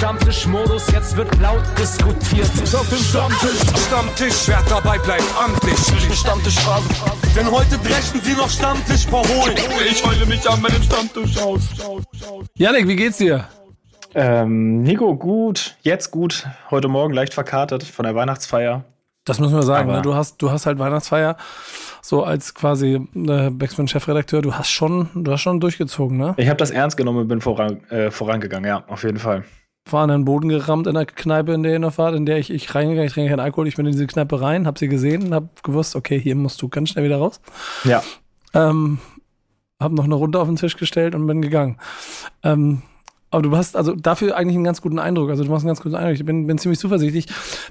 Stammtischmodus, jetzt wird laut diskutiert. Auf dem Stammtisch, Stammtisch, wer dabei bleibt, amtlich. Stammtisch Phase. Denn heute brechen sie noch Stammtisch verholen. Ich heule mich an meinem Stammtisch aus. Janik, wie geht's dir? Ähm, Nico, gut, jetzt gut. Heute Morgen leicht verkartet von der Weihnachtsfeier. Das müssen wir sagen. Ne? Du hast, du hast halt Weihnachtsfeier so als quasi äh, Backspin-Chefredakteur. Du hast schon, du hast schon durchgezogen, ne? Ich habe das ernst genommen und bin voran, äh, vorangegangen, ja, auf jeden Fall. War an den Boden gerammt in der Kneipe, in der wart, in der ich, ich reingegangen, ich trinke keinen Alkohol, ich bin in diese Kneipe rein, hab sie gesehen hab gewusst, okay, hier musst du ganz schnell wieder raus. Ja. Ähm, hab noch eine Runde auf den Tisch gestellt und bin gegangen. Ähm, aber du hast also dafür eigentlich einen ganz guten Eindruck. Also du machst einen ganz guten Eindruck. Ich bin, bin ziemlich zuversichtlich.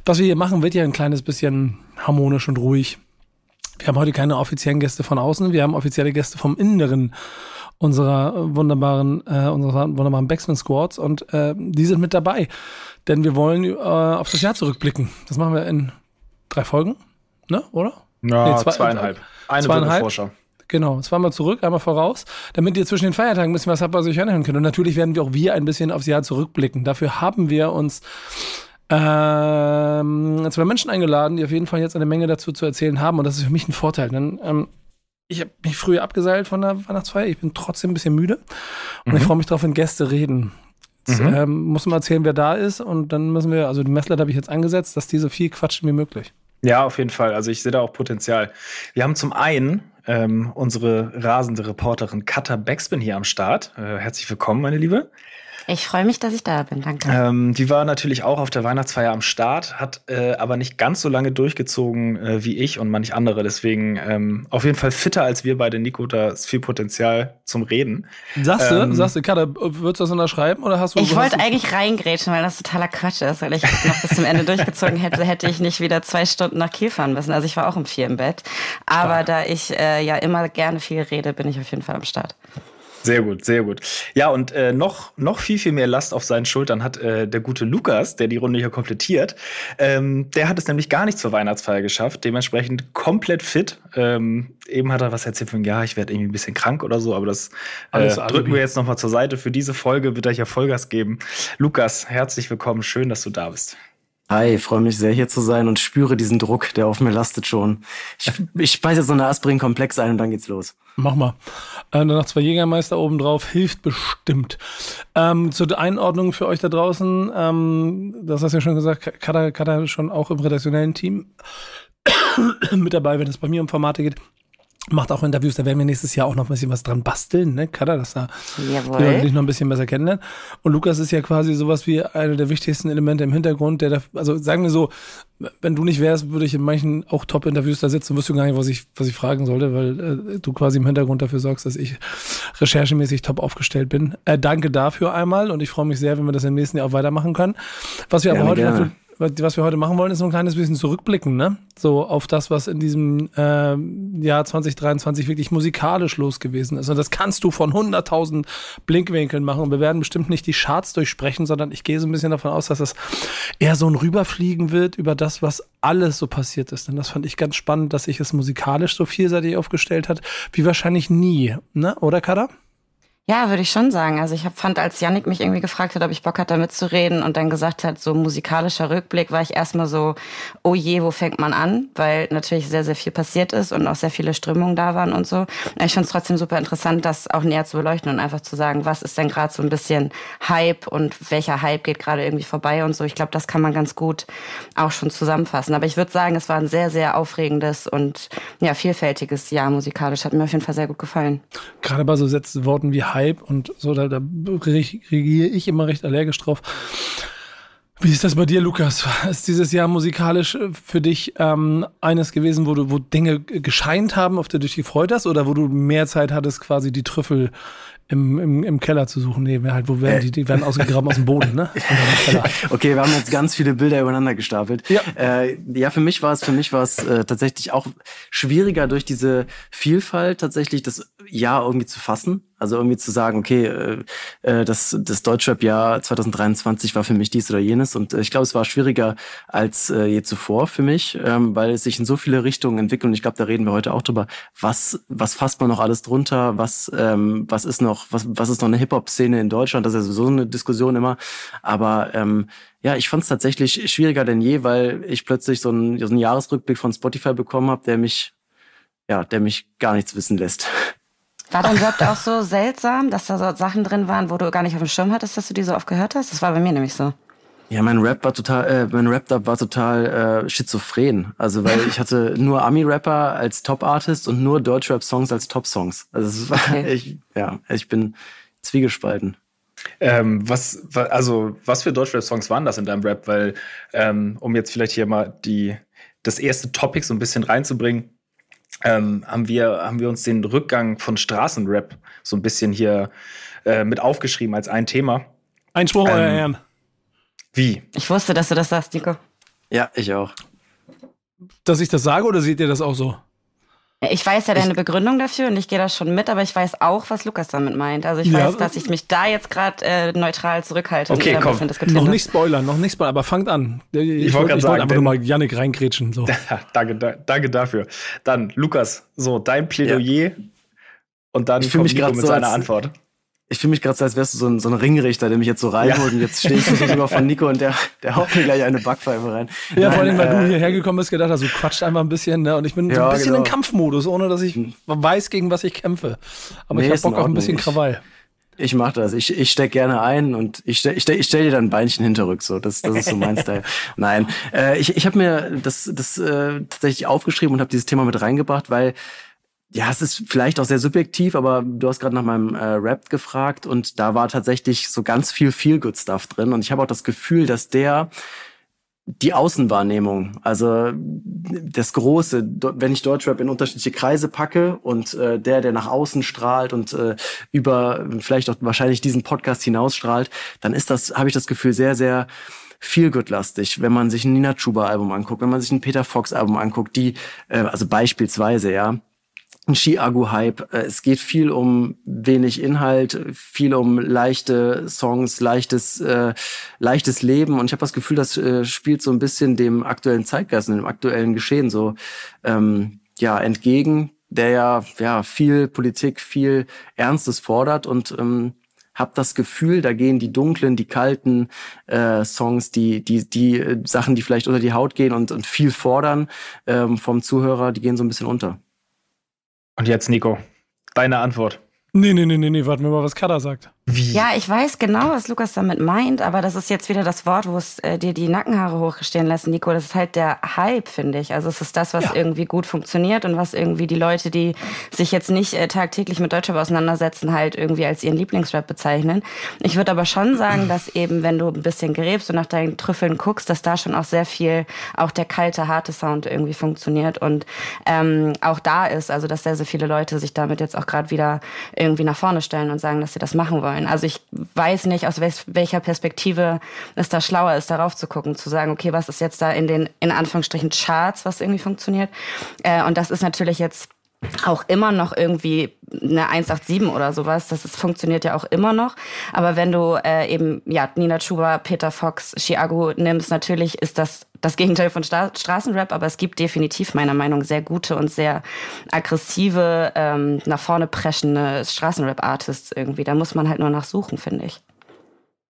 Was wir hier machen, wird ja ein kleines bisschen harmonisch und ruhig. Wir haben heute keine offiziellen Gäste von außen. Wir haben offizielle Gäste vom Inneren unserer wunderbaren, äh, unserer wunderbaren Backspin Squads und äh, die sind mit dabei. Denn wir wollen äh, auf das Jahr zurückblicken. Das machen wir in drei Folgen, ne? Oder? Ja, nee, zwei, zweieinhalb. Eine zweieinhalb. Vorschau. Genau, zweimal zurück, einmal voraus, damit ihr zwischen den Feiertagen ein bisschen was habt, was euch anhören könnt. Und natürlich werden wir auch wir ein bisschen aufs Jahr zurückblicken. Dafür haben wir uns ähm, zwei Menschen eingeladen, die auf jeden Fall jetzt eine Menge dazu zu erzählen haben. Und das ist für mich ein Vorteil. Denn ähm, ich habe mich früher abgeseilt von der Weihnachtsfeier. Ich bin trotzdem ein bisschen müde. Und mhm. ich freue mich drauf, wenn Gäste reden. Jetzt, mhm. ähm, muss man erzählen, wer da ist. Und dann müssen wir, also die Messlatte habe ich jetzt angesetzt, dass die so viel quatschen wie möglich. Ja, auf jeden Fall. Also ich sehe da auch Potenzial. Wir haben zum einen ähm, unsere rasende Reporterin Katha Backspin hier am Start. Äh, herzlich willkommen, meine Liebe. Ich freue mich, dass ich da bin. Danke. Ähm, die war natürlich auch auf der Weihnachtsfeier am Start, hat äh, aber nicht ganz so lange durchgezogen äh, wie ich und manch andere. Deswegen ähm, auf jeden Fall fitter als wir beide, Nico. Da ist viel Potenzial zum Reden. Sagst du, ähm, sagst du, Katha, würdest du das unterschreiben oder hast du? Ich wollte eigentlich reingrätschen, weil das totaler Quatsch ist, weil ich noch bis zum Ende durchgezogen hätte, hätte ich nicht wieder zwei Stunden nach Kiel fahren müssen. Also ich war auch um vier im Bett. Aber Stark. da ich äh, ja immer gerne viel rede, bin ich auf jeden Fall am Start. Sehr gut, sehr gut. Ja, und äh, noch, noch viel, viel mehr Last auf seinen Schultern hat äh, der gute Lukas, der die Runde hier komplettiert. Ähm, der hat es nämlich gar nicht zur Weihnachtsfeier geschafft, dementsprechend komplett fit. Ähm, eben hat er was erzählt von, ja, ich werde irgendwie ein bisschen krank oder so, aber das äh, drücken wir jetzt noch mal zur Seite. Für diese Folge wird er ja Vollgas geben. Lukas, herzlich willkommen, schön, dass du da bist. Hi, freue mich sehr hier zu sein und spüre diesen Druck, der auf mir lastet schon. Ich, ich speise jetzt so eine Aspirin-Komplex ein und dann geht's los. Mach mal. Äh, noch zwei Jägermeister oben drauf, hilft bestimmt. Ähm, zur Einordnung für euch da draußen, ähm, das hast du ja schon gesagt, Kada, Kada schon auch im redaktionellen Team mit dabei, wenn es bei mir um Formate geht macht auch Interviews, da werden wir nächstes Jahr auch noch ein bisschen was dran basteln, ne? Kada, dass da Jawohl. dich noch ein bisschen besser kennenlernen. Und Lukas ist ja quasi sowas wie einer der wichtigsten Elemente im Hintergrund, der da, also sagen wir so, wenn du nicht wärst, würde ich in manchen auch Top-Interviews da sitzen, wüsste gar nicht, was ich, was ich fragen sollte, weil äh, du quasi im Hintergrund dafür sorgst, dass ich recherchemäßig top aufgestellt bin. Äh, danke dafür einmal und ich freue mich sehr, wenn wir das im nächsten Jahr auch weitermachen können. Was wir aber gerne, heute gerne. natürlich was wir heute machen wollen, ist so ein kleines bisschen zurückblicken, ne? So auf das, was in diesem äh, Jahr 2023 wirklich musikalisch los gewesen ist. Und das kannst du von 100.000 Blinkwinkeln machen. Und wir werden bestimmt nicht die Charts durchsprechen, sondern ich gehe so ein bisschen davon aus, dass das eher so ein Rüberfliegen wird über das, was alles so passiert ist. Denn das fand ich ganz spannend, dass sich es musikalisch so vielseitig aufgestellt hat, wie wahrscheinlich nie, ne? Oder, Kada? Ja, würde ich schon sagen. Also ich hab, fand, als Yannick mich irgendwie gefragt hat, ob ich Bock hatte, mitzureden und dann gesagt hat, so musikalischer Rückblick, war ich erstmal so, oh je, wo fängt man an? Weil natürlich sehr, sehr viel passiert ist und auch sehr viele Strömungen da waren und so. Ich fand es trotzdem super interessant, das auch näher zu beleuchten und einfach zu sagen, was ist denn gerade so ein bisschen Hype und welcher Hype geht gerade irgendwie vorbei und so. Ich glaube, das kann man ganz gut auch schon zusammenfassen. Aber ich würde sagen, es war ein sehr, sehr aufregendes und ja, vielfältiges Jahr musikalisch. Hat mir auf jeden Fall sehr gut gefallen. Gerade bei so Sätzen, Worten wie Hype Hype und so, da, da reagiere ich immer recht allergisch drauf. Wie ist das bei dir, Lukas? Ist dieses Jahr musikalisch für dich ähm, eines gewesen, wo du, wo Dinge gescheint haben, auf die du dich gefreut hast, oder wo du mehr Zeit hattest, quasi die Trüffel im, im, im Keller zu suchen. Nee, halt, wo werden die, die werden ausgegraben aus dem Boden, ne? okay, wir haben jetzt ganz viele Bilder übereinander gestapelt. Ja, äh, ja für mich war es, für mich war es äh, tatsächlich auch schwieriger durch diese Vielfalt tatsächlich das Jahr irgendwie zu fassen. Also irgendwie zu sagen, okay, äh, äh das, das Deutschrap-Jahr 2023 war für mich dies oder jenes. Und äh, ich glaube, es war schwieriger als äh, je zuvor für mich, ähm, weil es sich in so viele Richtungen entwickelt. Und ich glaube, da reden wir heute auch drüber. Was, was fasst man noch alles drunter? Was, ähm, was ist noch noch, was, was ist noch eine Hip-Hop-Szene in Deutschland? Das ist ja sowieso eine Diskussion immer. Aber ähm, ja, ich fand es tatsächlich schwieriger denn je, weil ich plötzlich so einen, so einen Jahresrückblick von Spotify bekommen habe, der mich, ja, der mich gar nichts wissen lässt. War dein Rap auch so seltsam, dass da so Sachen drin waren, wo du gar nicht auf dem Schirm hattest, dass du die so oft gehört hast? Das war bei mir nämlich so. Ja, mein Rap war total, äh, mein Rap war total äh, schizophren. Also weil ich hatte nur Ami-Rapper als Top-Artist und nur Deutsch-Rap-Songs als Top-Songs. Also es war, okay. ich, ja, ich bin zwiegespalten. Ähm, was, also was für Deutschrap-Songs waren das in deinem Rap? Weil, ähm, um jetzt vielleicht hier mal die, das erste Topic so ein bisschen reinzubringen, ähm, haben, wir, haben wir uns den Rückgang von Straßenrap so ein bisschen hier äh, mit aufgeschrieben als ein Thema. Einspruch, ähm, euer Ehren. Wie? Ich wusste, dass du das sagst, Nico. Ja, ich auch. Dass ich das sage oder seht ihr das auch so? Ich weiß ja deine ich, Begründung dafür und ich gehe da schon mit, aber ich weiß auch, was Lukas damit meint. Also ich ja, weiß, dass ich mich da jetzt gerade äh, neutral zurückhalte. Okay, komm. Noch nicht spoilern, noch nicht spoilern, aber fangt an. Ich, ich wollte wollt sagen, einfach nur mal Yannick reingrätschen. So. danke, da, danke dafür. Dann, Lukas, so dein Plädoyer ja. und dann ich kommt mich Nico mit so seiner Antwort ich fühle mich gerade so, als wärst du so ein, so ein Ringrichter, der mich jetzt so reinholt ja. und jetzt stehe ich sogar von Nico und der, der haut mir gleich eine Backpfeife rein. Ja, Nein, vor allem, weil äh, du hierher gekommen bist, gedacht hast, du quatscht einfach ein bisschen, ne? Und ich bin ja, so ein bisschen genau. in Kampfmodus, ohne dass ich weiß, gegen was ich kämpfe. Aber nee, ich habe Bock auf ein bisschen Krawall. Ich, ich mach das. Ich, ich steck gerne ein und ich stell, ich stell, ich stell dir dann ein Beinchen hinterrück. So, das, das ist so mein Style. Nein, äh, ich, ich habe mir das, das äh, tatsächlich aufgeschrieben und habe dieses Thema mit reingebracht, weil ja, es ist vielleicht auch sehr subjektiv, aber du hast gerade nach meinem äh, Rap gefragt und da war tatsächlich so ganz viel Feel-Good-Stuff drin und ich habe auch das Gefühl, dass der die Außenwahrnehmung, also das Große, wenn ich Deutschrap in unterschiedliche Kreise packe und äh, der, der nach außen strahlt und äh, über vielleicht auch wahrscheinlich diesen Podcast hinausstrahlt, dann ist das, habe ich das Gefühl, sehr, sehr viel lastig wenn man sich ein Nina Chuba Album anguckt, wenn man sich ein Peter Fox Album anguckt, die, äh, also beispielsweise, ja, ein Ski-Agu-Hype. Äh, es geht viel um wenig Inhalt, viel um leichte Songs, leichtes, äh, leichtes Leben. Und ich habe das Gefühl, das äh, spielt so ein bisschen dem aktuellen Zeitgeist und dem aktuellen Geschehen so ähm, ja entgegen, der ja ja viel Politik, viel Ernstes fordert und ähm, habe das Gefühl, da gehen die dunklen, die kalten äh, Songs, die die die äh, Sachen, die vielleicht unter die Haut gehen und, und viel fordern ähm, vom Zuhörer, die gehen so ein bisschen unter. Und jetzt, Nico, deine Antwort. Nee, nee, nee, nee, nee, warten wir mal, was Kada sagt. Wie? Ja, ich weiß genau, was Lukas damit meint, aber das ist jetzt wieder das Wort, wo es äh, dir die Nackenhaare hochstehen lässt, Nico. Das ist halt der Hype, finde ich. Also es ist das, was ja. irgendwie gut funktioniert und was irgendwie die Leute, die sich jetzt nicht äh, tagtäglich mit Deutschrap auseinandersetzen, halt irgendwie als ihren Lieblingsrap bezeichnen. Ich würde aber schon sagen, dass eben, wenn du ein bisschen gräbst und nach deinen Trüffeln guckst, dass da schon auch sehr viel, auch der kalte, harte Sound irgendwie funktioniert und ähm, auch da ist, also dass sehr, sehr viele Leute sich damit jetzt auch gerade wieder irgendwie nach vorne stellen und sagen, dass sie das machen wollen. Also ich weiß nicht, aus welcher Perspektive es da schlauer ist, darauf zu gucken, zu sagen, okay, was ist jetzt da in den, in Anführungsstrichen, Charts, was irgendwie funktioniert. Äh, und das ist natürlich jetzt auch immer noch irgendwie eine 187 oder sowas. Das ist, funktioniert ja auch immer noch. Aber wenn du äh, eben ja Nina Chuba, Peter Fox, Chiago nimmst, natürlich ist das das Gegenteil von Stra Straßenrap, aber es gibt definitiv meiner Meinung nach sehr gute und sehr aggressive, ähm, nach vorne preschende Straßenrap-Artists irgendwie. Da muss man halt nur nachsuchen, finde ich.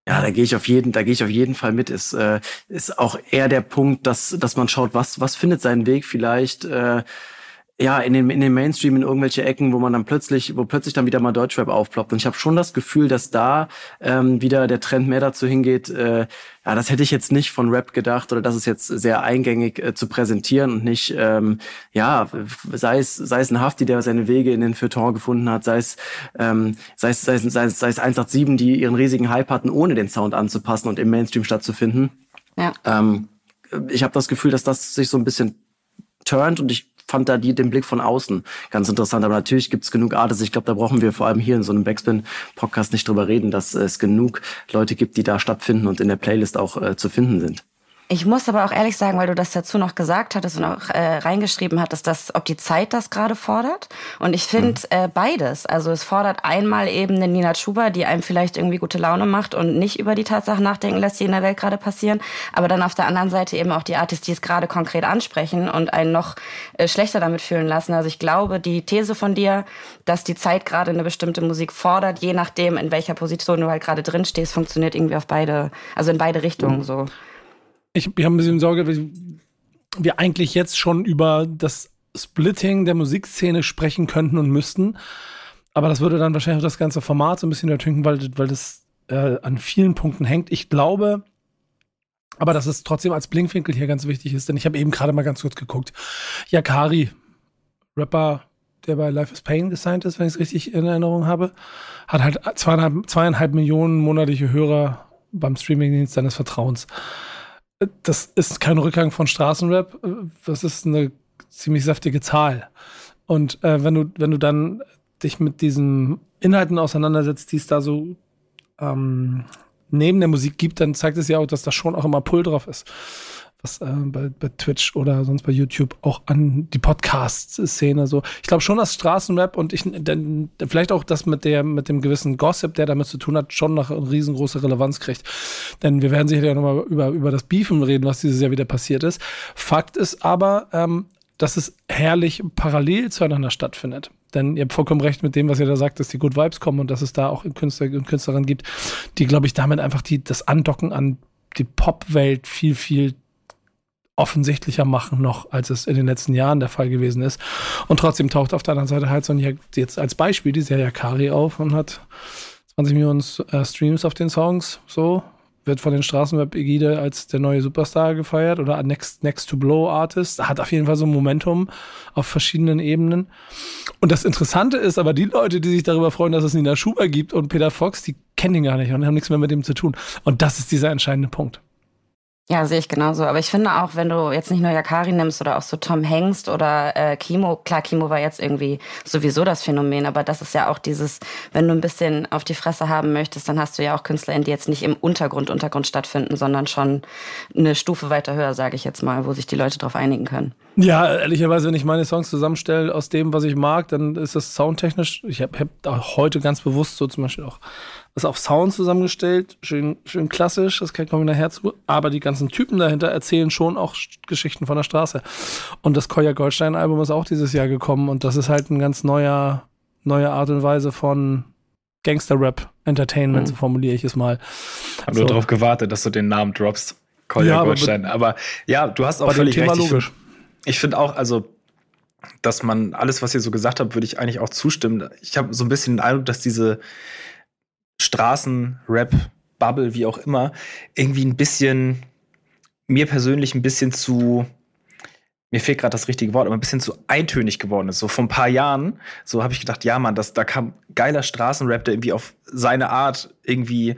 Ja, da gehe ich auf jeden, da gehe ich auf jeden Fall mit. Ist äh, ist auch eher der Punkt, dass dass man schaut, was was findet seinen Weg vielleicht. Äh, ja, in den, in den Mainstream, in irgendwelche Ecken, wo man dann plötzlich, wo plötzlich dann wieder mal Deutschrap aufploppt. Und ich habe schon das Gefühl, dass da ähm, wieder der Trend mehr dazu hingeht, äh, ja, das hätte ich jetzt nicht von Rap gedacht oder das ist jetzt sehr eingängig äh, zu präsentieren und nicht, ähm, ja, sei es, sei es ein Hafti, der seine Wege in den Feuilleton gefunden hat, sei es, ähm, sei es, sei es, sei es, sei es 187, die ihren riesigen Hype hatten, ohne den Sound anzupassen und im Mainstream stattzufinden. Ja. Ähm, ich habe das Gefühl, dass das sich so ein bisschen turnt und ich fand da die, den Blick von außen ganz interessant. Aber natürlich gibt es genug Artists. Ich glaube, da brauchen wir vor allem hier in so einem Backspin-Podcast nicht drüber reden, dass es genug Leute gibt, die da stattfinden und in der Playlist auch äh, zu finden sind. Ich muss aber auch ehrlich sagen, weil du das dazu noch gesagt hattest und auch äh, reingeschrieben hattest, dass ob die Zeit das gerade fordert. Und ich finde mhm. äh, beides. Also es fordert einmal eben eine Nina Schuber, die einem vielleicht irgendwie gute Laune macht und nicht über die Tatsachen nachdenken lässt, die in der Welt gerade passieren. Aber dann auf der anderen Seite eben auch die Artists, die es gerade konkret ansprechen und einen noch äh, schlechter damit fühlen lassen. Also ich glaube, die These von dir, dass die Zeit gerade eine bestimmte Musik fordert, je nachdem, in welcher Position du halt gerade drin stehst, funktioniert irgendwie auf beide, also in beide Richtungen mhm. so ich, ich habe ein bisschen Sorge, dass wir eigentlich jetzt schon über das Splitting der Musikszene sprechen könnten und müssten. Aber das würde dann wahrscheinlich das ganze Format so ein bisschen ertünken, weil, weil das äh, an vielen Punkten hängt. Ich glaube, aber dass es trotzdem als Blinkwinkel hier ganz wichtig ist, denn ich habe eben gerade mal ganz kurz geguckt. Yakari, Rapper, der bei Life is Pain gesigned ist, wenn ich es richtig in Erinnerung habe, hat halt zweieinhalb, zweieinhalb Millionen monatliche Hörer beim Streamingdienst seines Vertrauens das ist kein Rückgang von Straßenrap, das ist eine ziemlich saftige Zahl. Und äh, wenn du, wenn du dann dich mit diesen Inhalten auseinandersetzt, die es da so ähm, neben der Musik gibt, dann zeigt es ja auch, dass da schon auch immer Pull drauf ist was äh, bei, bei Twitch oder sonst bei YouTube auch an die Podcast-Szene so. Ich glaube schon, dass Straßenrap und ich denn, vielleicht auch das mit der mit dem gewissen Gossip, der damit zu tun hat, schon noch eine riesengroße Relevanz kriegt. Denn wir werden sicher ja nochmal über, über das Beefen reden, was dieses Jahr wieder passiert ist. Fakt ist aber, ähm, dass es herrlich parallel zueinander stattfindet. Denn ihr habt vollkommen recht mit dem, was ihr da sagt, dass die Good Vibes kommen und dass es da auch Künstler und Künstlerinnen gibt, die, glaube ich, damit einfach die, das Andocken an die Popwelt viel, viel offensichtlicher machen noch, als es in den letzten Jahren der Fall gewesen ist. Und trotzdem taucht auf der anderen Seite halt so ein, jetzt als Beispiel die Serie Kari auf und hat 20 Millionen äh, Streams auf den Songs, so. Wird von den Straßenweb-Egide als der neue Superstar gefeiert oder Next, Next to Blow Artist. Hat auf jeden Fall so ein Momentum auf verschiedenen Ebenen. Und das Interessante ist aber, die Leute, die sich darüber freuen, dass es Nina Schuber gibt und Peter Fox, die kennen ihn gar nicht und haben nichts mehr mit ihm zu tun. Und das ist dieser entscheidende Punkt. Ja, sehe ich genauso. Aber ich finde auch, wenn du jetzt nicht nur Yakari nimmst oder auch so Tom Hengst oder äh, Kimo, klar, Kimo war jetzt irgendwie sowieso das Phänomen, aber das ist ja auch dieses, wenn du ein bisschen auf die Fresse haben möchtest, dann hast du ja auch KünstlerInnen, die jetzt nicht im Untergrund, Untergrund stattfinden, sondern schon eine Stufe weiter höher, sage ich jetzt mal, wo sich die Leute darauf einigen können. Ja, ehrlicherweise, wenn ich meine Songs zusammenstelle aus dem, was ich mag, dann ist das soundtechnisch, ich habe hab heute ganz bewusst so zum Beispiel auch ist auf Sound zusammengestellt, schön, schön klassisch, das kommen wir nachher zu. Aber die ganzen Typen dahinter erzählen schon auch Geschichten von der Straße. Und das Koya Goldstein-Album ist auch dieses Jahr gekommen und das ist halt ein ganz neuer, neue Art und Weise von Gangster-Rap, Entertainment, mhm. so formuliere ich es mal. Hab so. nur darauf gewartet, dass du den Namen droppst. Kolja ja, Goldstein. Aber, aber, ja, du hast auch völlig recht. Logisch. Ich finde auch, also dass man alles, was ihr so gesagt habt, würde ich eigentlich auch zustimmen. Ich habe so ein bisschen den Eindruck, dass diese Straßenrap, Bubble, wie auch immer, irgendwie ein bisschen, mir persönlich ein bisschen zu, mir fehlt gerade das richtige Wort, aber ein bisschen zu eintönig geworden ist. So vor ein paar Jahren, so habe ich gedacht, ja, Mann, das, da kam geiler Straßenrap, der irgendwie auf seine Art irgendwie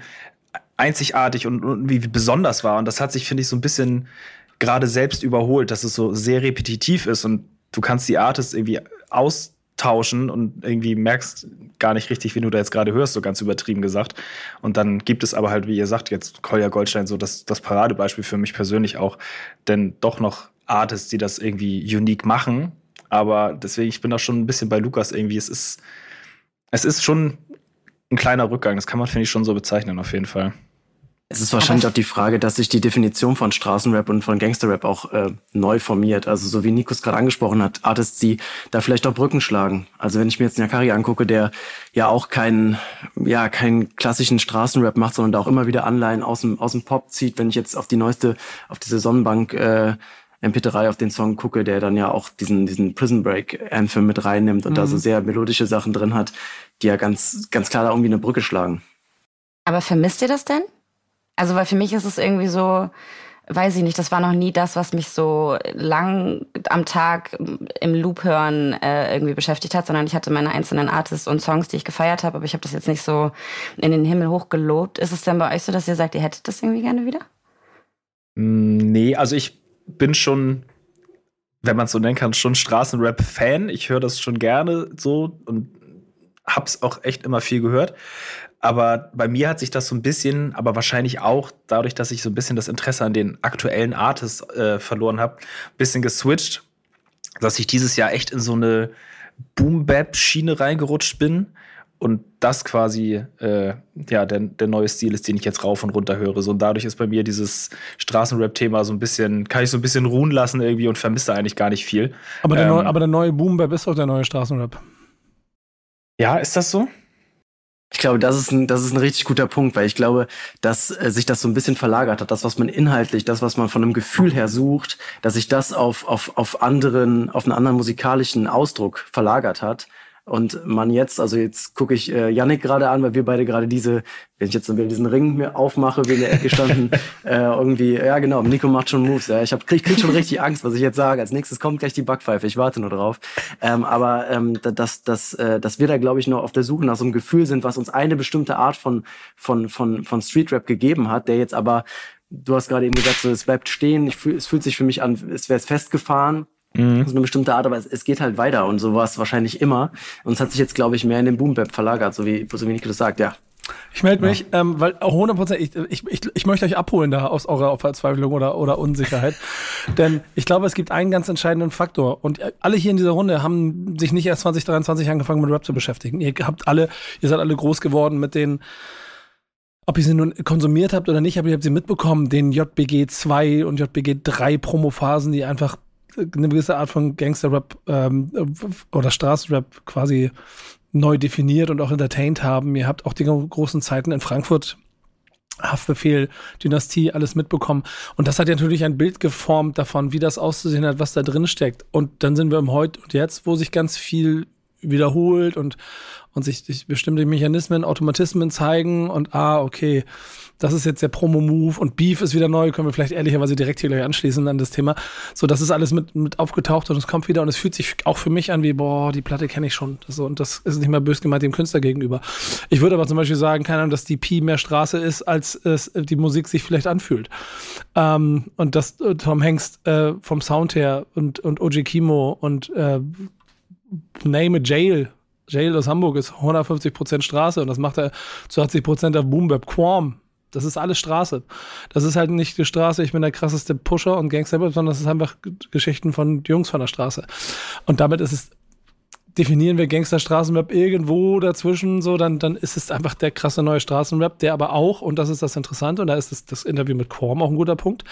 einzigartig und, irgendwie besonders war. Und das hat sich, finde ich, so ein bisschen gerade selbst überholt, dass es so sehr repetitiv ist und du kannst die Artists irgendwie aus tauschen und irgendwie merkst gar nicht richtig, wie du da jetzt gerade hörst, so ganz übertrieben gesagt. Und dann gibt es aber halt, wie ihr sagt, jetzt Kolja Goldstein so das, das Paradebeispiel für mich persönlich auch, denn doch noch Artists, die das irgendwie unique machen. Aber deswegen, ich bin da schon ein bisschen bei Lukas irgendwie. Es ist, es ist schon ein kleiner Rückgang. Das kann man, finde ich, schon so bezeichnen, auf jeden Fall. Es ist wahrscheinlich auch die Frage, dass sich die Definition von Straßenrap und von Gangsterrap auch äh, neu formiert. Also so wie Nikos gerade angesprochen hat, Artists, die da vielleicht auch Brücken schlagen. Also wenn ich mir jetzt Nyakari angucke, der ja auch keinen, ja, keinen klassischen Straßenrap macht, sondern da auch immer wieder Anleihen aus dem, aus dem Pop zieht. Wenn ich jetzt auf die neueste, auf diese Sonnenbank äh, MP3 auf den Song gucke, der dann ja auch diesen, diesen Prison Break Anthem mit reinnimmt und mhm. da so mhm. sehr melodische Sachen drin hat, die ja ganz, ganz klar da irgendwie eine Brücke schlagen. Aber vermisst ihr das denn? Also, weil für mich ist es irgendwie so, weiß ich nicht, das war noch nie das, was mich so lang am Tag im Loop hören äh, irgendwie beschäftigt hat, sondern ich hatte meine einzelnen Artists und Songs, die ich gefeiert habe, aber ich habe das jetzt nicht so in den Himmel hochgelobt. Ist es denn bei euch so, dass ihr sagt, ihr hättet das irgendwie gerne wieder? Mm, nee, also ich bin schon, wenn man es so nennen kann, schon Straßenrap-Fan. Ich höre das schon gerne so und hab's auch echt immer viel gehört. Aber bei mir hat sich das so ein bisschen, aber wahrscheinlich auch dadurch, dass ich so ein bisschen das Interesse an den aktuellen Artists äh, verloren habe, ein bisschen geswitcht, dass ich dieses Jahr echt in so eine Boom-Bap-Schiene reingerutscht bin und das quasi äh, ja der, der neue Stil ist, den ich jetzt rauf und runter höre. So und dadurch ist bei mir dieses Straßenrap-Thema so ein bisschen, kann ich so ein bisschen ruhen lassen irgendwie und vermisse eigentlich gar nicht viel. Aber der, ähm, neue, aber der neue Boom-Bap ist doch der neue Straßenrap. Ja, ist das so? Ich glaube, das ist ein, das ist ein richtig guter Punkt, weil ich glaube, dass äh, sich das so ein bisschen verlagert hat. Das, was man inhaltlich, das, was man von einem Gefühl her sucht, dass sich das auf, auf, auf anderen, auf einen anderen musikalischen Ausdruck verlagert hat. Und man jetzt, also jetzt gucke ich äh, Yannick gerade an, weil wir beide gerade diese, wenn ich jetzt wieder diesen Ring mir aufmache, wie in der Ecke standen, äh, irgendwie, ja genau, Nico macht schon Moves. Ja. Ich hab, krieg, krieg schon richtig Angst, was ich jetzt sage. Als nächstes kommt gleich die Backpfeife, ich warte nur drauf. Ähm, aber ähm, dass, dass, äh, dass wir da, glaube ich, noch auf der Suche nach so einem Gefühl sind, was uns eine bestimmte Art von, von, von, von Streetrap gegeben hat, der jetzt aber, du hast gerade eben gesagt, so, es bleibt stehen, ich fühl, es fühlt sich für mich an, es wäre festgefahren Mhm. So eine bestimmte Art, aber es, es, geht halt weiter und so war es wahrscheinlich immer. Und es hat sich jetzt, glaube ich, mehr in den Boom-Bap verlagert, so wie, so wie Nico das sagt, ja. Ich melde mich, ja. ähm, weil 100 ich, ich, ich, ich möchte euch abholen da aus eurer Verzweiflung oder, oder Unsicherheit. Denn ich glaube, es gibt einen ganz entscheidenden Faktor. Und alle hier in dieser Runde haben sich nicht erst 2023 angefangen mit Rap zu beschäftigen. Ihr habt alle, ihr seid alle groß geworden mit den, ob ihr sie nun konsumiert habt oder nicht, aber ihr habt sie mitbekommen, den JBG 2 und JBG 3 Promophasen, die einfach eine gewisse Art von Gangster-Rap ähm, oder Straßenrap quasi neu definiert und auch entertained haben. Ihr habt auch die großen Zeiten in Frankfurt Haftbefehl, Dynastie, alles mitbekommen. Und das hat ja natürlich ein Bild geformt davon, wie das auszusehen hat, was da drin steckt. Und dann sind wir im Heute und Jetzt, wo sich ganz viel wiederholt und, und sich, sich bestimmte Mechanismen, Automatismen zeigen und ah, okay, das ist jetzt der Promo-Move und Beef ist wieder neu, können wir vielleicht ehrlicherweise direkt hier gleich anschließen an das Thema. So, das ist alles mit, mit aufgetaucht und es kommt wieder und es fühlt sich auch für mich an wie, boah, die Platte kenne ich schon. So, und das ist nicht mal bös gemeint dem Künstler gegenüber. Ich würde aber zum Beispiel sagen, keine Ahnung, dass die Pi mehr Straße ist, als es die Musik sich vielleicht anfühlt. Ähm, und dass äh, Tom Hanks äh, vom Sound her und, und OG Kimo und äh, Name a Jail Jail aus Hamburg ist 150% Straße und das macht er zu 80% auf Boom Quam. Das ist alles Straße. Das ist halt nicht die Straße, ich bin der krasseste Pusher und Gangster, sondern das ist einfach Geschichten von Jungs von der Straße. Und damit ist es, definieren wir Gangster-Straßenrap irgendwo dazwischen, so, dann, dann ist es einfach der krasse neue Straßenrap, der aber auch, und das ist das Interessante, und da ist das, das Interview mit Korm auch ein guter Punkt,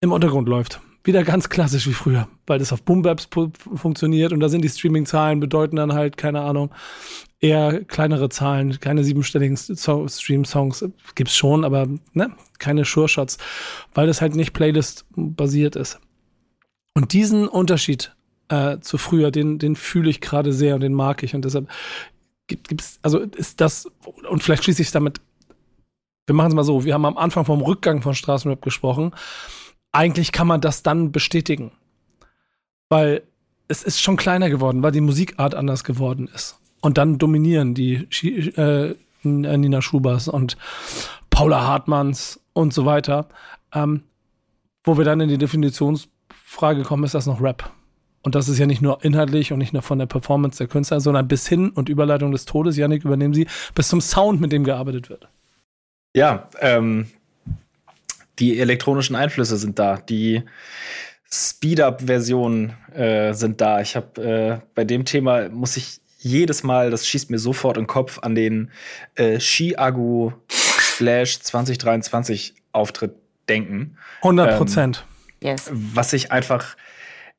im Untergrund läuft wieder ganz klassisch wie früher, weil das auf Boombaps funktioniert und da sind die Streaming-Zahlen bedeuten dann halt, keine Ahnung, eher kleinere Zahlen, keine siebenstelligen Stream-Songs gibt's schon, aber ne, keine Sure-Shots, weil das halt nicht Playlist-basiert ist. Und diesen Unterschied äh, zu früher, den, den fühle ich gerade sehr und den mag ich und deshalb gibt, gibt's, also ist das, und vielleicht schließe ich damit, wir machen es mal so, wir haben am Anfang vom Rückgang von Straßenrap gesprochen, eigentlich kann man das dann bestätigen. Weil es ist schon kleiner geworden, weil die Musikart anders geworden ist. Und dann dominieren die äh, Nina Schubers und Paula Hartmanns und so weiter. Ähm, wo wir dann in die Definitionsfrage kommen, ist das noch Rap? Und das ist ja nicht nur inhaltlich und nicht nur von der Performance der Künstler, sondern bis hin und Überleitung des Todes, Janik, übernehmen Sie, bis zum Sound, mit dem gearbeitet wird. Ja, ähm, die elektronischen Einflüsse sind da, die Speed-Up-Versionen äh, sind da. Ich habe äh, bei dem Thema muss ich jedes Mal, das schießt mir sofort in den Kopf an den äh, Ski-Agu Flash 2023 Auftritt denken. 100 Prozent. Ähm, yes. Was ich einfach,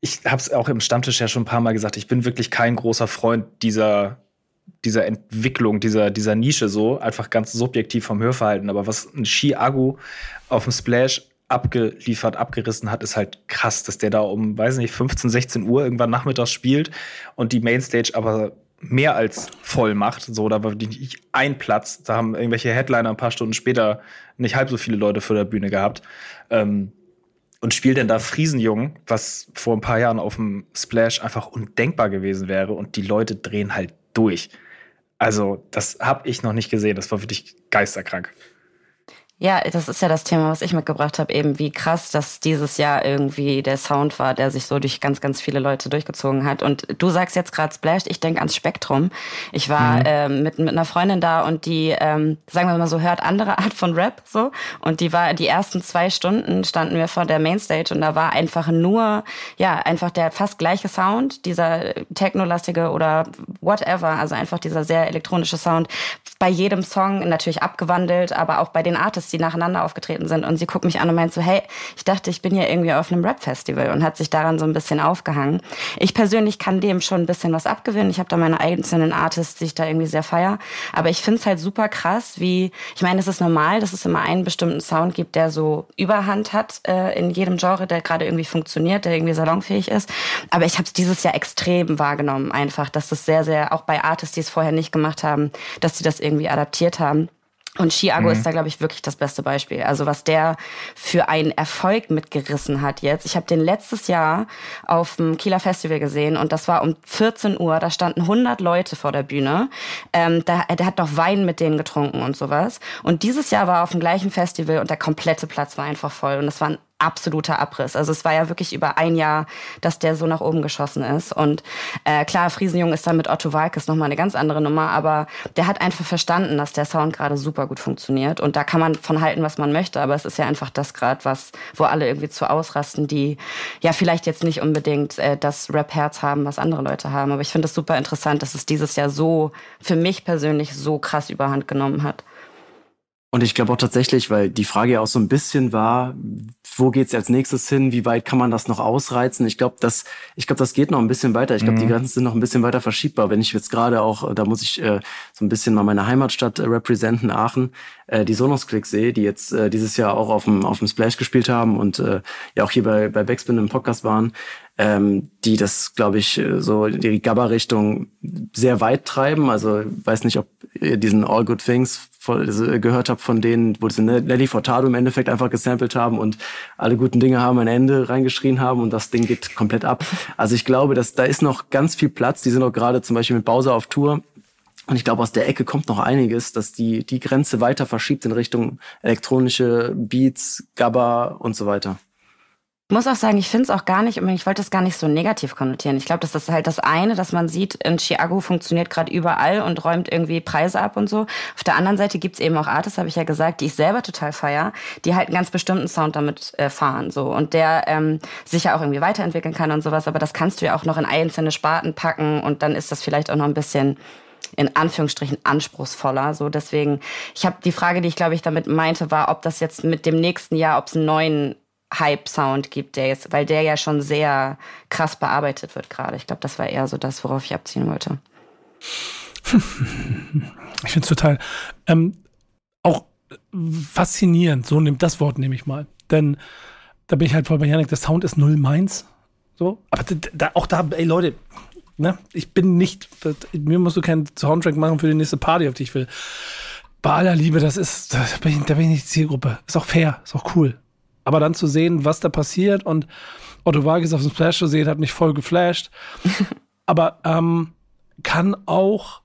ich habe es auch im Stammtisch ja schon ein paar Mal gesagt, ich bin wirklich kein großer Freund dieser dieser Entwicklung, dieser, dieser Nische so, einfach ganz subjektiv vom Hörverhalten. Aber was ein Ski-Agu auf dem Splash abgeliefert, abgerissen hat, ist halt krass, dass der da um, weiß nicht, 15, 16 Uhr irgendwann nachmittags spielt und die Mainstage aber mehr als voll macht. So, da war nicht ein Platz. Da haben irgendwelche Headliner ein paar Stunden später nicht halb so viele Leute vor der Bühne gehabt. Ähm, und spielt dann da Friesenjungen, was vor ein paar Jahren auf dem Splash einfach undenkbar gewesen wäre. Und die Leute drehen halt durch. Also, das habe ich noch nicht gesehen. Das war wirklich geisterkrank. Ja, das ist ja das Thema, was ich mitgebracht habe, eben wie krass, dass dieses Jahr irgendwie der Sound war, der sich so durch ganz, ganz viele Leute durchgezogen hat. Und du sagst jetzt gerade Splash, ich denke ans Spektrum. Ich war mhm. ähm, mit, mit einer Freundin da und die, ähm, sagen wir mal so, hört andere Art von Rap so. Und die war, die ersten zwei Stunden standen wir vor der Mainstage und da war einfach nur, ja, einfach der fast gleiche Sound, dieser technolastige oder whatever, also einfach dieser sehr elektronische Sound. Bei jedem Song natürlich abgewandelt, aber auch bei den Artists die nacheinander aufgetreten sind. Und sie guckt mich an und meint so, hey, ich dachte, ich bin ja irgendwie auf einem Rap-Festival und hat sich daran so ein bisschen aufgehangen. Ich persönlich kann dem schon ein bisschen was abgewinnen. Ich habe da meine einzelnen Artists, die ich da irgendwie sehr feier. Aber ich finde es halt super krass, wie, ich meine, es ist normal, dass es immer einen bestimmten Sound gibt, der so Überhand hat äh, in jedem Genre, der gerade irgendwie funktioniert, der irgendwie salonfähig ist. Aber ich habe es dieses Jahr extrem wahrgenommen, einfach, dass das sehr, sehr, auch bei Artists, die es vorher nicht gemacht haben, dass sie das irgendwie adaptiert haben. Und Chiago mhm. ist da, glaube ich, wirklich das beste Beispiel. Also was der für einen Erfolg mitgerissen hat jetzt. Ich habe den letztes Jahr auf dem Kieler Festival gesehen und das war um 14 Uhr. Da standen 100 Leute vor der Bühne. Ähm, da, der hat noch Wein mit denen getrunken und sowas. Und dieses Jahr war er auf dem gleichen Festival und der komplette Platz war einfach voll. Und es waren absoluter Abriss. Also es war ja wirklich über ein Jahr, dass der so nach oben geschossen ist. Und äh, klar, Friesenjung ist dann mit Otto Walkes nochmal eine ganz andere Nummer, aber der hat einfach verstanden, dass der Sound gerade super gut funktioniert. Und da kann man von halten, was man möchte, aber es ist ja einfach das gerade, was, wo alle irgendwie zu ausrasten, die ja vielleicht jetzt nicht unbedingt äh, das Rap-Herz haben, was andere Leute haben. Aber ich finde es super interessant, dass es dieses Jahr so, für mich persönlich, so krass überhand genommen hat. Und ich glaube auch tatsächlich, weil die Frage ja auch so ein bisschen war, wo geht's als nächstes hin? Wie weit kann man das noch ausreizen? Ich glaube, das, ich glaube, das geht noch ein bisschen weiter. Ich glaube, mhm. die Grenzen sind noch ein bisschen weiter verschiebbar. Wenn ich jetzt gerade auch, da muss ich äh, so ein bisschen mal meine Heimatstadt äh, representen, Aachen, äh, die Sonos Click sehe, die jetzt äh, dieses Jahr auch auf dem auf dem Splash gespielt haben und äh, ja auch hier bei bei Backspin im Podcast waren ähm, die das, glaube ich, äh, so die Gabba-Richtung sehr weit treiben. Also weiß nicht, ob ihr diesen All Good Things äh, gehört habt von denen, wo sie Nelly Furtado im Endeffekt einfach gesampelt haben und alle guten Dinge haben ein Ende reingeschrien haben und das Ding geht komplett ab. Also ich glaube, dass da ist noch ganz viel Platz. Die sind auch gerade zum Beispiel mit Bowser auf Tour. Und ich glaube, aus der Ecke kommt noch einiges, dass die, die Grenze weiter verschiebt in Richtung elektronische Beats, Gabba und so weiter. Ich muss auch sagen, ich finde es auch gar nicht, ich wollte das gar nicht so negativ konnotieren. Ich glaube, das ist halt das eine, dass man sieht, in Chiago funktioniert gerade überall und räumt irgendwie Preise ab und so. Auf der anderen Seite gibt's eben auch Artists, habe ich ja gesagt, die ich selber total feier, die halt einen ganz bestimmten Sound damit äh, fahren. so Und der ähm, sich ja auch irgendwie weiterentwickeln kann und sowas, aber das kannst du ja auch noch in einzelne Sparten packen und dann ist das vielleicht auch noch ein bisschen in Anführungsstrichen anspruchsvoller. So deswegen, ich habe die Frage, die ich glaube ich damit meinte, war, ob das jetzt mit dem nächsten Jahr, ob es einen neuen Hype-Sound gibt, der jetzt, weil der ja schon sehr krass bearbeitet wird gerade. Ich glaube, das war eher so das, worauf ich abziehen wollte. Ich finde es total ähm, auch faszinierend. So nimmt das Wort nehme ich mal, denn da bin ich halt voll bei Janik. Der Sound ist null meins. So, aber da, auch da, ey Leute, ne, ich bin nicht, mir musst du keinen Soundtrack machen für die nächste Party, auf die ich will. Bei aller Liebe, das ist, da bin ich, da bin ich nicht Zielgruppe. Ist auch fair, ist auch cool. Aber dann zu sehen, was da passiert und Otto Vargas auf dem Splash zu sehen, hat mich voll geflasht. Aber ähm, kann auch,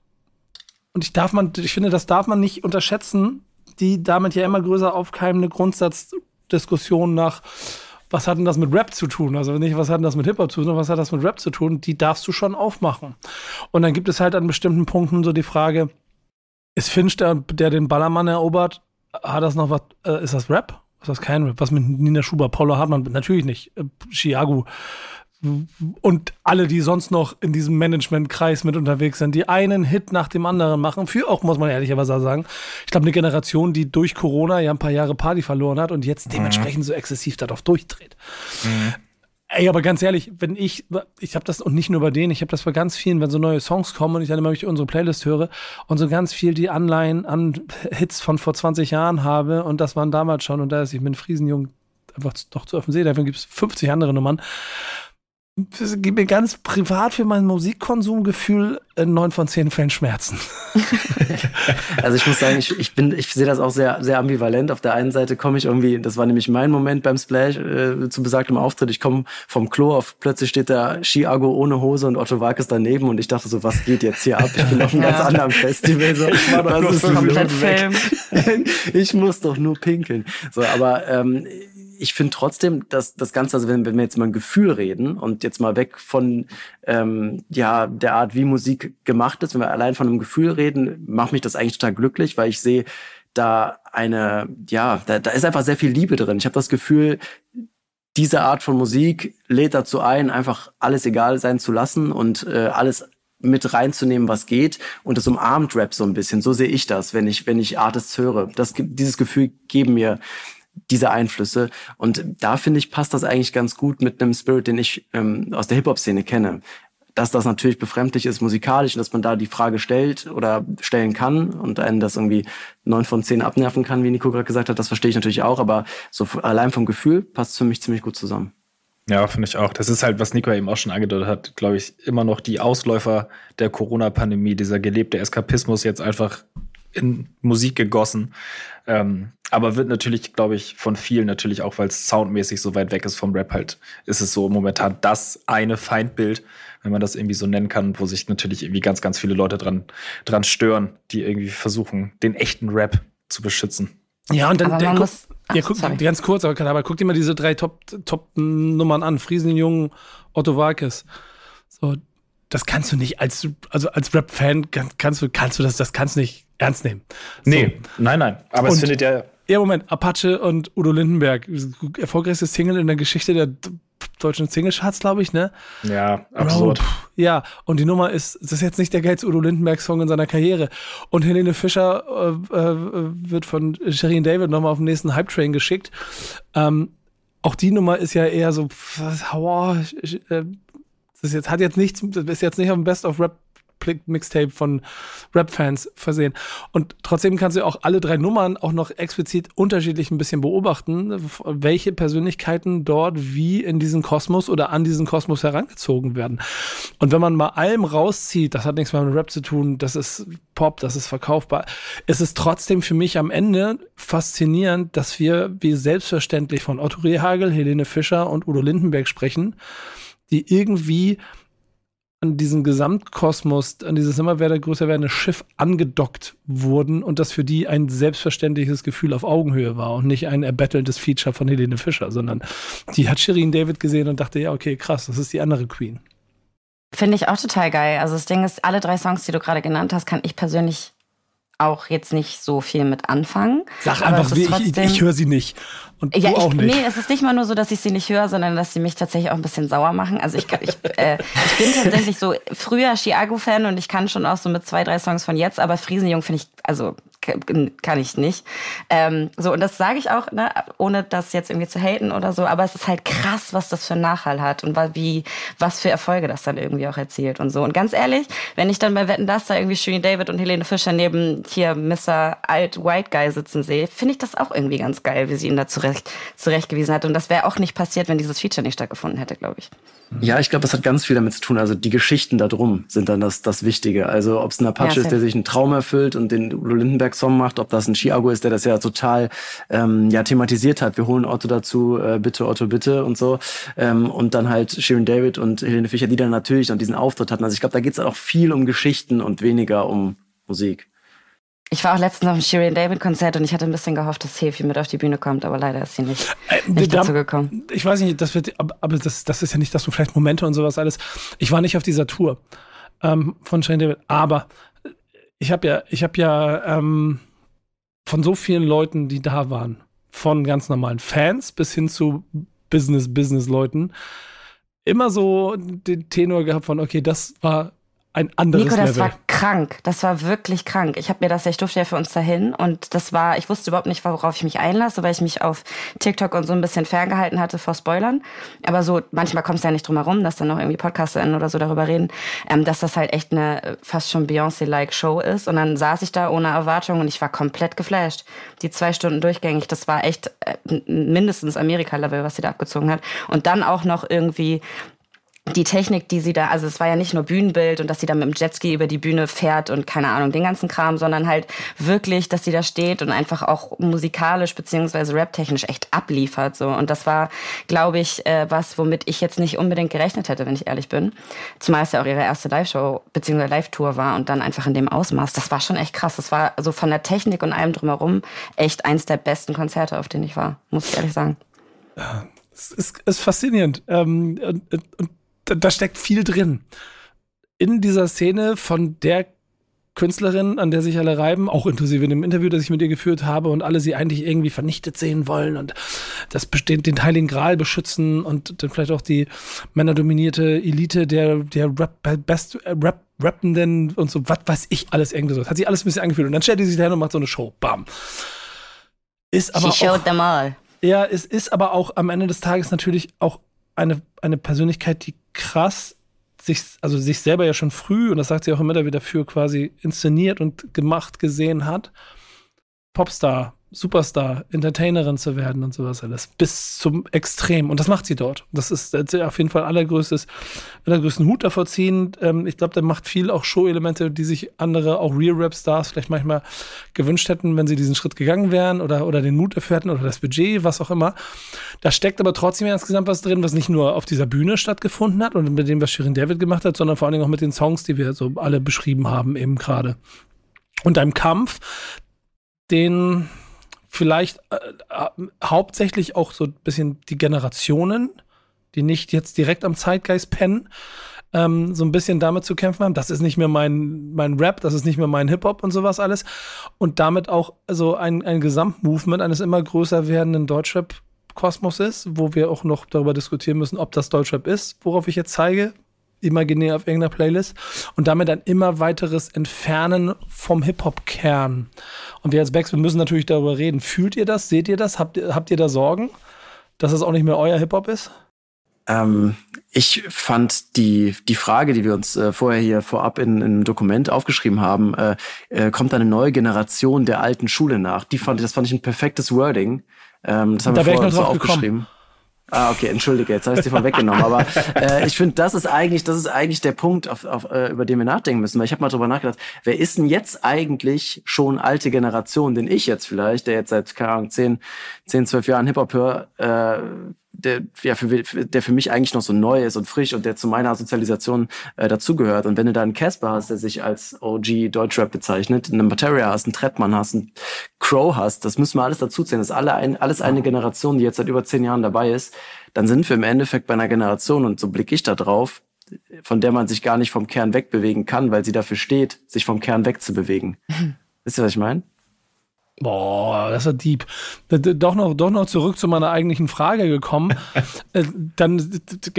und ich darf man, ich finde, das darf man nicht unterschätzen, die damit ja immer größer aufkeimende Grundsatzdiskussion nach, was hat denn das mit Rap zu tun? Also nicht, was hat denn das mit Hip-Hop zu tun, was hat das mit Rap zu tun? Die darfst du schon aufmachen. Und dann gibt es halt an bestimmten Punkten so die Frage, ist Finch der, der den Ballermann erobert, hat das noch was, äh, ist das Rap? Was ist kein Rap? Was mit Nina Schuber, Paula Hartmann? Natürlich nicht. Äh, Chiago. Und alle, die sonst noch in diesem Managementkreis mit unterwegs sind, die einen Hit nach dem anderen machen, für auch, muss man ehrlicherweise sagen. Ich glaube, eine Generation, die durch Corona ja ein paar Jahre Party verloren hat und jetzt dementsprechend so exzessiv darauf durchdreht. Mhm. Ey, aber ganz ehrlich, wenn ich, ich habe das und nicht nur bei denen, ich habe das bei ganz vielen, wenn so neue Songs kommen und ich dann immer unsere Playlist höre und so ganz viel die Anleihen an Hits von vor 20 Jahren habe und das waren damals schon und da ist ich mit Friesenjung einfach doch zu offen sehe, davon gibt es 50 andere Nummern. gib mir ganz privat für mein Musikkonsumgefühl in neun von zehn Fällen Schmerzen. also ich muss sagen, ich, ich bin, ich sehe das auch sehr, sehr ambivalent. Auf der einen Seite komme ich irgendwie, das war nämlich mein Moment beim Splash äh, zu besagtem Auftritt. Ich komme vom Klo auf, plötzlich steht da Chiago ohne Hose und Otto Walkes daneben und ich dachte so, was geht jetzt hier ab? Ich bin auf einem ja. ganz anderen Festival. So, ich war doch nur Minuten weg. ich muss doch nur pinkeln. So, aber ähm, ich finde trotzdem, dass das Ganze, also wenn, wenn wir jetzt mal ein Gefühl reden und jetzt mal weg von ähm, ja der Art, wie Musik gemacht ist, wenn wir allein von einem Gefühl reden, macht mich das eigentlich total glücklich, weil ich sehe da eine, ja, da, da ist einfach sehr viel Liebe drin. Ich habe das Gefühl, diese Art von Musik lädt dazu ein, einfach alles egal sein zu lassen und äh, alles mit reinzunehmen, was geht. Und das umarmt Rap so ein bisschen. So sehe ich das, wenn ich, wenn ich Artists höre. Das, dieses Gefühl geben mir diese Einflüsse. Und da finde ich, passt das eigentlich ganz gut mit einem Spirit, den ich ähm, aus der Hip-Hop-Szene kenne. Dass das natürlich befremdlich ist musikalisch und dass man da die Frage stellt oder stellen kann und einen das irgendwie neun von zehn abnerven kann, wie Nico gerade gesagt hat, das verstehe ich natürlich auch, aber so allein vom Gefühl passt es für mich ziemlich gut zusammen. Ja, finde ich auch. Das ist halt, was Nico eben auch schon angedeutet hat, glaube ich, immer noch die Ausläufer der Corona-Pandemie, dieser gelebte Eskapismus jetzt einfach in Musik gegossen. Ähm, aber wird natürlich, glaube ich, von vielen natürlich auch, weil es soundmäßig so weit weg ist vom Rap halt, ist es so momentan das eine Feindbild, wenn man das irgendwie so nennen kann, wo sich natürlich irgendwie ganz, ganz viele Leute dran, dran stören, die irgendwie versuchen, den echten Rap zu beschützen. Ja, und dann, der, guck, muss, ach, ja, guck, ganz kurz, aber, aber guck dir mal diese drei Top-Nummern Top an. Friesenjungen, Otto Walkes. So, das kannst du nicht als, also als Rap-Fan kannst du, kannst du das, das kannst du nicht ernst nehmen. So. Nee, nein, nein. Aber und, es findet ja. Ja, Moment, Apache und Udo Lindenberg. Erfolgreichstes Single in der Geschichte der deutschen Singlecharts, glaube ich, ne? Ja, absurd. Bro, ja, und die Nummer ist, das ist jetzt nicht der geilste Udo Lindenberg-Song in seiner Karriere. Und Helene Fischer äh, äh, wird von Sherin David nochmal auf den nächsten Hype-Train geschickt. Ähm, auch die Nummer ist ja eher so, wow, äh, das jetzt, hat jetzt nichts, das ist jetzt nicht auf dem Best of Rap Mixtape von Rap-Fans versehen. Und trotzdem kannst du auch alle drei Nummern auch noch explizit unterschiedlich ein bisschen beobachten, welche Persönlichkeiten dort wie in diesen Kosmos oder an diesen Kosmos herangezogen werden. Und wenn man mal allem rauszieht, das hat nichts mehr mit Rap zu tun, das ist Pop, das ist verkaufbar, ist es trotzdem für mich am Ende faszinierend, dass wir wie selbstverständlich von Otto Rehagel, Helene Fischer und Udo Lindenberg sprechen, die irgendwie an diesen Gesamtkosmos, an dieses immer wieder größer werdende Schiff angedockt wurden und das für die ein selbstverständliches Gefühl auf Augenhöhe war und nicht ein erbetteltes Feature von Helene Fischer, sondern die hat Shirin David gesehen und dachte, ja, okay, krass, das ist die andere Queen. Finde ich auch total geil. Also das Ding ist, alle drei Songs, die du gerade genannt hast, kann ich persönlich auch jetzt nicht so viel mit anfangen. Sag einfach, wie, ich, ich höre sie nicht. Und ja, du auch ich, nicht. Nee, es ist nicht mal nur so, dass ich sie nicht höre, sondern dass sie mich tatsächlich auch ein bisschen sauer machen. Also ich, ich, äh, ich bin tatsächlich so früher Chiago-Fan und ich kann schon auch so mit zwei, drei Songs von jetzt, aber Friesenjung finde ich, also kann ich nicht. Ähm, so, und das sage ich auch, ne, ohne das jetzt irgendwie zu haten oder so, aber es ist halt krass, was das für einen Nachhall hat und wie, was für Erfolge das dann irgendwie auch erzielt und so. Und ganz ehrlich, wenn ich dann bei Wetten, dass da irgendwie Shirin David und Helene Fischer neben hier Mr. Alt White Guy sitzen sehe, finde ich das auch irgendwie ganz geil, wie sie ihn da zurecht, zurechtgewiesen hat. Und das wäre auch nicht passiert, wenn dieses Feature nicht stattgefunden hätte, glaube ich. Ja, ich glaube, das hat ganz viel damit zu tun. Also die Geschichten darum sind dann das, das Wichtige. Also ob es ein Apache ja, ist, der sich einen Traum erfüllt und den Udo Lindenberg-Song macht, ob das ein Chiago ist, der das ja total ähm, ja, thematisiert hat. Wir holen Otto dazu, äh, bitte, Otto, bitte und so. Ähm, und dann halt Sharon David und Helene Fischer, die dann natürlich noch diesen Auftritt hatten. Also ich glaube, da geht es auch viel um Geschichten und weniger um Musik. Ich war auch letztens auf dem Shirin David Konzert und ich hatte ein bisschen gehofft, dass Hefi mit auf die Bühne kommt, aber leider ist sie nicht, äh, nicht dazu gekommen. Ich weiß nicht, das wird, aber das, das ist ja nicht, dass du vielleicht Momente und sowas alles. Ich war nicht auf dieser Tour ähm, von Shirin David, aber ich habe ja, ich habe ja ähm, von so vielen Leuten, die da waren, von ganz normalen Fans bis hin zu Business-Business-Leuten, immer so den Tenor gehabt von, okay, das war ein anderes Nico, das Level. war krank. Das war wirklich krank. Ich habe mir das, ich durfte ja für uns dahin und das war, ich wusste überhaupt nicht, worauf ich mich einlasse, weil ich mich auf TikTok und so ein bisschen ferngehalten hatte vor Spoilern. Aber so, manchmal kommst du ja nicht drum herum, dass dann noch irgendwie PodcasterInnen oder so darüber reden, ähm, dass das halt echt eine äh, fast schon Beyoncé-like Show ist. Und dann saß ich da ohne Erwartung und ich war komplett geflasht. Die zwei Stunden durchgängig, das war echt äh, mindestens Amerika-Level, was sie da abgezogen hat. Und dann auch noch irgendwie die Technik, die sie da, also es war ja nicht nur Bühnenbild und dass sie da mit dem Jetski über die Bühne fährt und keine Ahnung, den ganzen Kram, sondern halt wirklich, dass sie da steht und einfach auch musikalisch beziehungsweise raptechnisch echt abliefert. So. Und das war, glaube ich, äh, was, womit ich jetzt nicht unbedingt gerechnet hätte, wenn ich ehrlich bin. Zumal es ja auch ihre erste Live-Show beziehungsweise Live-Tour war und dann einfach in dem Ausmaß. Das war schon echt krass. Das war also von der Technik und allem drumherum echt eins der besten Konzerte, auf denen ich war, muss ich ehrlich sagen. Ja, es ist, ist faszinierend. Ähm, und, und da, da steckt viel drin. In dieser Szene von der Künstlerin, an der sich alle reiben, auch inklusive in dem Interview, das ich mit ihr geführt habe und alle sie eigentlich irgendwie vernichtet sehen wollen und das besteht, den Heiligen Gral beschützen und dann vielleicht auch die männerdominierte Elite der, der Rap, Best Rap, Rappenden und so, was weiß ich, alles irgendwie so. Das hat sich alles ein bisschen angefühlt und dann stellt sie sich dahin und macht so eine Show. Bam. Ist aber She showed auch, them all. Ja, es ist aber auch am Ende des Tages natürlich auch eine, eine Persönlichkeit, die krass sich, also sich selber ja schon früh, und das sagt sie auch immer wieder dafür, quasi inszeniert und gemacht gesehen hat, Popstar Superstar, Entertainerin zu werden und sowas alles. Bis zum Extrem. Und das macht sie dort. Das ist auf jeden Fall allergrößtes, allergrößten Hut davor ziehen. Ähm, ich glaube, der macht viel auch Show-Elemente, die sich andere, auch Real-Rap-Stars vielleicht manchmal gewünscht hätten, wenn sie diesen Schritt gegangen wären oder, oder den Mut dafür hätten oder das Budget, was auch immer. Da steckt aber trotzdem insgesamt was drin, was nicht nur auf dieser Bühne stattgefunden hat und mit dem, was Shirin David gemacht hat, sondern vor allen Dingen auch mit den Songs, die wir so alle beschrieben haben eben gerade. Und einem Kampf, den vielleicht äh, äh, hauptsächlich auch so ein bisschen die Generationen, die nicht jetzt direkt am Zeitgeist pennen, ähm, so ein bisschen damit zu kämpfen haben. Das ist nicht mehr mein, mein Rap, das ist nicht mehr mein Hip-Hop und sowas alles. Und damit auch so ein, ein Gesamtmovement eines immer größer werdenden Deutschrap-Kosmos ist, wo wir auch noch darüber diskutieren müssen, ob das Deutschrap ist, worauf ich jetzt zeige, imaginär auf irgendeiner Playlist und damit ein immer weiteres Entfernen vom Hip-Hop-Kern. Und wir als Backspin müssen natürlich darüber reden. Fühlt ihr das? Seht ihr das? Habt ihr, habt ihr da Sorgen, dass es auch nicht mehr euer Hip-Hop ist? Ähm, ich fand die, die Frage, die wir uns äh, vorher hier vorab in, in einem Dokument aufgeschrieben haben, äh, äh, kommt eine neue Generation der alten Schule nach. Die fand, das fand ich ein perfektes Wording. Ähm, das haben da wir vorher so aufgeschrieben. Gekommen. Ah, okay, entschuldige, jetzt habe ich dir vorweggenommen. Aber äh, ich finde, das ist eigentlich, das ist eigentlich der Punkt, auf, auf, äh, über den wir nachdenken müssen. Weil ich habe mal drüber nachgedacht, wer ist denn jetzt eigentlich schon alte Generation, den ich jetzt vielleicht, der jetzt seit, keine Ahnung, zehn, zehn, zwölf Jahren Hip-Hop höre, äh, der, ja, für, der für mich eigentlich noch so neu ist und frisch und der zu meiner Sozialisation äh, dazugehört. Und wenn du da einen Casper hast, der sich als OG Deutschrap bezeichnet, einen Materia hast, einen Trettmann hast, einen Crow hast, das müssen wir alles dazuzählen. Das ist alle ein, alles eine Generation, die jetzt seit über zehn Jahren dabei ist. Dann sind wir im Endeffekt bei einer Generation, und so blicke ich da drauf, von der man sich gar nicht vom Kern wegbewegen kann, weil sie dafür steht, sich vom Kern wegzubewegen. Wisst ihr, was ich meine? Boah, das war deep. Doch noch, doch noch zurück zu meiner eigentlichen Frage gekommen. Äh, dann,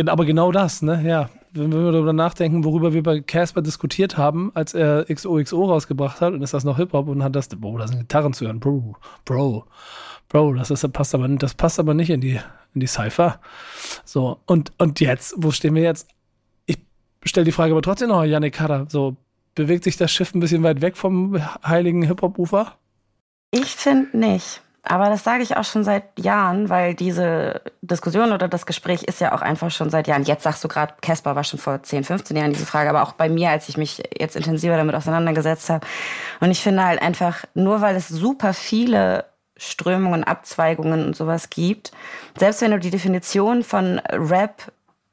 aber genau das, ne? Ja. Wenn wir darüber nachdenken, worüber wir bei Casper diskutiert haben, als er XOXO rausgebracht hat, und ist das noch Hip-Hop und hat das, boah, da sind Gitarren zu hören. Bro, Bro, Bro, das ist, passt aber, das passt aber nicht in die, in die Cypher. So. Und, und jetzt, wo stehen wir jetzt? Ich stelle die Frage aber trotzdem noch, Yannick Hatter, so, bewegt sich das Schiff ein bisschen weit weg vom heiligen Hip-Hop-Ufer? Ich finde nicht. Aber das sage ich auch schon seit Jahren, weil diese Diskussion oder das Gespräch ist ja auch einfach schon seit Jahren. Jetzt sagst du gerade, Casper war schon vor 10, 15 Jahren diese Frage, aber auch bei mir, als ich mich jetzt intensiver damit auseinandergesetzt habe. Und ich finde halt einfach, nur weil es super viele Strömungen, Abzweigungen und sowas gibt, selbst wenn du die Definition von Rap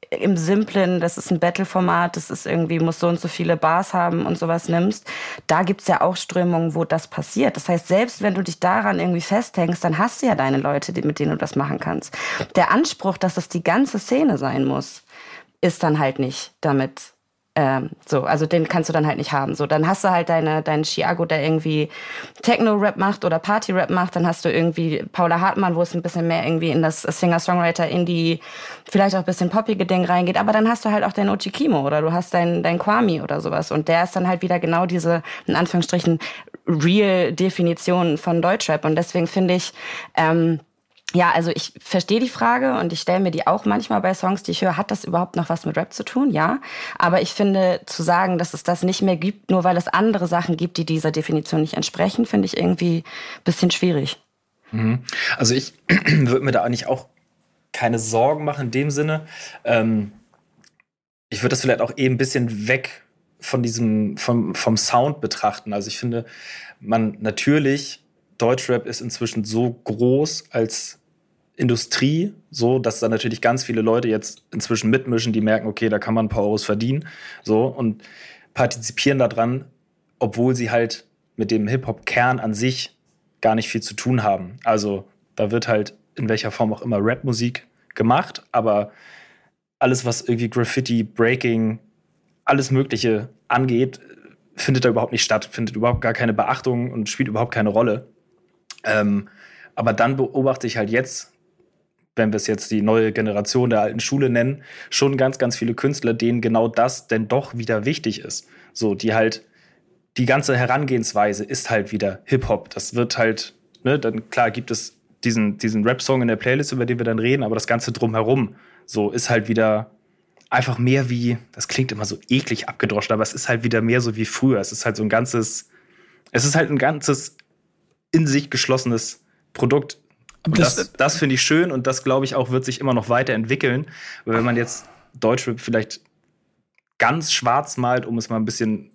im Simplen, das ist ein Battle-Format, das ist irgendwie, muss so und so viele Bars haben und sowas nimmst, da gibt's ja auch Strömungen, wo das passiert. Das heißt, selbst wenn du dich daran irgendwie festhängst, dann hast du ja deine Leute, mit denen du das machen kannst. Der Anspruch, dass das die ganze Szene sein muss, ist dann halt nicht damit ähm, so, also den kannst du dann halt nicht haben. So, dann hast du halt deine, deinen Chiago, der irgendwie Techno-Rap macht oder Party-Rap macht. Dann hast du irgendwie Paula Hartmann, wo es ein bisschen mehr irgendwie in das Singer-Songwriter, in die vielleicht auch ein bisschen poppige Ding reingeht. Aber dann hast du halt auch deinen Ochikimo oder du hast deinen, deinen Kwami oder sowas. Und der ist dann halt wieder genau diese, in Anführungsstrichen, Real-Definition von Deutschrap. Und deswegen finde ich, ähm, ja, also ich verstehe die Frage und ich stelle mir die auch manchmal bei Songs, die ich höre, hat das überhaupt noch was mit Rap zu tun? Ja. Aber ich finde, zu sagen, dass es das nicht mehr gibt, nur weil es andere Sachen gibt, die dieser Definition nicht entsprechen, finde ich irgendwie ein bisschen schwierig. Mhm. Also ich würde mir da eigentlich auch keine Sorgen machen in dem Sinne. Ähm ich würde das vielleicht auch eben ein bisschen weg von diesem, vom, vom Sound betrachten. Also ich finde, man natürlich, Deutschrap ist inzwischen so groß als Industrie, so dass da natürlich ganz viele Leute jetzt inzwischen mitmischen, die merken, okay, da kann man ein paar Euros verdienen, so und partizipieren daran, obwohl sie halt mit dem Hip-Hop-Kern an sich gar nicht viel zu tun haben. Also da wird halt in welcher Form auch immer Rap-Musik gemacht, aber alles, was irgendwie Graffiti, Breaking, alles Mögliche angeht, findet da überhaupt nicht statt, findet überhaupt gar keine Beachtung und spielt überhaupt keine Rolle. Ähm, aber dann beobachte ich halt jetzt, wenn wir es jetzt die neue Generation der alten Schule nennen, schon ganz, ganz viele Künstler, denen genau das denn doch wieder wichtig ist. So, die halt, die ganze Herangehensweise ist halt wieder Hip-Hop. Das wird halt, ne, dann klar gibt es diesen, diesen Rap-Song in der Playlist, über den wir dann reden, aber das Ganze drumherum, so ist halt wieder einfach mehr wie, das klingt immer so eklig abgedroschen, aber es ist halt wieder mehr so wie früher. Es ist halt so ein ganzes, es ist halt ein ganzes in sich geschlossenes Produkt. Und das, das, das finde ich schön und das, glaube ich, auch wird sich immer noch weiterentwickeln. Weil wenn man jetzt Deutschrap vielleicht ganz schwarz malt, um es mal ein bisschen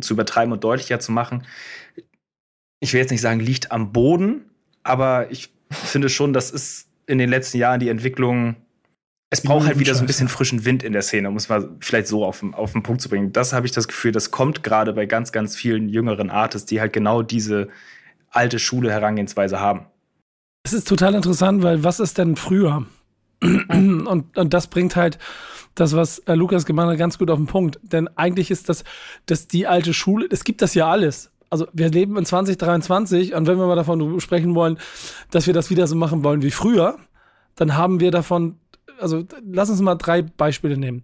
zu übertreiben und deutlicher zu machen, ich will jetzt nicht sagen, liegt am Boden, aber ich finde schon, das ist in den letzten Jahren die Entwicklung es braucht halt wieder so ein bisschen frischen Wind in der Szene, um es mal vielleicht so auf, auf den Punkt zu bringen. Das habe ich das Gefühl, das kommt gerade bei ganz, ganz vielen jüngeren Artists, die halt genau diese alte Schule Herangehensweise haben. Es ist total interessant, weil was ist denn früher? und, und das bringt halt das, was äh, Lukas gemacht hat, ganz gut auf den Punkt. Denn eigentlich ist das, dass die alte Schule, es gibt das ja alles. Also wir leben in 2023 und wenn wir mal davon sprechen wollen, dass wir das wieder so machen wollen wie früher, dann haben wir davon also lass uns mal drei Beispiele nehmen.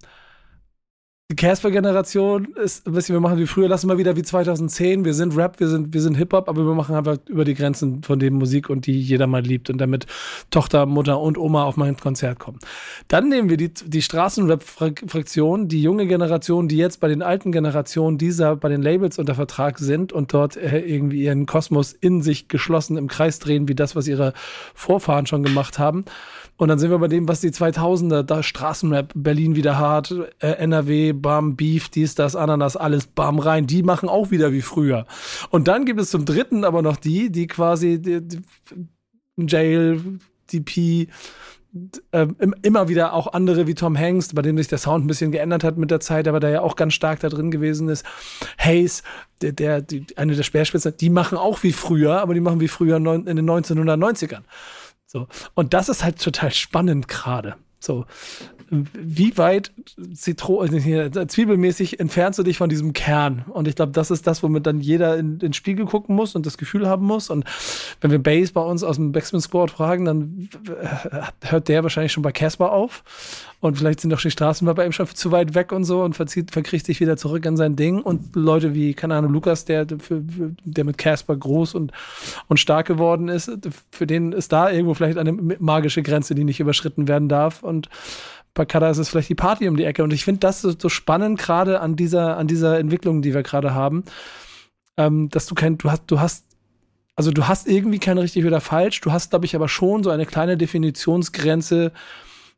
Die Casper-Generation ist ein bisschen, wir machen wie früher, lassen wir wieder wie 2010. Wir sind Rap, wir sind, wir sind Hip-Hop, aber wir machen einfach über die Grenzen von dem Musik und die jeder mal liebt und damit Tochter, Mutter und Oma auf mein Konzert kommen. Dann nehmen wir die, die Straßenrap-Fraktion, die junge Generation, die jetzt bei den alten Generationen dieser, bei den Labels unter Vertrag sind und dort äh, irgendwie ihren Kosmos in sich geschlossen im Kreis drehen, wie das, was ihre Vorfahren schon gemacht haben. Und dann sind wir bei dem, was die 2000er, da Straßenrap, Berlin wieder hart, äh, NRW, Bam, Beef, dies, das, Ananas, alles Bam rein. Die machen auch wieder wie früher. Und dann gibt es zum dritten aber noch die, die quasi die, die Jail, DP, äh, immer wieder auch andere wie Tom Hanks, bei dem sich der Sound ein bisschen geändert hat mit der Zeit, aber der ja auch ganz stark da drin gewesen ist. Hayes, der, der die, eine der Speerspitzen, die machen auch wie früher, aber die machen wie früher in den 1990ern. So. Und das ist halt total spannend gerade. So, wie weit Zitro äh, zwiebelmäßig entfernst du dich von diesem Kern? Und ich glaube, das ist das, womit dann jeder in den Spiegel gucken muss und das Gefühl haben muss. Und wenn wir Base bei uns aus dem Backspin Squad fragen, dann hört der wahrscheinlich schon bei Casper auf. Und vielleicht sind doch die Straßen bei ihm schon zu weit weg und so und verzieht, verkriegt sich wieder zurück an sein Ding. Und Leute wie, keine Ahnung, Lukas, der, für, der mit Casper groß und, und stark geworden ist, für den ist da irgendwo vielleicht eine magische Grenze, die nicht überschritten werden darf. Und bei Kada ist es vielleicht die Party um die Ecke. Und ich finde das so, spannend gerade an dieser, an dieser Entwicklung, die wir gerade haben, ähm, dass du kein, du hast, du hast, also du hast irgendwie kein richtig oder falsch. Du hast, glaube ich, aber schon so eine kleine Definitionsgrenze,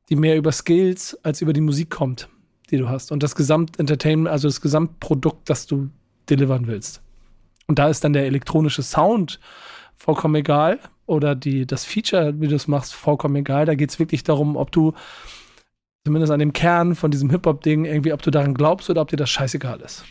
die mehr über Skills als über die Musik kommt, die du hast. Und das Gesamtentertainment, also das Gesamtprodukt, das du delivern willst. Und da ist dann der elektronische Sound vollkommen egal. Oder die, das Feature, wie du es machst, vollkommen egal. Da geht es wirklich darum, ob du zumindest an dem Kern von diesem Hip-Hop-Ding irgendwie, ob du daran glaubst oder ob dir das scheißegal ist.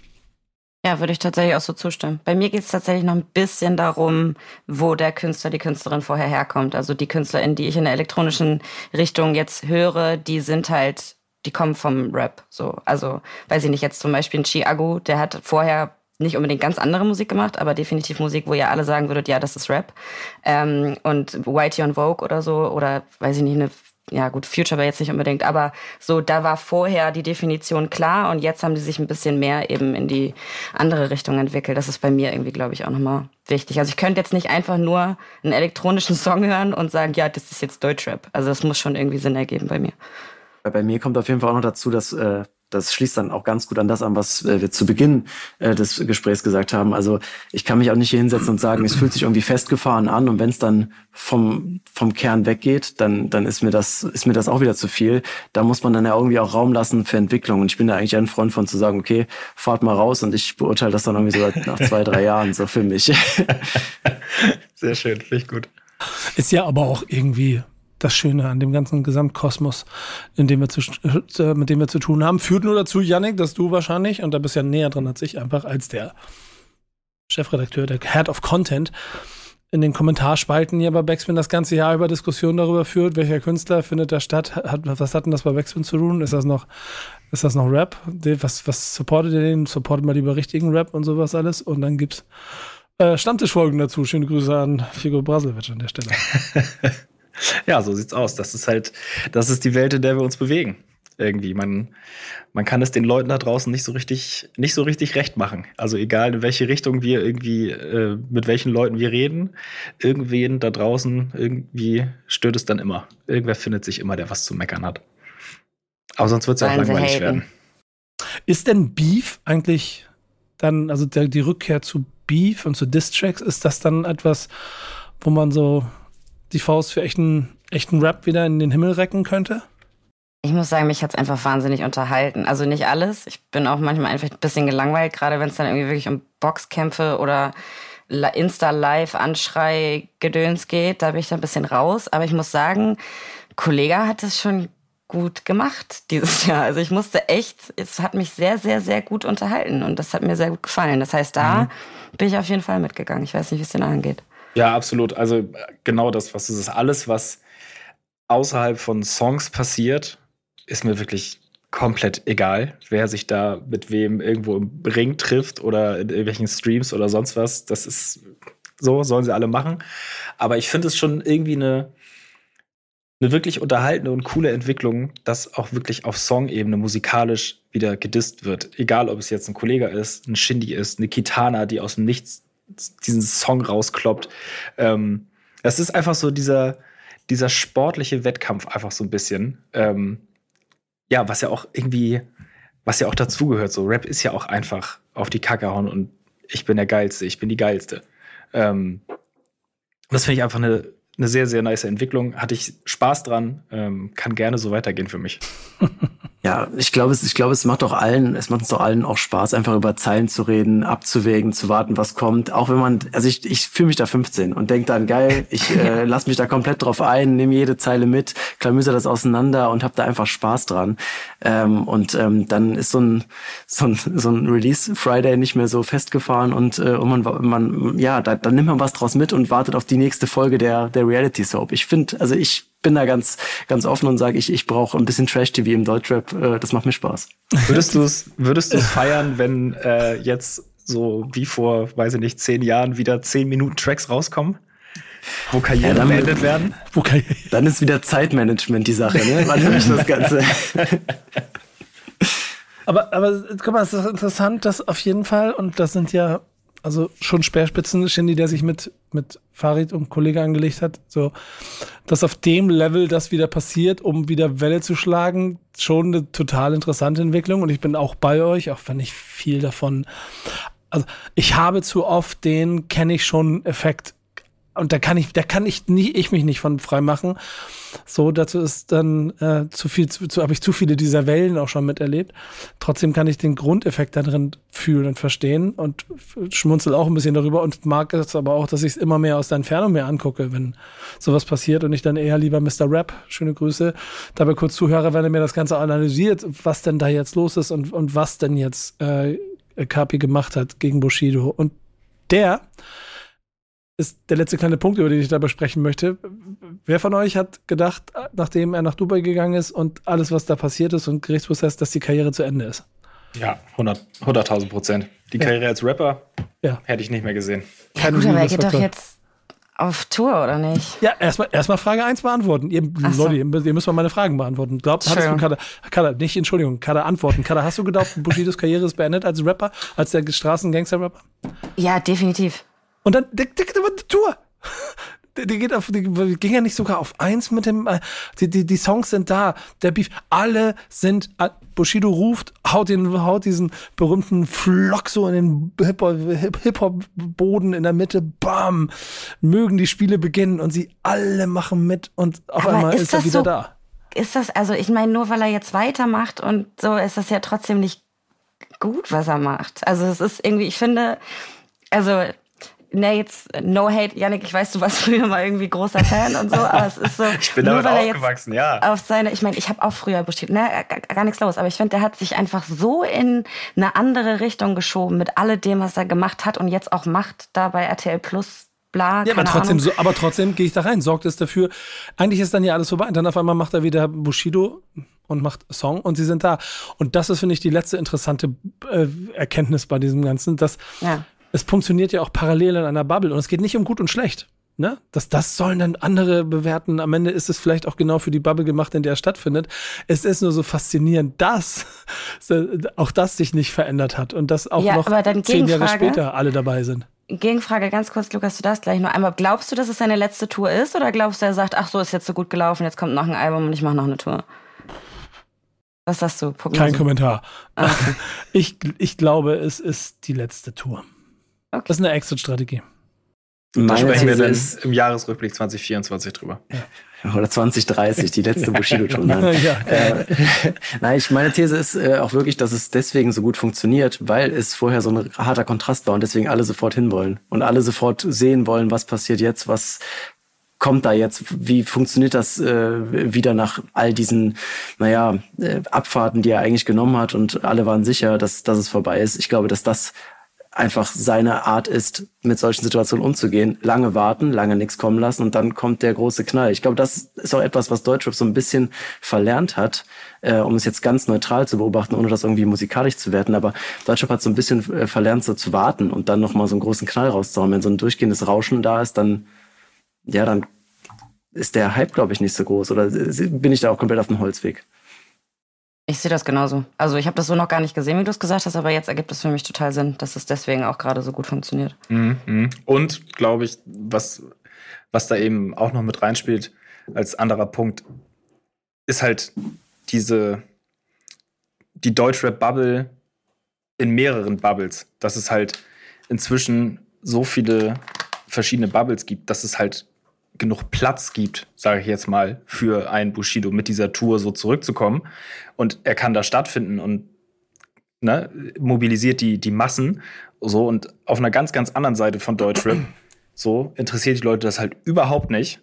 Ja, würde ich tatsächlich auch so zustimmen. Bei mir geht es tatsächlich noch ein bisschen darum, wo der Künstler, die Künstlerin vorher herkommt. Also die Künstlerin, die ich in der elektronischen Richtung jetzt höre, die sind halt, die kommen vom Rap. So, also weiß ich nicht, jetzt zum Beispiel ein Chiago, der hat vorher nicht unbedingt ganz andere Musik gemacht, aber definitiv Musik, wo ihr alle sagen würdet, ja, das ist Rap. Ähm, und Whitey on Vogue oder so, oder weiß ich nicht, eine ja gut, Future war jetzt nicht unbedingt, aber so, da war vorher die Definition klar und jetzt haben die sich ein bisschen mehr eben in die andere Richtung entwickelt. Das ist bei mir irgendwie, glaube ich, auch nochmal wichtig. Also ich könnte jetzt nicht einfach nur einen elektronischen Song hören und sagen, ja, das ist jetzt Deutschrap. Also das muss schon irgendwie Sinn ergeben bei mir. Bei mir kommt auf jeden Fall auch noch dazu, dass äh, das schließt dann auch ganz gut an das an, was äh, wir zu Beginn äh, des Gesprächs gesagt haben. Also ich kann mich auch nicht hier hinsetzen und sagen, es fühlt sich irgendwie festgefahren an und wenn es dann vom, vom Kern weggeht, dann, dann ist mir das, ist mir das auch wieder zu viel. Da muss man dann ja irgendwie auch Raum lassen für Entwicklung. Und ich bin da eigentlich ein Freund von zu sagen, okay, fahrt mal raus und ich beurteile das dann irgendwie so nach zwei, drei Jahren so für mich. Sehr schön, finde ich gut. Ist ja aber auch irgendwie das Schöne an dem ganzen Gesamtkosmos, in dem wir zu, äh, mit dem wir zu tun haben. Führt nur dazu, Yannick, dass du wahrscheinlich, und da bist ja näher dran als ich, einfach als der Chefredakteur, der Head of Content, in den Kommentarspalten hier bei Backspin das ganze Jahr über Diskussionen darüber führt, welcher Künstler findet da statt. Hat, was hat denn das bei Backspin zu tun? Ist das noch, ist das noch Rap? Was, was supportet ihr den? Supportet mal lieber richtigen Rap und sowas alles? Und dann gibt's äh, Stammtischfolgen dazu. Schöne Grüße an Figo Brasilewitsch an der Stelle. Ja, so sieht's aus. Das ist halt, das ist die Welt, in der wir uns bewegen. Irgendwie. Man, man kann es den Leuten da draußen nicht so richtig, nicht so richtig recht machen. Also egal in welche Richtung wir irgendwie, äh, mit welchen Leuten wir reden, irgendwen da draußen irgendwie stört es dann immer. Irgendwer findet sich immer, der was zu meckern hat. Aber sonst wird es ja auch langweilig werden. Ist denn Beef eigentlich dann, also der, die Rückkehr zu Beef und zu Distracks, ist das dann etwas, wo man so die Faust für echten, echten Rap wieder in den Himmel recken könnte? Ich muss sagen, mich hat es einfach wahnsinnig unterhalten. Also nicht alles. Ich bin auch manchmal einfach ein bisschen gelangweilt, gerade wenn es dann irgendwie wirklich um Boxkämpfe oder Insta-Live-Anschrei-Gedöns geht. Da bin ich dann ein bisschen raus. Aber ich muss sagen, Kollege hat es schon gut gemacht dieses Jahr. Also ich musste echt, es hat mich sehr, sehr, sehr gut unterhalten und das hat mir sehr gut gefallen. Das heißt, da mhm. bin ich auf jeden Fall mitgegangen. Ich weiß nicht, wie es den angeht. Ja, absolut. Also genau das, was es ist. Alles, was außerhalb von Songs passiert, ist mir wirklich komplett egal, wer sich da mit wem irgendwo im Ring trifft oder in irgendwelchen Streams oder sonst was. Das ist so, sollen sie alle machen. Aber ich finde es schon irgendwie eine, eine wirklich unterhaltende und coole Entwicklung, dass auch wirklich auf Song-Ebene musikalisch wieder gedisst wird. Egal, ob es jetzt ein Kollege ist, ein Shindy ist, eine Kitana, die aus dem Nichts diesen Song rauskloppt. Ähm, es ist einfach so dieser, dieser sportliche Wettkampf einfach so ein bisschen. Ähm, ja, was ja auch irgendwie, was ja auch dazugehört. So, Rap ist ja auch einfach auf die Kacke hauen und ich bin der Geilste, ich bin die Geilste. Ähm, das finde ich einfach eine, eine sehr, sehr nice Entwicklung. Hatte ich Spaß dran, ähm, kann gerne so weitergehen für mich. Ja, ich glaube, es, ich glaube, es macht doch allen, es macht uns doch allen auch Spaß, einfach über Zeilen zu reden, abzuwägen, zu warten, was kommt. Auch wenn man, also ich, ich fühle mich da 15 und denke dann, geil, ich äh, lass mich da komplett drauf ein, nehme jede Zeile mit, klamüse das auseinander und habe da einfach Spaß dran. Ähm, und ähm, dann ist so ein, so ein, so ein Release Friday nicht mehr so festgefahren und, äh, und man, man, ja, da, dann nimmt man was draus mit und wartet auf die nächste Folge der, der Reality Soap. Ich finde, also ich bin da ganz, ganz offen und sage, ich, ich brauche ein bisschen Trash-TV im Deutschrap. Äh, das macht mir Spaß. Würdest du es würdest du's feiern, wenn äh, jetzt so wie vor, weiß ich nicht, zehn Jahren wieder zehn Minuten Tracks rauskommen? Wo Karrieren ja, beendet werden? Wo dann ist wieder Zeitmanagement die Sache, ne? Wann höre ich das Ganze? aber, aber guck mal, es ist interessant, dass auf jeden Fall, und das sind ja also schon Speerspitzen, Shindy, der sich mit, mit Farid und Kollege angelegt hat, so, dass auf dem Level das wieder passiert, um wieder Welle zu schlagen, schon eine total interessante Entwicklung. Und ich bin auch bei euch, auch wenn ich viel davon, also ich habe zu oft den kenne ich schon Effekt und da kann ich, da kann ich nie, ich mich nicht von frei machen. So, dazu ist dann äh, zu viel, zu, zu habe ich zu viele dieser Wellen auch schon miterlebt. Trotzdem kann ich den Grundeffekt da drin fühlen und verstehen und schmunzel auch ein bisschen darüber und mag es aber auch, dass ich es immer mehr aus der Entfernung mehr angucke, wenn sowas passiert und ich dann eher lieber Mr. Rap, schöne Grüße, dabei kurz zuhöre, wenn er mir das Ganze analysiert, was denn da jetzt los ist und, und was denn jetzt äh, Kapi gemacht hat gegen Bushido. Und der ist der letzte kleine Punkt, über den ich da besprechen möchte. Wer von euch hat gedacht, nachdem er nach Dubai gegangen ist und alles, was da passiert ist und Gerichtsprozess, dass die Karriere zu Ende ist? Ja, 100.000 100 Prozent. Die Karriere ja. als Rapper ja. hätte ich nicht mehr gesehen. Ja, gut, aber er geht doch jetzt auf Tour, oder nicht? Ja, erstmal erstmal Frage 1 beantworten. Ihr, so. Leute, ihr, ihr müsst mal meine Fragen beantworten. Glaubt, hattest du Kader, Kader, nicht Entschuldigung, Kader antworten. Kader, hast du gedacht, Bushidos Karriere ist beendet als Rapper, als der Straßengangster-Rapper? Ja, definitiv. Und dann, der, der, der, der Tour. die geht auf, die ging ja nicht sogar auf eins mit dem, äh, die, die, die Songs sind da, der Beef, alle sind, äh, Bushido ruft, haut, den, haut diesen berühmten Flock so in den Hip-Hop-Boden in der Mitte, bam, mögen die Spiele beginnen und sie alle machen mit und auf Aber einmal ist, ist er wieder so, da. Ist das, also ich meine, nur weil er jetzt weitermacht und so, ist das ja trotzdem nicht gut, was er macht. Also es ist irgendwie, ich finde, also ne, jetzt no hate, Janik, ich weiß, du warst früher mal irgendwie großer Fan und so, aber es ist so. ich bin damit aufgewachsen, ja. Auf seine, ich meine, ich habe auch früher Bushido, ne, gar, gar nichts los, aber ich finde, der hat sich einfach so in eine andere Richtung geschoben mit alledem, was er gemacht hat und jetzt auch macht da bei RTL Plus. Bla, ja, aber trotzdem, so, aber trotzdem gehe ich da rein, sorgt es dafür. Eigentlich ist dann ja alles vorbei. Und dann auf einmal macht er wieder Bushido und macht Song und sie sind da. Und das ist, finde ich, die letzte interessante äh, Erkenntnis bei diesem Ganzen, dass ja es funktioniert ja auch parallel in einer Bubble und es geht nicht um gut und schlecht. Ne? Das, das sollen dann andere bewerten. Am Ende ist es vielleicht auch genau für die Bubble gemacht, in der es stattfindet. Es ist nur so faszinierend, dass auch das sich nicht verändert hat und dass auch ja, noch zehn Jahre später alle dabei sind. Gegenfrage ganz kurz, Lukas, du darfst gleich nur einmal. Glaubst du, dass es seine letzte Tour ist oder glaubst du, er sagt, ach so, ist jetzt so gut gelaufen, jetzt kommt noch ein Album und ich mache noch eine Tour? Was sagst du? Prognose? Kein Kommentar. Ah, okay. Ich, ich glaube, es ist die letzte Tour. Okay. Das ist eine Exit-Strategie. Da sprechen wir dann im Jahresrückblick 2024 drüber. Ja. Oder 2030, die letzte Bushido-Tour. ja. äh, nein, ich, meine These ist äh, auch wirklich, dass es deswegen so gut funktioniert, weil es vorher so ein harter Kontrast war und deswegen alle sofort hinwollen und alle sofort sehen wollen, was passiert jetzt, was kommt da jetzt, wie funktioniert das äh, wieder nach all diesen, naja, äh, Abfahrten, die er eigentlich genommen hat und alle waren sicher, dass, dass es vorbei ist. Ich glaube, dass das einfach seine Art ist, mit solchen Situationen umzugehen. Lange warten, lange nichts kommen lassen und dann kommt der große Knall. Ich glaube, das ist auch etwas, was Deutschrap so ein bisschen verlernt hat, äh, um es jetzt ganz neutral zu beobachten, ohne das irgendwie musikalisch zu werten. Aber Deutschrap hat so ein bisschen äh, verlernt, so zu warten und dann nochmal so einen großen Knall rauszuhauen. Wenn so ein durchgehendes Rauschen da ist, dann, ja, dann ist der Hype, glaube ich, nicht so groß. Oder bin ich da auch komplett auf dem Holzweg? Ich sehe das genauso. Also ich habe das so noch gar nicht gesehen, wie du es gesagt hast, aber jetzt ergibt es für mich total Sinn, dass es deswegen auch gerade so gut funktioniert. Mhm. mhm. Und glaube ich, was, was da eben auch noch mit reinspielt als anderer Punkt, ist halt diese die Deutschrap-Bubble in mehreren Bubbles. Dass es halt inzwischen so viele verschiedene Bubbles gibt, dass es halt genug Platz gibt, sage ich jetzt mal, für einen Bushido mit dieser Tour so zurückzukommen. Und er kann da stattfinden und ne, mobilisiert die, die Massen. So, und auf einer ganz, ganz anderen Seite von Deutschrap, so, interessiert die Leute das halt überhaupt nicht.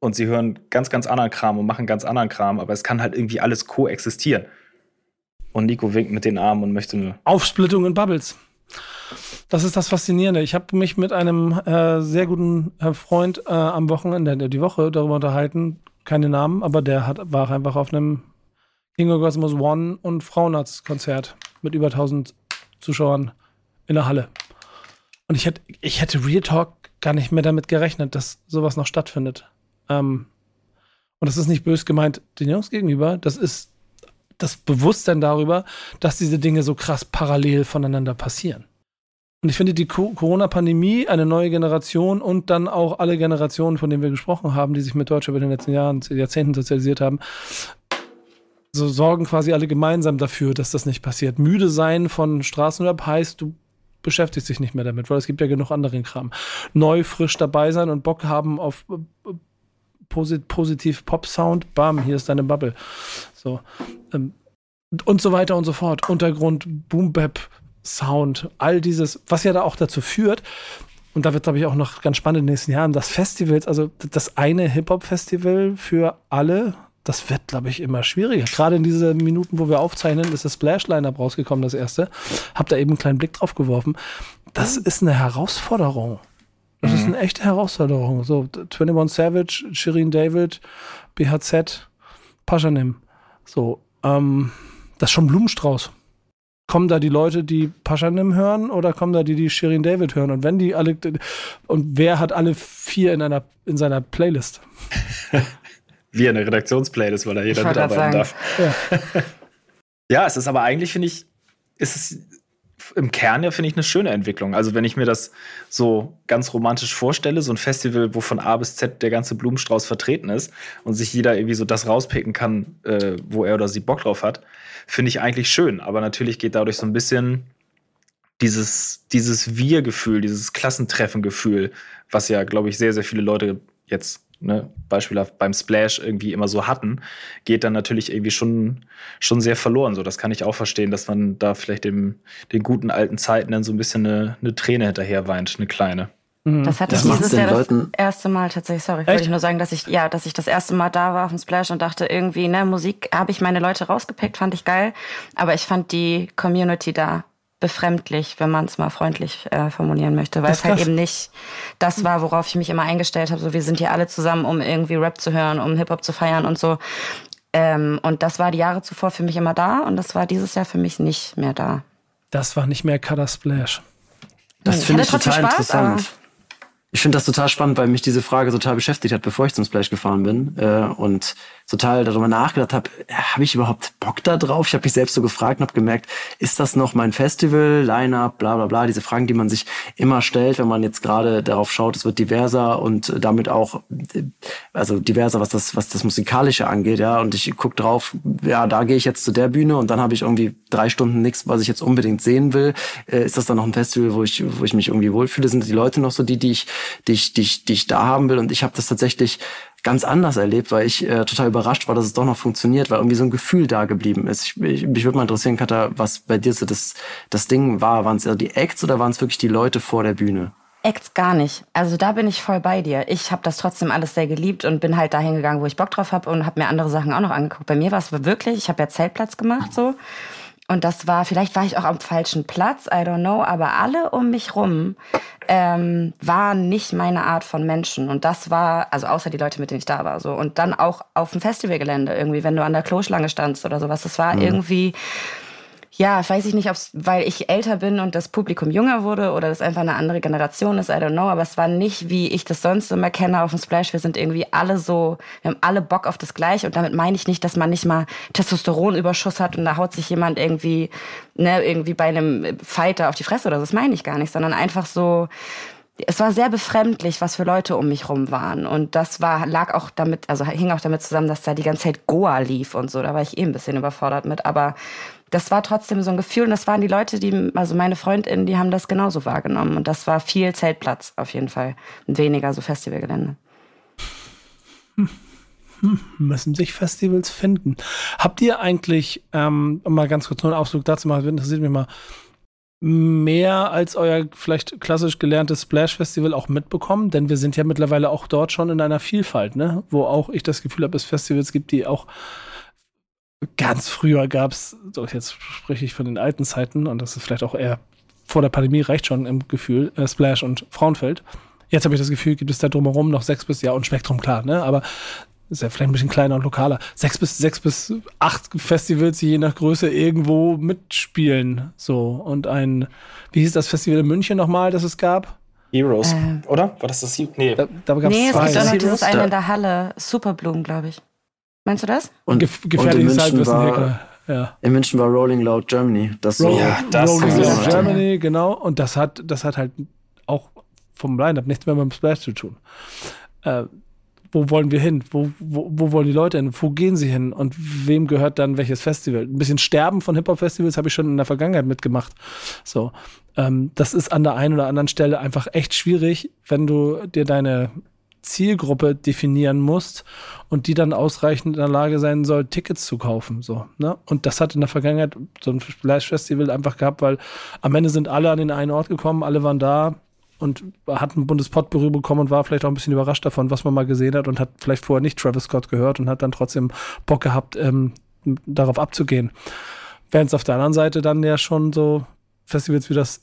Und sie hören ganz, ganz anderen Kram und machen ganz anderen Kram, aber es kann halt irgendwie alles koexistieren. Und Nico winkt mit den Armen und möchte nur. Aufsplittung in Bubbles. Das ist das Faszinierende. Ich habe mich mit einem äh, sehr guten äh, Freund äh, am Wochenende, die Woche darüber unterhalten, keine Namen, aber der hat, war einfach auf einem King of Cosmos One und Frauenarzt-Konzert mit über 1000 Zuschauern in der Halle. Und ich hätte, ich hätte Real Talk gar nicht mehr damit gerechnet, dass sowas noch stattfindet. Ähm, und das ist nicht bös gemeint den Jungs gegenüber, das ist das Bewusstsein darüber, dass diese Dinge so krass parallel voneinander passieren. Und ich finde, die Corona-Pandemie, eine neue Generation und dann auch alle Generationen, von denen wir gesprochen haben, die sich mit Deutschland in den letzten Jahren, Jahrzehnten sozialisiert haben, so sorgen quasi alle gemeinsam dafür, dass das nicht passiert. Müde sein von Straßenrap heißt, du beschäftigst dich nicht mehr damit, weil es gibt ja genug anderen Kram. Neu, frisch dabei sein und Bock haben auf äh, posit positiv Pop-Sound, bam, hier ist deine Bubble. So. Ähm, und so weiter und so fort. Untergrund, Boom-Bap, Sound, all dieses, was ja da auch dazu führt, und da wird, glaube ich, auch noch ganz spannend in den nächsten Jahren, das Festivals, also das eine Hip-Hop-Festival für alle, das wird, glaube ich, immer schwieriger. Gerade in diesen Minuten, wo wir aufzeichnen, ist das Splash-Line-Up rausgekommen, das erste. Hab da eben einen kleinen Blick drauf geworfen. Das ist eine Herausforderung. Das mhm. ist eine echte Herausforderung. So, 21 Savage, Shirin David, BHZ, Paschanim. So, ähm, das ist schon Blumenstrauß kommen da die Leute, die Paschanim hören oder kommen da die, die Shirin David hören? Und wenn die alle, und wer hat alle vier in einer, in seiner Playlist? Wie eine Redaktionsplaylist, weil da jeder mitarbeiten darf. Ja. ja, es ist aber eigentlich, finde ich, ist es im Kern ja, finde ich, eine schöne Entwicklung. Also, wenn ich mir das so ganz romantisch vorstelle, so ein Festival, wo von A bis Z der ganze Blumenstrauß vertreten ist und sich jeder irgendwie so das rauspicken kann, äh, wo er oder sie Bock drauf hat, finde ich eigentlich schön. Aber natürlich geht dadurch so ein bisschen dieses, dieses Wir-Gefühl, dieses Klassentreffen-Gefühl, was ja, glaube ich, sehr, sehr viele Leute jetzt ne, beispielhaft beim Splash irgendwie immer so hatten, geht dann natürlich irgendwie schon, schon sehr verloren. So, das kann ich auch verstehen, dass man da vielleicht dem, den guten alten Zeiten dann so ein bisschen eine, eine Träne hinterher weint, eine kleine. Mhm. Das hatte ich dieses Jahr das erste Mal tatsächlich, sorry, Echt? wollte ich nur sagen, dass ich, ja, dass ich das erste Mal da war auf dem Splash und dachte irgendwie, ne, Musik habe ich meine Leute rausgepickt, fand ich geil, aber ich fand die Community da befremdlich, wenn man es mal freundlich äh, formulieren möchte, weil es halt eben nicht das war, worauf ich mich immer eingestellt habe. So, wir sind hier alle zusammen, um irgendwie Rap zu hören, um Hip-Hop zu feiern und so. Ähm, und das war die Jahre zuvor für mich immer da und das war dieses Jahr für mich nicht mehr da. Das war nicht mehr Color Splash. Das finde ich total Spaß, interessant. Ich finde das total spannend, weil mich diese Frage total beschäftigt hat, bevor ich zum Splash gefahren bin äh, und total darüber nachgedacht habe, habe ich überhaupt Bock da drauf? Ich habe mich selbst so gefragt und habe gemerkt, ist das noch mein Festival, Line-up, bla bla bla, diese Fragen, die man sich immer stellt, wenn man jetzt gerade darauf schaut, es wird diverser und damit auch, also diverser, was das, was das Musikalische angeht, ja, und ich guck drauf, ja, da gehe ich jetzt zu der Bühne und dann habe ich irgendwie drei Stunden nichts, was ich jetzt unbedingt sehen will. Äh, ist das dann noch ein Festival, wo ich, wo ich mich irgendwie wohlfühle? Sind die Leute noch so die, die ich die ich, die ich, die ich da haben will. Und ich habe das tatsächlich ganz anders erlebt, weil ich äh, total überrascht war, dass es doch noch funktioniert, weil irgendwie so ein Gefühl da geblieben ist. Ich, ich, mich würde mal interessieren, Katha, was bei dir so das, das Ding war. Waren es eher die Acts oder waren es wirklich die Leute vor der Bühne? Acts gar nicht. Also da bin ich voll bei dir. Ich habe das trotzdem alles sehr geliebt und bin halt dahin gegangen, wo ich Bock drauf habe und habe mir andere Sachen auch noch angeguckt. Bei mir war es wirklich, ich habe ja Zeltplatz gemacht so. Und das war, vielleicht war ich auch am falschen Platz, I don't know, aber alle um mich rum ähm, waren nicht meine Art von Menschen. Und das war, also außer die Leute, mit denen ich da war, so. Und dann auch auf dem Festivalgelände irgendwie, wenn du an der Kloschlange standst oder sowas. Das war mhm. irgendwie, ja, weiß ich nicht, ob es, weil ich älter bin und das Publikum jünger wurde oder das einfach eine andere Generation ist, I don't know, aber es war nicht, wie ich das sonst immer kenne auf dem Splash. Wir sind irgendwie alle so, wir haben alle Bock auf das Gleiche. Und damit meine ich nicht, dass man nicht mal Testosteronüberschuss hat und da haut sich jemand irgendwie, ne, irgendwie bei einem Fighter auf die Fresse oder so, das meine ich gar nicht, sondern einfach so, es war sehr befremdlich, was für Leute um mich rum waren. Und das war, lag auch damit, also hing auch damit zusammen, dass da die ganze Zeit Goa lief und so. Da war ich eh ein bisschen überfordert mit. Aber das war trotzdem so ein Gefühl und das waren die Leute, die, also meine Freundinnen, die haben das genauso wahrgenommen und das war viel Zeltplatz auf jeden Fall, weniger so Festivalgelände. Hm. Müssen sich Festivals finden. Habt ihr eigentlich, ähm, mal ganz kurz nur einen Ausflug dazu machen, interessiert mich mal, mehr als euer vielleicht klassisch gelerntes Splash-Festival auch mitbekommen? Denn wir sind ja mittlerweile auch dort schon in einer Vielfalt, ne? Wo auch ich das Gefühl habe, es Festivals gibt, die auch ganz früher gab es, so jetzt spreche ich von den alten Zeiten und das ist vielleicht auch eher vor der Pandemie reicht schon im Gefühl, äh, Splash und Frauenfeld. Jetzt habe ich das Gefühl, gibt es da drumherum noch sechs bis, ja, und Spektrum, klar, ne? Aber ist ja vielleicht ein bisschen kleiner und lokaler. Sechs bis, sechs bis acht Festivals, die je nach Größe irgendwo mitspielen. So. Und ein, wie hieß das Festival in München nochmal, das es gab? Heroes, äh, oder? War das das? Nee, da, da gab nee, es zwei. es gibt auch noch dieses eine in der Halle, Superblumen, glaube ich. Meinst du das? Und, Gef gefährliches Halbwissen Hacker. Ja. In München war Rolling Loud Germany. Das so. Ja, das Rolling Loud Germany, genau. Und das hat, das hat halt auch vom Line-Up nichts mehr mit dem Splash zu tun. Äh, wo wollen wir hin? Wo, wo, wo wollen die Leute hin? Wo gehen sie hin? Und wem gehört dann welches Festival? Ein bisschen Sterben von Hip-Hop-Festivals habe ich schon in der Vergangenheit mitgemacht. So, ähm, das ist an der einen oder anderen Stelle einfach echt schwierig, wenn du dir deine Zielgruppe definieren musst und die dann ausreichend in der Lage sein soll, Tickets zu kaufen. So, ne? Und das hat in der Vergangenheit so ein Flash-Festival einfach gehabt, weil am Ende sind alle an den einen Ort gekommen, alle waren da und hat ein Bundespotbury bekommen und war vielleicht auch ein bisschen überrascht davon, was man mal gesehen hat und hat vielleicht vorher nicht Travis Scott gehört und hat dann trotzdem Bock gehabt, ähm, darauf abzugehen. Während es auf der anderen Seite dann ja schon so Festivals wie das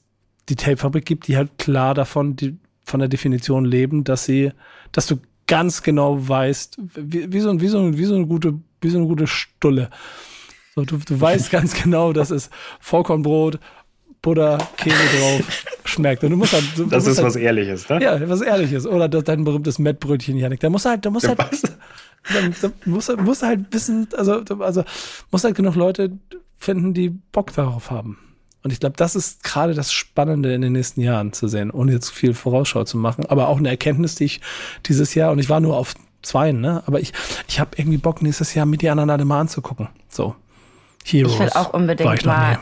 die Tape-Fabrik gibt, die halt klar davon, die von der Definition leben, dass sie, dass du ganz genau weißt, wie, wie, so, wie, so, wie so eine gute, wie so eine gute Stulle. So, du, du weißt ganz genau, dass es Vollkornbrot, Butter, Käse drauf schmeckt. Und du musst halt, du, das ist halt, was Ehrliches, ne? Ja, was Ehrliches. Oder das, dein berühmtes Mettbrötchen, Janik. Da musst du halt, da musst halt, da musst, musst halt wissen, also, also, musst halt genug Leute finden, die Bock darauf haben. Und ich glaube, das ist gerade das Spannende in den nächsten Jahren zu sehen, ohne jetzt viel Vorausschau zu machen. Aber auch eine Erkenntnis, die ich dieses Jahr, und ich war nur auf zwei, ne? Aber ich, ich habe irgendwie Bock, nächstes Jahr mit die anderen alle mal anzugucken. So. Heroes. Ich will auch unbedingt war ich noch mal.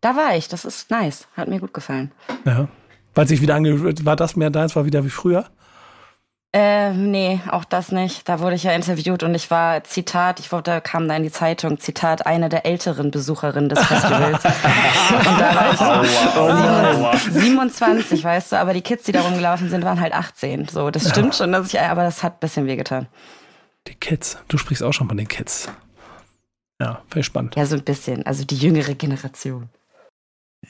Da war ich, das ist nice. Hat mir gut gefallen. Ja. Weil sich wieder ange war das mehr deins, war wieder wie früher? Äh, nee, auch das nicht. Da wurde ich ja interviewt und ich war, Zitat, ich wurde, kam da in die Zeitung, Zitat, eine der älteren Besucherinnen des Festivals. und da war ich oh, wow. 27, weißt du, aber die Kids, die da rumgelaufen sind, waren halt 18. So, das stimmt ja. schon, dass ich, aber das hat ein bisschen wehgetan. Die Kids, du sprichst auch schon von den Kids. Ja, voll spannend. Ja, so ein bisschen, also die jüngere Generation.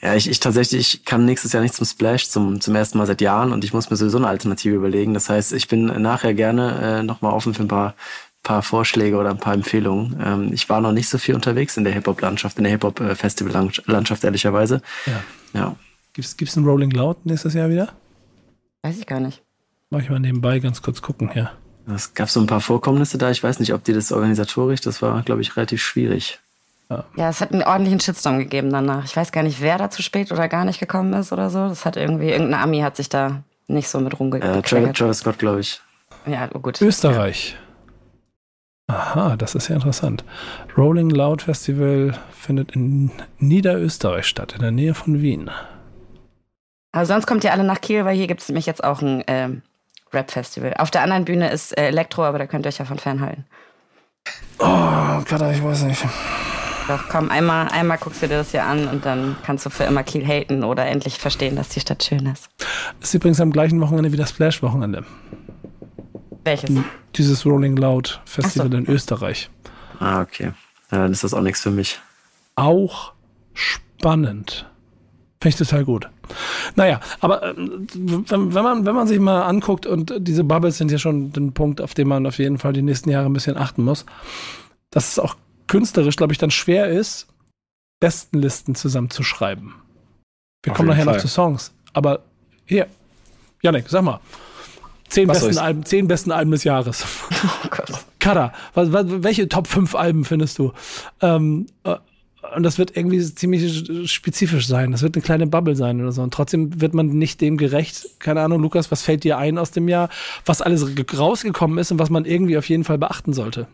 Ja, ich, ich tatsächlich kann nächstes Jahr nicht zum Splash zum, zum ersten Mal seit Jahren und ich muss mir sowieso eine Alternative überlegen. Das heißt, ich bin nachher gerne äh, nochmal offen für ein paar, paar Vorschläge oder ein paar Empfehlungen. Ähm, ich war noch nicht so viel unterwegs in der Hip-Hop-Landschaft, in der Hip-Hop-Festival-Landschaft, ehrlicherweise. Ja. ja. Gibt's, gibt's ein Rolling Loud nächstes Jahr wieder? Weiß ich gar nicht. Mach ich mal nebenbei ganz kurz gucken, ja. Es gab so ein paar Vorkommnisse da. Ich weiß nicht, ob die das organisatorisch, das war, glaube ich, relativ schwierig. Ja. es hat einen ordentlichen Shitstorm gegeben danach. Ich weiß gar nicht, wer da zu spät oder gar nicht gekommen ist oder so. Das hat irgendwie, irgendein Ami hat sich da nicht so mit rumgekriegt. Äh, Travis, Scott, glaube ich. Ja, oh gut. Österreich. Aha, das ist ja interessant. Rolling Loud Festival findet in Niederösterreich statt, in der Nähe von Wien. Aber sonst kommt ihr alle nach Kiel, weil hier gibt es nämlich jetzt auch ein ähm, Rap-Festival. Auf der anderen Bühne ist äh, Elektro, aber da könnt ihr euch ja von fernhalten. Oh, Gott, ich weiß nicht. Doch, komm, einmal, einmal guckst du dir das hier an und dann kannst du für immer Kiel haten oder endlich verstehen, dass die Stadt schön ist. Ist übrigens am gleichen Wochenende wie das Splash-Wochenende. Welches? Dieses Rolling Loud Festival so. in Österreich. Ah, okay. Ja, dann ist das auch nichts für mich. Auch spannend. Finde ich total gut. Naja, aber äh, wenn, wenn, man, wenn man sich mal anguckt und diese Bubbles sind ja schon ein Punkt, auf den man auf jeden Fall die nächsten Jahre ein bisschen achten muss, dass es auch künstlerisch, glaube ich, dann schwer ist, Bestenlisten zusammenzuschreiben. Wir Auf kommen nachher Fall. noch zu Songs. Aber hier, Janik, sag mal. Zehn besten, Alben, zehn besten Alben des Jahres. Oh Gott. Kada, was, was, welche Top 5 Alben findest du? Ähm, äh, und das wird irgendwie ziemlich spezifisch sein. Das wird eine kleine Bubble sein oder so. Und trotzdem wird man nicht dem gerecht. Keine Ahnung, Lukas, was fällt dir ein aus dem Jahr, was alles rausgekommen ist und was man irgendwie auf jeden Fall beachten sollte?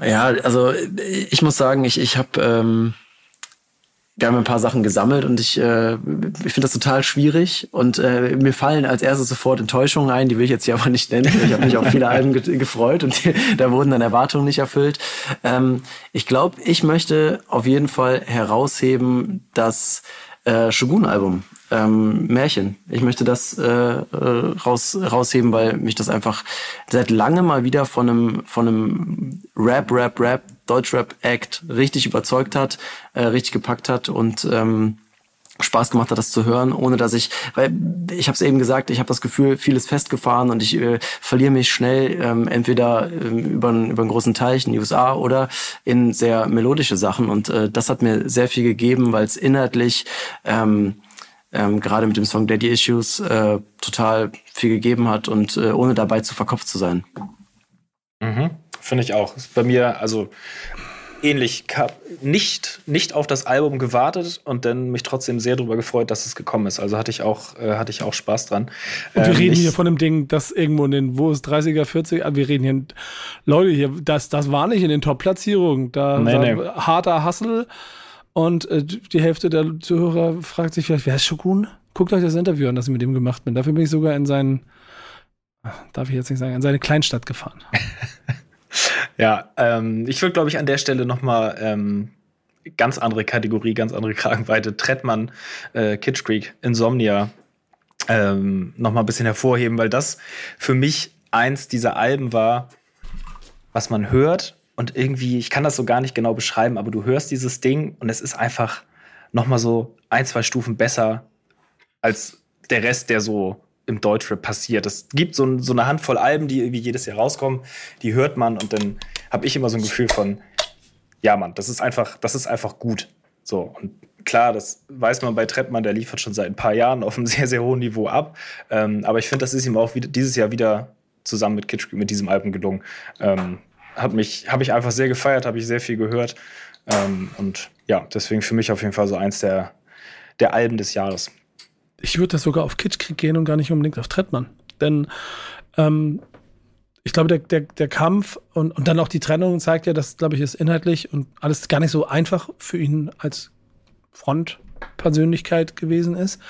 Ja, also ich muss sagen, ich, ich habe ähm, wir haben ein paar Sachen gesammelt und ich, äh, ich finde das total schwierig und äh, mir fallen als erstes sofort Enttäuschungen ein, die will ich jetzt hier aber nicht nennen. Ich habe mich auf viele Alben ge gefreut und die, da wurden dann Erwartungen nicht erfüllt. Ähm, ich glaube, ich möchte auf jeden Fall herausheben, dass äh, Shogun-Album, ähm, Märchen. Ich möchte das äh, äh, raus, rausheben, weil mich das einfach seit langem mal wieder von einem, von einem Rap, Rap, Rap, Deutschrap-Act richtig überzeugt hat, äh, richtig gepackt hat und ähm, Spaß gemacht hat, das zu hören, ohne dass ich, weil ich habe es eben gesagt, ich habe das Gefühl, vieles festgefahren und ich äh, verliere mich schnell ähm, entweder ähm, über, über einen großen Teich in den USA oder in sehr melodische Sachen und äh, das hat mir sehr viel gegeben, weil es inhaltlich ähm, ähm, gerade mit dem Song Daddy Issues äh, total viel gegeben hat und äh, ohne dabei zu verkopft zu sein. Mhm. Finde ich auch. Ist bei mir, also ähnlich, nicht, nicht auf das Album gewartet und dann mich trotzdem sehr darüber gefreut, dass es gekommen ist. Also hatte ich auch, äh, hatte ich auch Spaß dran. Und wir ähm, reden hier von einem Ding, das irgendwo in den, wo ist 30er, 40er, wir reden hier, Leute, hier, das, das war nicht in den Top-Platzierungen. Da nee, nee. harter Hustle und äh, die Hälfte der Zuhörer fragt sich vielleicht, wer ist Shogun? Guckt euch das Interview an, das ich mit ihm gemacht bin. Dafür bin ich sogar in seinen, darf ich jetzt nicht sagen, in seine Kleinstadt gefahren. ja, ähm, ich würde, glaube ich, an der Stelle noch mal ähm, ganz andere Kategorie, ganz andere Kragenweite, Trettmann, äh, Kitsch Creek, Insomnia ähm, noch mal ein bisschen hervorheben, weil das für mich eins dieser Alben war, was man hört und irgendwie, ich kann das so gar nicht genau beschreiben, aber du hörst dieses Ding und es ist einfach noch mal so ein, zwei Stufen besser als der Rest, der so im Deutschrap passiert. Es gibt so, so eine Handvoll Alben, die irgendwie jedes Jahr rauskommen, die hört man und dann habe ich immer so ein Gefühl von, ja Mann, das ist einfach, das ist einfach gut. So, und klar, das weiß man bei Treppmann, der liefert schon seit ein paar Jahren auf einem sehr, sehr hohen Niveau ab. Ähm, aber ich finde, das ist ihm auch wieder, dieses Jahr wieder zusammen mit Kitsch mit diesem Album gelungen. Ähm, hat mich, habe ich einfach sehr gefeiert, habe ich sehr viel gehört. Ähm, und ja, deswegen für mich auf jeden Fall so eins der, der Alben des Jahres. Ich würde das sogar auf Kitschkrieg gehen und gar nicht unbedingt auf Trettmann. Denn ähm, ich glaube, der, der, der Kampf und, und dann auch die Trennung zeigt ja, dass, glaube ich, ist inhaltlich und alles gar nicht so einfach für ihn als Frontpersönlichkeit gewesen ist.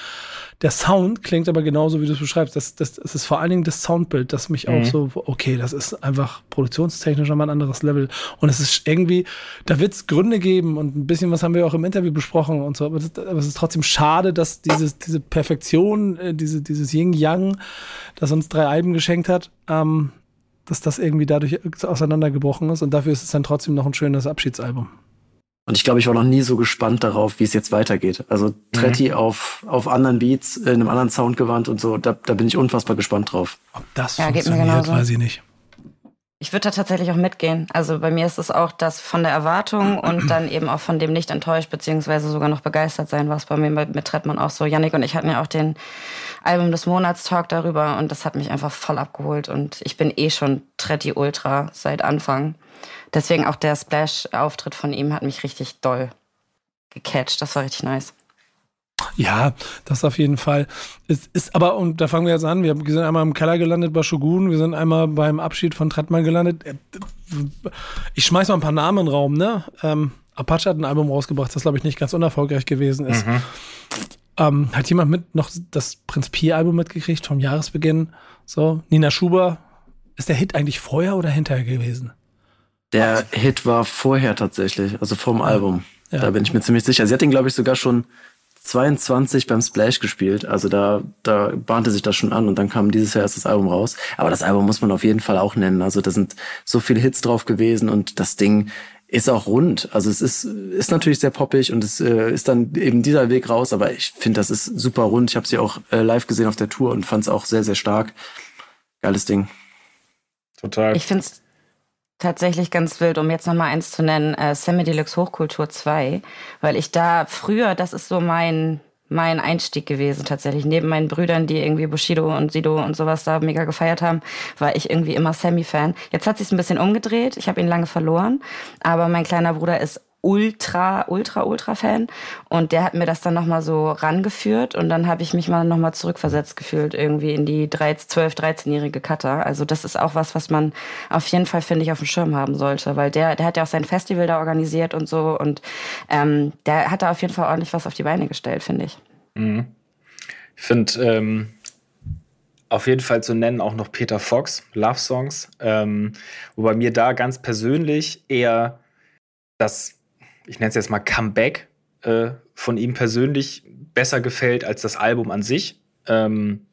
Der Sound klingt aber genauso, wie du es beschreibst. Das, das, das ist vor allen Dingen das Soundbild, das mich mhm. auch so, okay, das ist einfach produktionstechnisch nochmal ein anderes Level. Und es ist irgendwie, da wird es Gründe geben und ein bisschen was haben wir auch im Interview besprochen und so. Aber, das, aber es ist trotzdem schade, dass dieses, diese Perfektion, äh, diese, dieses Yin-Yang, das uns drei Alben geschenkt hat, ähm, dass das irgendwie dadurch auseinandergebrochen ist. Und dafür ist es dann trotzdem noch ein schönes Abschiedsalbum. Und ich glaube, ich war noch nie so gespannt darauf, wie es jetzt weitergeht. Also Tretti mhm. auf, auf anderen Beats, in einem anderen Sound gewandt und so, da, da bin ich unfassbar gespannt drauf. Ob das ja, funktioniert, weiß ich nicht. Ich würde da tatsächlich auch mitgehen. Also bei mir ist es auch das von der Erwartung und dann eben auch von dem nicht enttäuscht, beziehungsweise sogar noch begeistert sein, was bei mir mit, mit Trettmann auch so. Yannick und ich hatten ja auch den Album des Monats Talk darüber und das hat mich einfach voll abgeholt und ich bin eh schon Tretti Ultra seit Anfang. Deswegen auch der Splash-Auftritt von ihm hat mich richtig doll gecatcht. Das war richtig nice. Ja, das auf jeden Fall. Es ist aber, und da fangen wir jetzt an, wir sind einmal im Keller gelandet bei Shogun, wir sind einmal beim Abschied von Trettmann gelandet. Ich schmeiß mal ein paar Namen in den Raum, ne? Ähm, Apache hat ein Album rausgebracht, das glaube ich nicht ganz unerfolgreich gewesen ist. Mhm. Ähm, hat jemand mit noch das Prinz Pi-Album mitgekriegt vom Jahresbeginn? So, Nina Schuber. Ist der Hit eigentlich vorher oder hinterher gewesen? Der Hit war vorher tatsächlich, also vom Album. Ja. Da bin ich mir ziemlich sicher. Sie hat ihn, glaube ich, sogar schon 22 beim Splash gespielt. Also da, da bahnte sich das schon an und dann kam dieses Jahr erst das Album raus. Aber das Album muss man auf jeden Fall auch nennen. Also da sind so viele Hits drauf gewesen und das Ding ist auch rund. Also es ist, ist natürlich sehr poppig und es äh, ist dann eben dieser Weg raus, aber ich finde, das ist super rund. Ich habe sie auch äh, live gesehen auf der Tour und fand es auch sehr, sehr stark. Geiles Ding. Total. Ich finde es tatsächlich ganz wild, um jetzt nochmal eins zu nennen, äh, Semi Deluxe Hochkultur 2, weil ich da früher, das ist so mein, mein Einstieg gewesen tatsächlich. Neben meinen Brüdern, die irgendwie Bushido und Sido und sowas da mega gefeiert haben, war ich irgendwie immer Semi-Fan. Jetzt hat sich's ein bisschen umgedreht. Ich habe ihn lange verloren, aber mein kleiner Bruder ist ultra, ultra, ultra Fan. Und der hat mir das dann nochmal so rangeführt und dann habe ich mich mal nochmal zurückversetzt gefühlt, irgendwie in die 12, 13-jährige Cutter. Also das ist auch was, was man auf jeden Fall, finde ich, auf dem Schirm haben sollte, weil der, der hat ja auch sein Festival da organisiert und so und ähm, der hat da auf jeden Fall ordentlich was auf die Beine gestellt, finde ich. Mhm. Ich finde, ähm, auf jeden Fall zu nennen auch noch Peter Fox, Love Songs, ähm, wobei mir da ganz persönlich eher das ich nenne es jetzt mal Comeback äh, von ihm persönlich besser gefällt als das Album an sich. Ähm,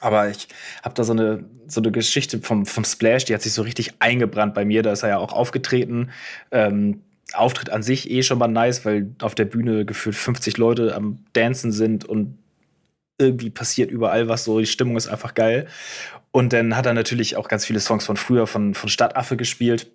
aber ich habe da so eine, so eine Geschichte vom, vom Splash, die hat sich so richtig eingebrannt bei mir. Da ist er ja auch aufgetreten. Ähm, Auftritt an sich eh schon mal nice, weil auf der Bühne gefühlt 50 Leute am Dancen sind und irgendwie passiert überall was so. Die Stimmung ist einfach geil. Und dann hat er natürlich auch ganz viele Songs von früher von, von Stadtaffe gespielt.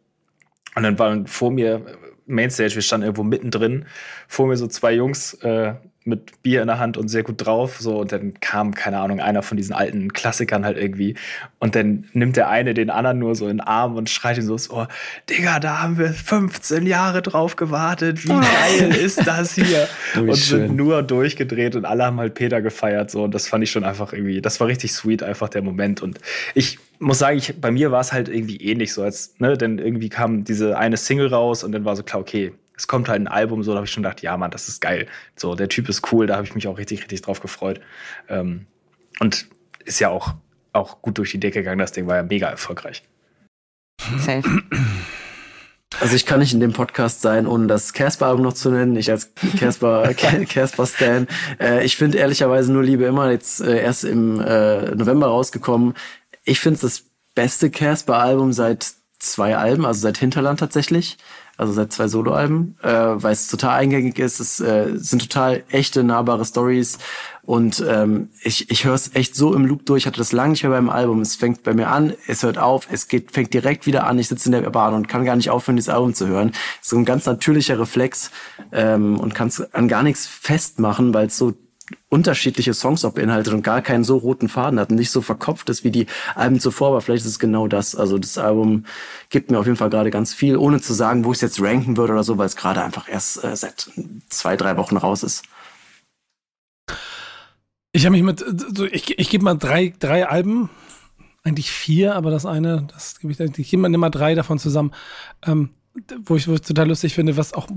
Und dann waren vor mir Mainstage, wir standen irgendwo mittendrin, vor mir so zwei Jungs äh, mit Bier in der Hand und sehr gut drauf, so. Und dann kam keine Ahnung einer von diesen alten Klassikern halt irgendwie. Und dann nimmt der eine den anderen nur so in den Arm und schreit ihn so oh, Digga, da haben wir 15 Jahre drauf gewartet, wie geil ist das hier? Und schön. sind nur durchgedreht und alle haben halt Peter gefeiert so. Und das fand ich schon einfach irgendwie, das war richtig sweet einfach der Moment. Und ich muss sagen, ich, bei mir war es halt irgendwie ähnlich so, als, ne, denn irgendwie kam diese eine Single raus und dann war so klar, okay, es kommt halt ein Album, so da habe ich schon gedacht, ja, Mann, das ist geil. So, der Typ ist cool, da habe ich mich auch richtig, richtig drauf gefreut. Ähm, und ist ja auch, auch gut durch die Decke gegangen, das Ding war ja mega erfolgreich. Safe. Also ich kann nicht in dem Podcast sein, ohne das Casper-Album noch zu nennen. Ich als Casper Casper Stan. Äh, ich finde ehrlicherweise nur Liebe immer jetzt äh, erst im äh, November rausgekommen. Ich finde es das beste Casper-Album seit zwei Alben, also seit Hinterland tatsächlich, also seit zwei Soloalben, äh, weil es total eingängig ist. Es äh, sind total echte, nahbare Stories und ähm, ich, ich höre es echt so im Loop durch. Ich hatte das lange nicht mehr beim Album. Es fängt bei mir an, es hört auf, es geht, fängt direkt wieder an. Ich sitze in der Bahn und kann gar nicht aufhören, dieses Album zu hören. So ein ganz natürlicher Reflex ähm, und kann es an gar nichts festmachen, weil es so unterschiedliche Songs auch beinhaltet und gar keinen so roten Faden hat und nicht so verkopft ist wie die Alben zuvor, aber vielleicht ist es genau das. Also das Album gibt mir auf jeden Fall gerade ganz viel, ohne zu sagen, wo ich es jetzt ranken würde oder so, weil es gerade einfach erst äh, seit zwei, drei Wochen raus ist. Ich habe mich mit, ich, ich gebe mal drei, drei Alben, eigentlich vier, aber das eine, das gebe ich, ich gebe mal immer drei davon zusammen. Ähm, wo ich, ich total lustig finde, was auch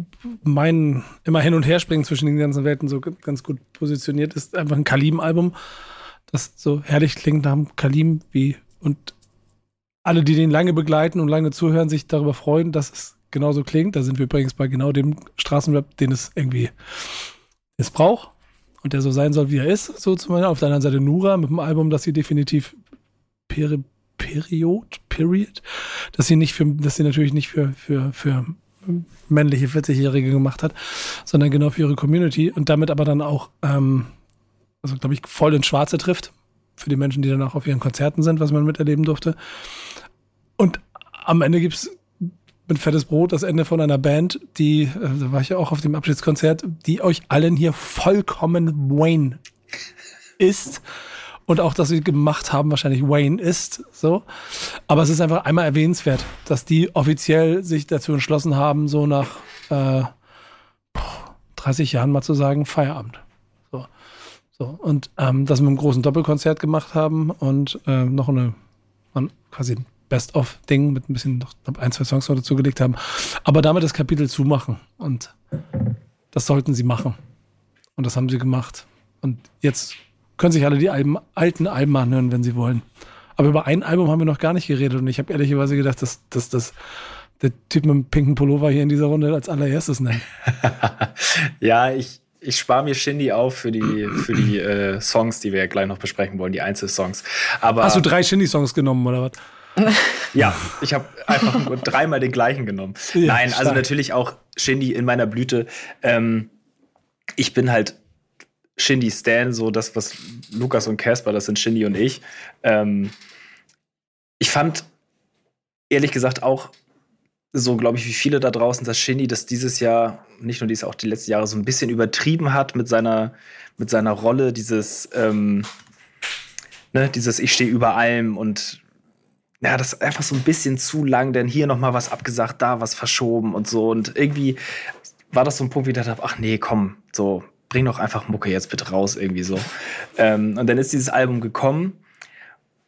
mein immer hin und her springen zwischen den ganzen Welten so ganz gut positioniert ist, einfach ein Kalim-Album, das so herrlich klingt nach dem Kalim, wie und alle, die den lange begleiten und lange zuhören, sich darüber freuen, dass es genauso klingt. Da sind wir übrigens bei genau dem Straßenrap, den es irgendwie es braucht und der so sein soll, wie er ist. So zum Beispiel auf der anderen Seite Nura mit einem Album, das sie definitiv Peri Period, Period, dass sie nicht für, dass sie natürlich nicht für, für, für männliche 40-Jährige gemacht hat, sondern genau für ihre Community und damit aber dann auch, ähm, also glaube ich, voll ins Schwarze trifft für die Menschen, die dann auch auf ihren Konzerten sind, was man miterleben durfte. Und am Ende gibt es mit Fettes Brot das Ende von einer Band, die, äh, da war ich ja auch auf dem Abschiedskonzert, die euch allen hier vollkommen Wayne ist und auch, dass sie gemacht haben, wahrscheinlich Wayne ist. So. Aber es ist einfach einmal erwähnenswert, dass die offiziell sich dazu entschlossen haben, so nach äh, 30 Jahren mal zu sagen, Feierabend. So. so. Und ähm, das mit einem großen Doppelkonzert gemacht haben und äh, noch eine quasi ein Best-of-Ding mit ein bisschen noch ein, zwei Songs noch dazu gelegt haben. Aber damit das Kapitel zumachen. Und das sollten sie machen. Und das haben sie gemacht. Und jetzt können sich alle die Alben, alten Alben anhören, wenn sie wollen. Aber über ein Album haben wir noch gar nicht geredet und ich habe ehrlicherweise gedacht, dass, dass, dass der Typ mit dem pinken Pullover hier in dieser Runde als allererstes nennt. ja, ich, ich spare mir Shindy auf für die, für die äh, Songs, die wir gleich noch besprechen wollen, die Einzelsongs. Aber, Hast du drei Shindy-Songs genommen oder was? ja, ich habe einfach nur dreimal den gleichen genommen. Ja, Nein, also stark. also natürlich auch Shindy in meiner Blüte. Ähm, ich bin halt Shindy Stan, so das, was Lukas und Casper, das sind Shindy und ich. Ähm, ich fand ehrlich gesagt auch so, glaube ich, wie viele da draußen, dass Shindy das dieses Jahr, nicht nur dieses, auch die letzten Jahre so ein bisschen übertrieben hat mit seiner, mit seiner Rolle, dieses, ähm, ne, dieses Ich stehe über allem und ja, das ist einfach so ein bisschen zu lang, denn hier noch mal was abgesagt, da was verschoben und so und irgendwie war das so ein Punkt, wie ich dachte, ach nee, komm, so bring doch einfach Mucke jetzt bitte raus, irgendwie so. Ähm, und dann ist dieses Album gekommen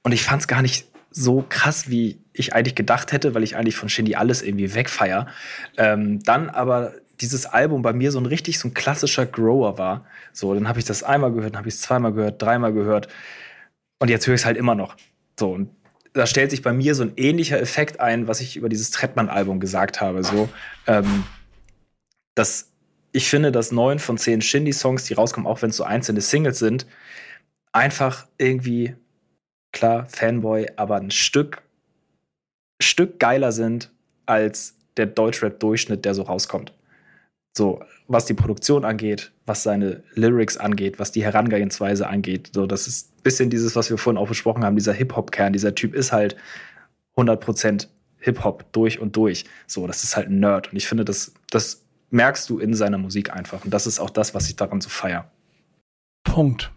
und ich fand es gar nicht so krass, wie ich eigentlich gedacht hätte, weil ich eigentlich von Shindy alles irgendwie wegfeier. Ähm, dann aber dieses Album bei mir so ein richtig so ein klassischer Grower war. So, dann habe ich das einmal gehört, dann habe ich es zweimal gehört, dreimal gehört und jetzt höre ich es halt immer noch. So, und da stellt sich bei mir so ein ähnlicher Effekt ein, was ich über dieses Trettmann-Album gesagt habe. So, ähm, dass ich finde, dass neun von zehn Shindy-Songs, die rauskommen, auch wenn es so einzelne Singles sind, einfach irgendwie, klar, Fanboy, aber ein Stück, Stück geiler sind als der Deutschrap-Durchschnitt, der so rauskommt. So, was die Produktion angeht, was seine Lyrics angeht, was die Herangehensweise angeht. So, das ist ein bisschen dieses, was wir vorhin auch besprochen haben, dieser Hip-Hop-Kern. Dieser Typ ist halt 100% Hip-Hop durch und durch. So, das ist halt ein Nerd. Und ich finde, das, das merkst du in seiner Musik einfach. Und das ist auch das, was ich daran so feier. Punkt.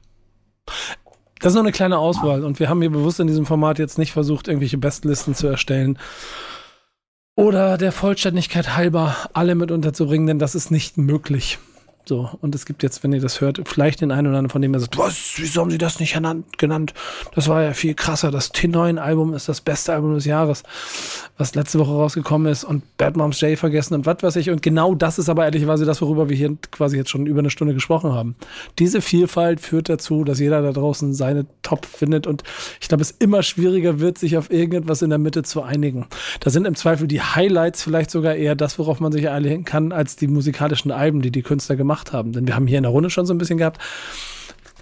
Das ist noch eine kleine Auswahl. Und wir haben hier bewusst in diesem Format jetzt nicht versucht, irgendwelche Bestlisten zu erstellen. Oder der Vollständigkeit halber alle mit unterzubringen, denn das ist nicht möglich. So, und es gibt jetzt, wenn ihr das hört, vielleicht den einen oder anderen, von dem er sagt, was, wieso haben sie das nicht genannt? Das war ja viel krasser. Das T9-Album ist das beste Album des Jahres, was letzte Woche rausgekommen ist und Bad Moms J vergessen und was weiß ich. Und genau das ist aber ehrlicherweise das, worüber wir hier quasi jetzt schon über eine Stunde gesprochen haben. Diese Vielfalt führt dazu, dass jeder da draußen seine Top findet und ich glaube, es immer schwieriger wird, sich auf irgendetwas in der Mitte zu einigen. Da sind im Zweifel die Highlights vielleicht sogar eher das, worauf man sich einigen kann, als die musikalischen Alben, die die Künstler gemacht gemacht haben. Denn wir haben hier in der Runde schon so ein bisschen gehabt.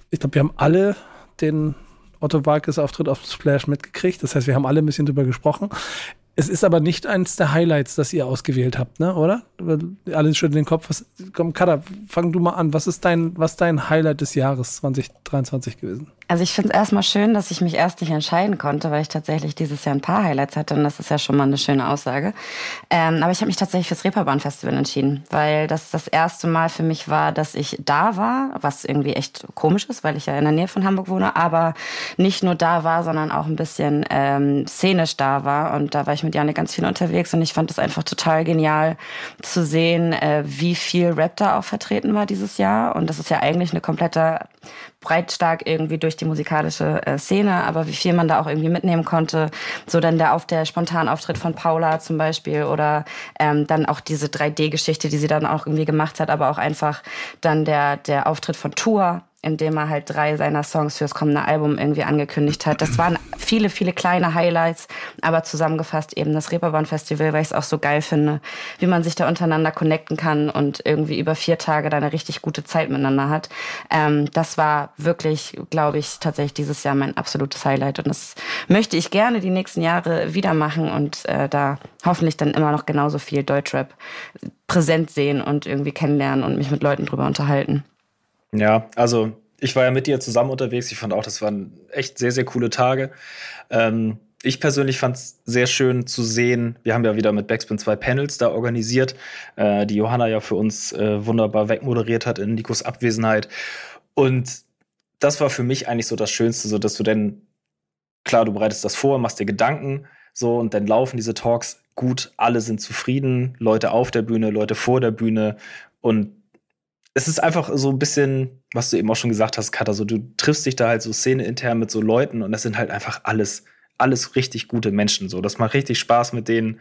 Ich glaube, wir haben alle den Otto Walkes Auftritt auf Splash mitgekriegt. Das heißt, wir haben alle ein bisschen drüber gesprochen. Es ist aber nicht eins der Highlights, das ihr ausgewählt habt, ne? Oder? Alle schütteln den Kopf. Was, komm, Kada, fang du mal an. Was ist dein, was dein Highlight des Jahres 2023 gewesen? Also ich finde es erstmal schön, dass ich mich erst nicht entscheiden konnte, weil ich tatsächlich dieses Jahr ein paar Highlights hatte und das ist ja schon mal eine schöne Aussage. Ähm, aber ich habe mich tatsächlich fürs Reeperbahn Festival entschieden, weil das das erste Mal für mich war, dass ich da war, was irgendwie echt komisch ist, weil ich ja in der Nähe von Hamburg wohne, aber nicht nur da war, sondern auch ein bisschen ähm, szenisch da war und da war ich mit Janne ganz viel unterwegs und ich fand es einfach total genial zu sehen, äh, wie viel Rap da auch vertreten war dieses Jahr und das ist ja eigentlich eine komplette breitstark irgendwie durch die musikalische äh, Szene, aber wie viel man da auch irgendwie mitnehmen konnte. So dann der auf der Spontanauftritt von Paula zum Beispiel oder ähm, dann auch diese 3D-Geschichte, die sie dann auch irgendwie gemacht hat, aber auch einfach dann der der Auftritt von Tour in dem er halt drei seiner Songs fürs kommende Album irgendwie angekündigt hat. Das waren viele, viele kleine Highlights, aber zusammengefasst eben das Reeperbahn Festival, weil ich es auch so geil finde, wie man sich da untereinander connecten kann und irgendwie über vier Tage da eine richtig gute Zeit miteinander hat. Ähm, das war wirklich, glaube ich, tatsächlich dieses Jahr mein absolutes Highlight und das möchte ich gerne die nächsten Jahre wieder machen und äh, da hoffentlich dann immer noch genauso viel Deutschrap präsent sehen und irgendwie kennenlernen und mich mit Leuten drüber unterhalten. Ja, also ich war ja mit dir zusammen unterwegs. Ich fand auch, das waren echt sehr, sehr coole Tage. Ähm, ich persönlich fand es sehr schön zu sehen. Wir haben ja wieder mit Backspin zwei Panels da organisiert, äh, die Johanna ja für uns äh, wunderbar wegmoderiert hat in Nikos Abwesenheit. Und das war für mich eigentlich so das Schönste, so dass du denn, klar, du bereitest das vor, machst dir Gedanken, so, und dann laufen diese Talks gut, alle sind zufrieden, Leute auf der Bühne, Leute vor der Bühne und es ist einfach so ein bisschen, was du eben auch schon gesagt hast, Katha, so du triffst dich da halt so szeneintern mit so Leuten und das sind halt einfach alles, alles richtig gute Menschen. So, das macht richtig Spaß mit denen,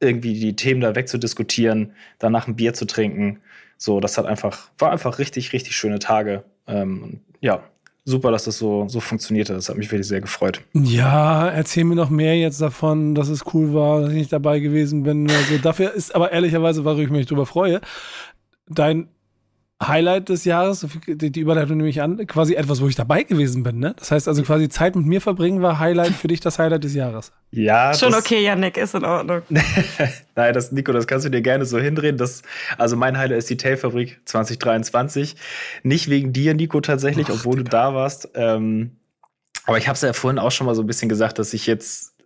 irgendwie die Themen da wegzudiskutieren, danach ein Bier zu trinken. So, das hat einfach, war einfach richtig, richtig schöne Tage. Ähm, ja, super, dass das so, so funktionierte. Das hat mich wirklich sehr gefreut. Ja, erzähl mir noch mehr jetzt davon, dass es cool war, dass ich nicht dabei gewesen bin. Also dafür ist aber ehrlicherweise, worüber ich mich drüber freue, dein Highlight des Jahres, die Überleitung nehme ich an, quasi etwas, wo ich dabei gewesen bin. Ne? Das heißt also quasi Zeit mit mir verbringen war Highlight für dich das Highlight des Jahres. Ja. Schon okay, Janik, ist in Ordnung. Nein, das, Nico, das kannst du dir gerne so hindrehen. Das, also mein Highlight ist die Tailfabrik 2023. Nicht wegen dir, Nico, tatsächlich, Ach, obwohl Digga. du da warst. Ähm, aber ich habe es ja vorhin auch schon mal so ein bisschen gesagt, dass ich jetzt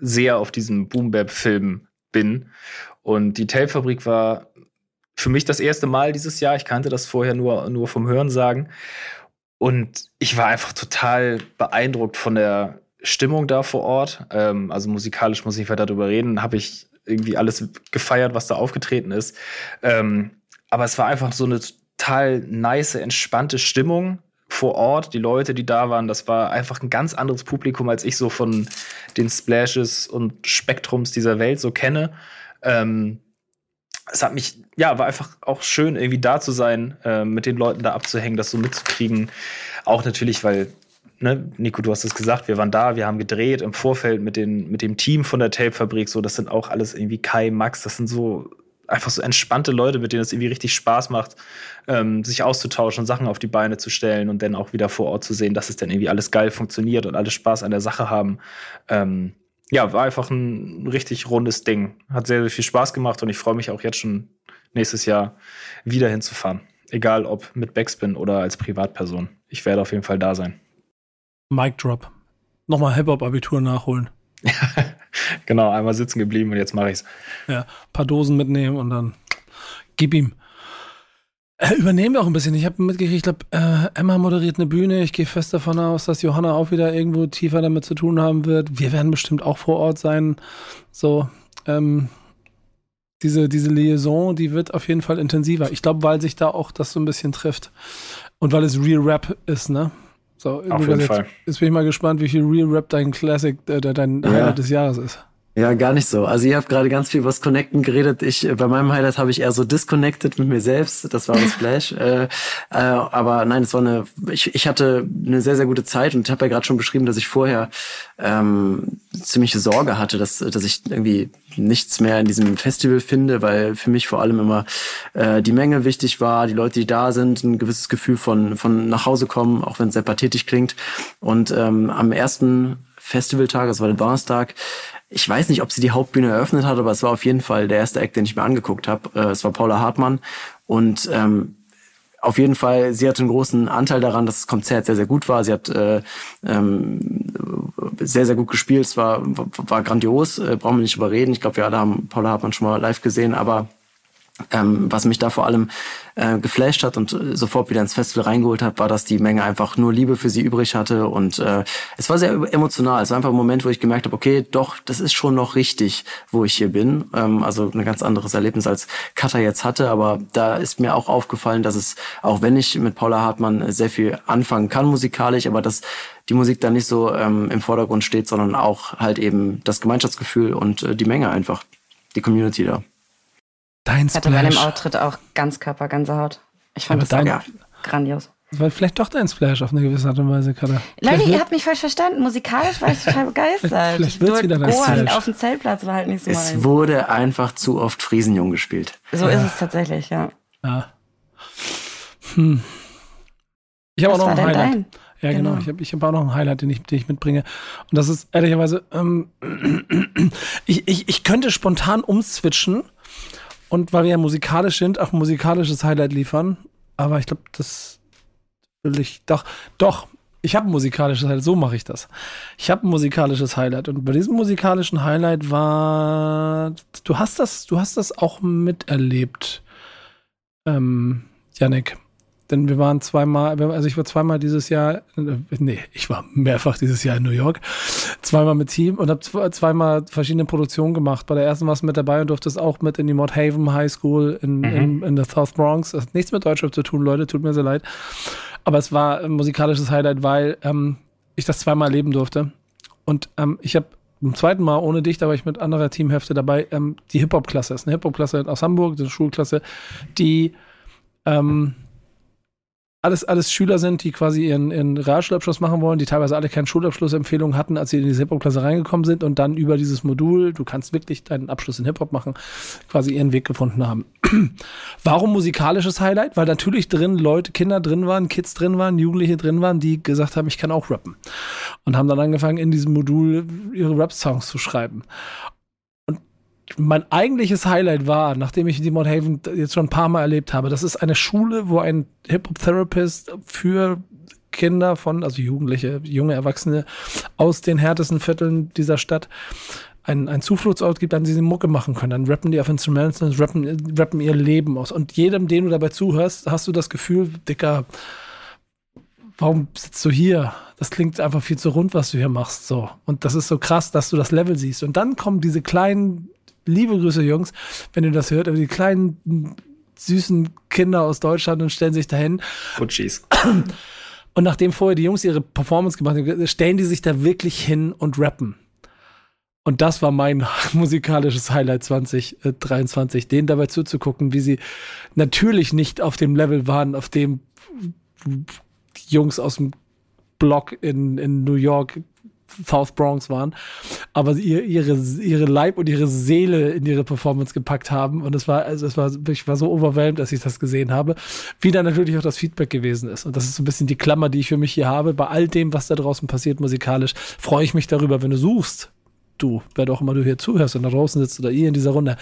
sehr auf diesem Boom-Bap-Film bin. Und die Tailfabrik war für mich das erste Mal dieses Jahr. Ich kannte das vorher nur, nur vom Hören sagen. Und ich war einfach total beeindruckt von der Stimmung da vor Ort. Ähm, also musikalisch muss ich nicht weiter darüber reden. Habe ich irgendwie alles gefeiert, was da aufgetreten ist. Ähm, aber es war einfach so eine total nice, entspannte Stimmung vor Ort. Die Leute, die da waren, das war einfach ein ganz anderes Publikum, als ich so von den Splashes und Spektrums dieser Welt so kenne. Ähm, es hat mich, ja, war einfach auch schön, irgendwie da zu sein, äh, mit den Leuten da abzuhängen, das so mitzukriegen. Auch natürlich, weil, ne, Nico, du hast es gesagt, wir waren da, wir haben gedreht im Vorfeld mit, den, mit dem Team von der Tape-Fabrik. So, das sind auch alles irgendwie Kai, Max, das sind so einfach so entspannte Leute, mit denen es irgendwie richtig Spaß macht, ähm, sich auszutauschen, Sachen auf die Beine zu stellen und dann auch wieder vor Ort zu sehen, dass es dann irgendwie alles geil funktioniert und alle Spaß an der Sache haben. Ähm, ja, war einfach ein richtig rundes Ding. Hat sehr, sehr viel Spaß gemacht und ich freue mich auch jetzt schon nächstes Jahr wieder hinzufahren. Egal ob mit Backspin oder als Privatperson. Ich werde auf jeden Fall da sein. Mic Drop. Nochmal Hip-Hop-Abitur nachholen. genau, einmal sitzen geblieben und jetzt mache ich's. Ja, paar Dosen mitnehmen und dann gib ihm. Äh, übernehmen wir auch ein bisschen. Ich habe mitgekriegt, ich glaube, äh, Emma moderiert eine Bühne. Ich gehe fest davon aus, dass Johanna auch wieder irgendwo tiefer damit zu tun haben wird. Wir werden bestimmt auch vor Ort sein. So, ähm, diese, diese Liaison, die wird auf jeden Fall intensiver. Ich glaube, weil sich da auch das so ein bisschen trifft. Und weil es Real Rap ist, ne? So, auf jeden jetzt, Fall. Jetzt bin ich mal gespannt, wie viel Real Rap dein Classic, äh, dein ja. Highlight des Jahres ist. Ja, gar nicht so. Also ihr habt gerade ganz viel was Connecten geredet. Ich bei meinem Highlight habe ich eher so disconnected mit mir selbst. Das war das Flash. äh, äh, aber nein, es war eine. Ich, ich hatte eine sehr sehr gute Zeit und habe ja gerade schon beschrieben, dass ich vorher ähm, ziemliche Sorge hatte, dass dass ich irgendwie nichts mehr in diesem Festival finde, weil für mich vor allem immer äh, die Menge wichtig war, die Leute, die da sind, ein gewisses Gefühl von von nach Hause kommen, auch wenn es sehr pathetisch klingt. Und ähm, am ersten Festivaltag, das war der Donnerstag, ich weiß nicht, ob sie die Hauptbühne eröffnet hat, aber es war auf jeden Fall der erste Act, den ich mir angeguckt habe. Äh, es war Paula Hartmann und ähm, auf jeden Fall, sie hatte einen großen Anteil daran, dass das Konzert sehr, sehr gut war. Sie hat äh, ähm, sehr, sehr gut gespielt. Es war, war grandios, äh, brauchen wir nicht überreden. Ich glaube, wir alle haben Paula Hartmann schon mal live gesehen, aber ähm, was mich da vor allem äh, geflasht hat und äh, sofort wieder ins Festival reingeholt hat, war, dass die Menge einfach nur Liebe für sie übrig hatte und äh, es war sehr emotional. Es war einfach ein Moment, wo ich gemerkt habe, okay, doch, das ist schon noch richtig, wo ich hier bin. Ähm, also ein ganz anderes Erlebnis als Kata jetzt hatte, aber da ist mir auch aufgefallen, dass es, auch wenn ich mit Paula Hartmann sehr viel anfangen kann musikalisch, aber dass die Musik da nicht so ähm, im Vordergrund steht, sondern auch halt eben das Gemeinschaftsgefühl und äh, die Menge einfach, die Community da. Dein Splash. Ich hatte bei dem Auftritt auch ganz Körpergänsehaut. Ich fand Aber das grandios. War vielleicht doch dein Splash auf eine gewisse Art und Weise, Kada. Leute, ihr habt mich falsch verstanden. Musikalisch war ich total begeistert. vielleicht wird es wieder dein Splash. auf dem Zeltplatz war halt nicht so Es mein. wurde einfach zu oft Friesenjung gespielt. So ja. ist es tatsächlich, ja. ja. Hm. Ich habe auch noch ein Highlight. Dein? Ja, genau. genau. Ich habe ich hab auch noch ein Highlight, den ich, den ich mitbringe. Und das ist ehrlicherweise, ähm, ich, ich, ich könnte spontan umswitchen und weil wir ja musikalisch sind, auch musikalisches Highlight liefern. Aber ich glaube, das will ich doch. Doch, ich habe ein musikalisches Highlight, so mache ich das. Ich habe ein musikalisches Highlight und bei diesem musikalischen Highlight war, du hast das, du hast das auch miterlebt, ähm, Yannick. Denn wir waren zweimal, also ich war zweimal dieses Jahr, äh, nee, ich war mehrfach dieses Jahr in New York, zweimal mit Team und habe zweimal verschiedene Produktionen gemacht. Bei der ersten warst du mit dabei und durftest auch mit in die Mott Haven High School in, mhm. in, in der South Bronx. Das hat nichts mit Deutschland zu tun, Leute, tut mir sehr leid. Aber es war ein musikalisches Highlight, weil ähm, ich das zweimal erleben durfte. Und ähm, ich habe beim zweiten Mal ohne dich, da war ich mit anderer Teamhälfte dabei, ähm, die Hip-Hop-Klasse. Das ist eine Hip-Hop-Klasse aus Hamburg, eine Schulklasse, die ähm, alles, alles Schüler sind, die quasi ihren, ihren Realschulabschluss machen wollen, die teilweise alle keine Schulabschlussempfehlung hatten, als sie in die Hip-Hop-Klasse reingekommen sind und dann über dieses Modul, du kannst wirklich deinen Abschluss in Hip-Hop machen, quasi ihren Weg gefunden haben. Warum musikalisches Highlight? Weil natürlich drin Leute, Kinder drin waren, Kids drin waren, Jugendliche drin waren, die gesagt haben, ich kann auch rappen. Und haben dann angefangen, in diesem Modul ihre Rap-Songs zu schreiben mein eigentliches Highlight war, nachdem ich die Mount Haven jetzt schon ein paar Mal erlebt habe, das ist eine Schule, wo ein Hip-Hop-Therapist für Kinder von, also Jugendliche, junge Erwachsene aus den härtesten Vierteln dieser Stadt einen, einen Zufluchtsort gibt, an dem sie Mucke machen können. Dann rappen die auf Instrumentals, rappen, rappen ihr Leben aus. Und jedem, den du dabei zuhörst, hast du das Gefühl, Dicker, warum sitzt du hier? Das klingt einfach viel zu rund, was du hier machst. So. Und das ist so krass, dass du das Level siehst. Und dann kommen diese kleinen liebe Grüße, Jungs, wenn ihr das hört, aber die kleinen süßen Kinder aus Deutschland und stellen sich dahin. Putschis. Und nachdem vorher die Jungs ihre Performance gemacht haben, stellen die sich da wirklich hin und rappen. Und das war mein musikalisches Highlight 2023, denen dabei zuzugucken, wie sie natürlich nicht auf dem Level waren, auf dem Jungs aus dem Block in, in New York South Bronx waren, aber ihr, ihre, ihre Leib und ihre Seele in ihre Performance gepackt haben. Und es war, also es war, ich war so overwhelmed, als ich das gesehen habe. Wie dann natürlich auch das Feedback gewesen ist. Und das ist so ein bisschen die Klammer, die ich für mich hier habe. Bei all dem, was da draußen passiert musikalisch, freue ich mich darüber, wenn du suchst. Du, wer doch immer du hier zuhörst und da draußen sitzt oder ihr in dieser Runde,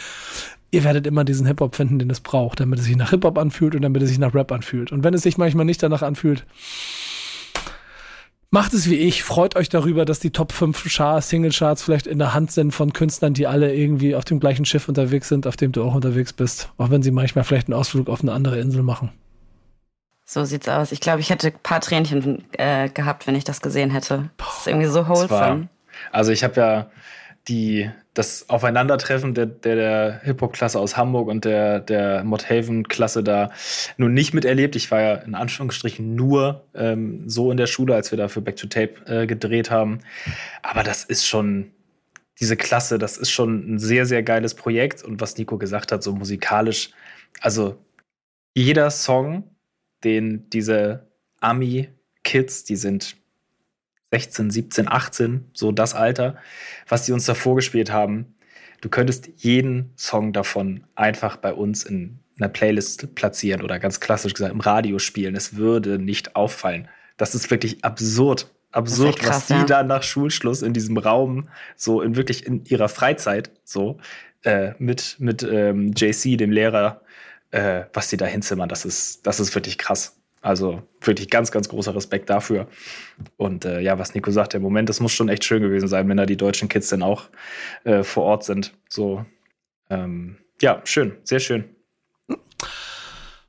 ihr werdet immer diesen Hip-Hop finden, den es braucht, damit es sich nach Hip-Hop anfühlt und damit es sich nach Rap anfühlt. Und wenn es sich manchmal nicht danach anfühlt, Macht es wie ich, freut euch darüber, dass die Top 5 Char Single-Charts vielleicht in der Hand sind von Künstlern, die alle irgendwie auf dem gleichen Schiff unterwegs sind, auf dem du auch unterwegs bist. Auch wenn sie manchmal vielleicht einen Ausflug auf eine andere Insel machen. So sieht's aus. Ich glaube, ich hätte ein paar Tränchen äh, gehabt, wenn ich das gesehen hätte. Das ist irgendwie so wholesome. Also ich habe ja die das Aufeinandertreffen der, der, der Hip-Hop-Klasse aus Hamburg und der, der Mothaven-Klasse da nun nicht miterlebt. Ich war ja in Anführungsstrichen nur ähm, so in der Schule, als wir da für Back to Tape äh, gedreht haben. Aber das ist schon, diese Klasse, das ist schon ein sehr, sehr geiles Projekt. Und was Nico gesagt hat, so musikalisch, also jeder Song, den diese Ami-Kids, die sind 16, 17, 18, so das Alter, was die uns da vorgespielt haben. Du könntest jeden Song davon einfach bei uns in einer Playlist platzieren oder ganz klassisch gesagt im Radio spielen. Es würde nicht auffallen. Das ist wirklich absurd. Absurd, krass, was die ja. da nach Schulschluss in diesem Raum, so in wirklich in ihrer Freizeit, so äh, mit, mit ähm, JC, dem Lehrer, äh, was die da hinzimmern, das ist, das ist wirklich krass. Also wirklich ganz, ganz großer Respekt dafür. Und äh, ja, was Nico sagt, der Moment, das muss schon echt schön gewesen sein, wenn da die deutschen Kids dann auch äh, vor Ort sind. So, ähm, ja, schön, sehr schön.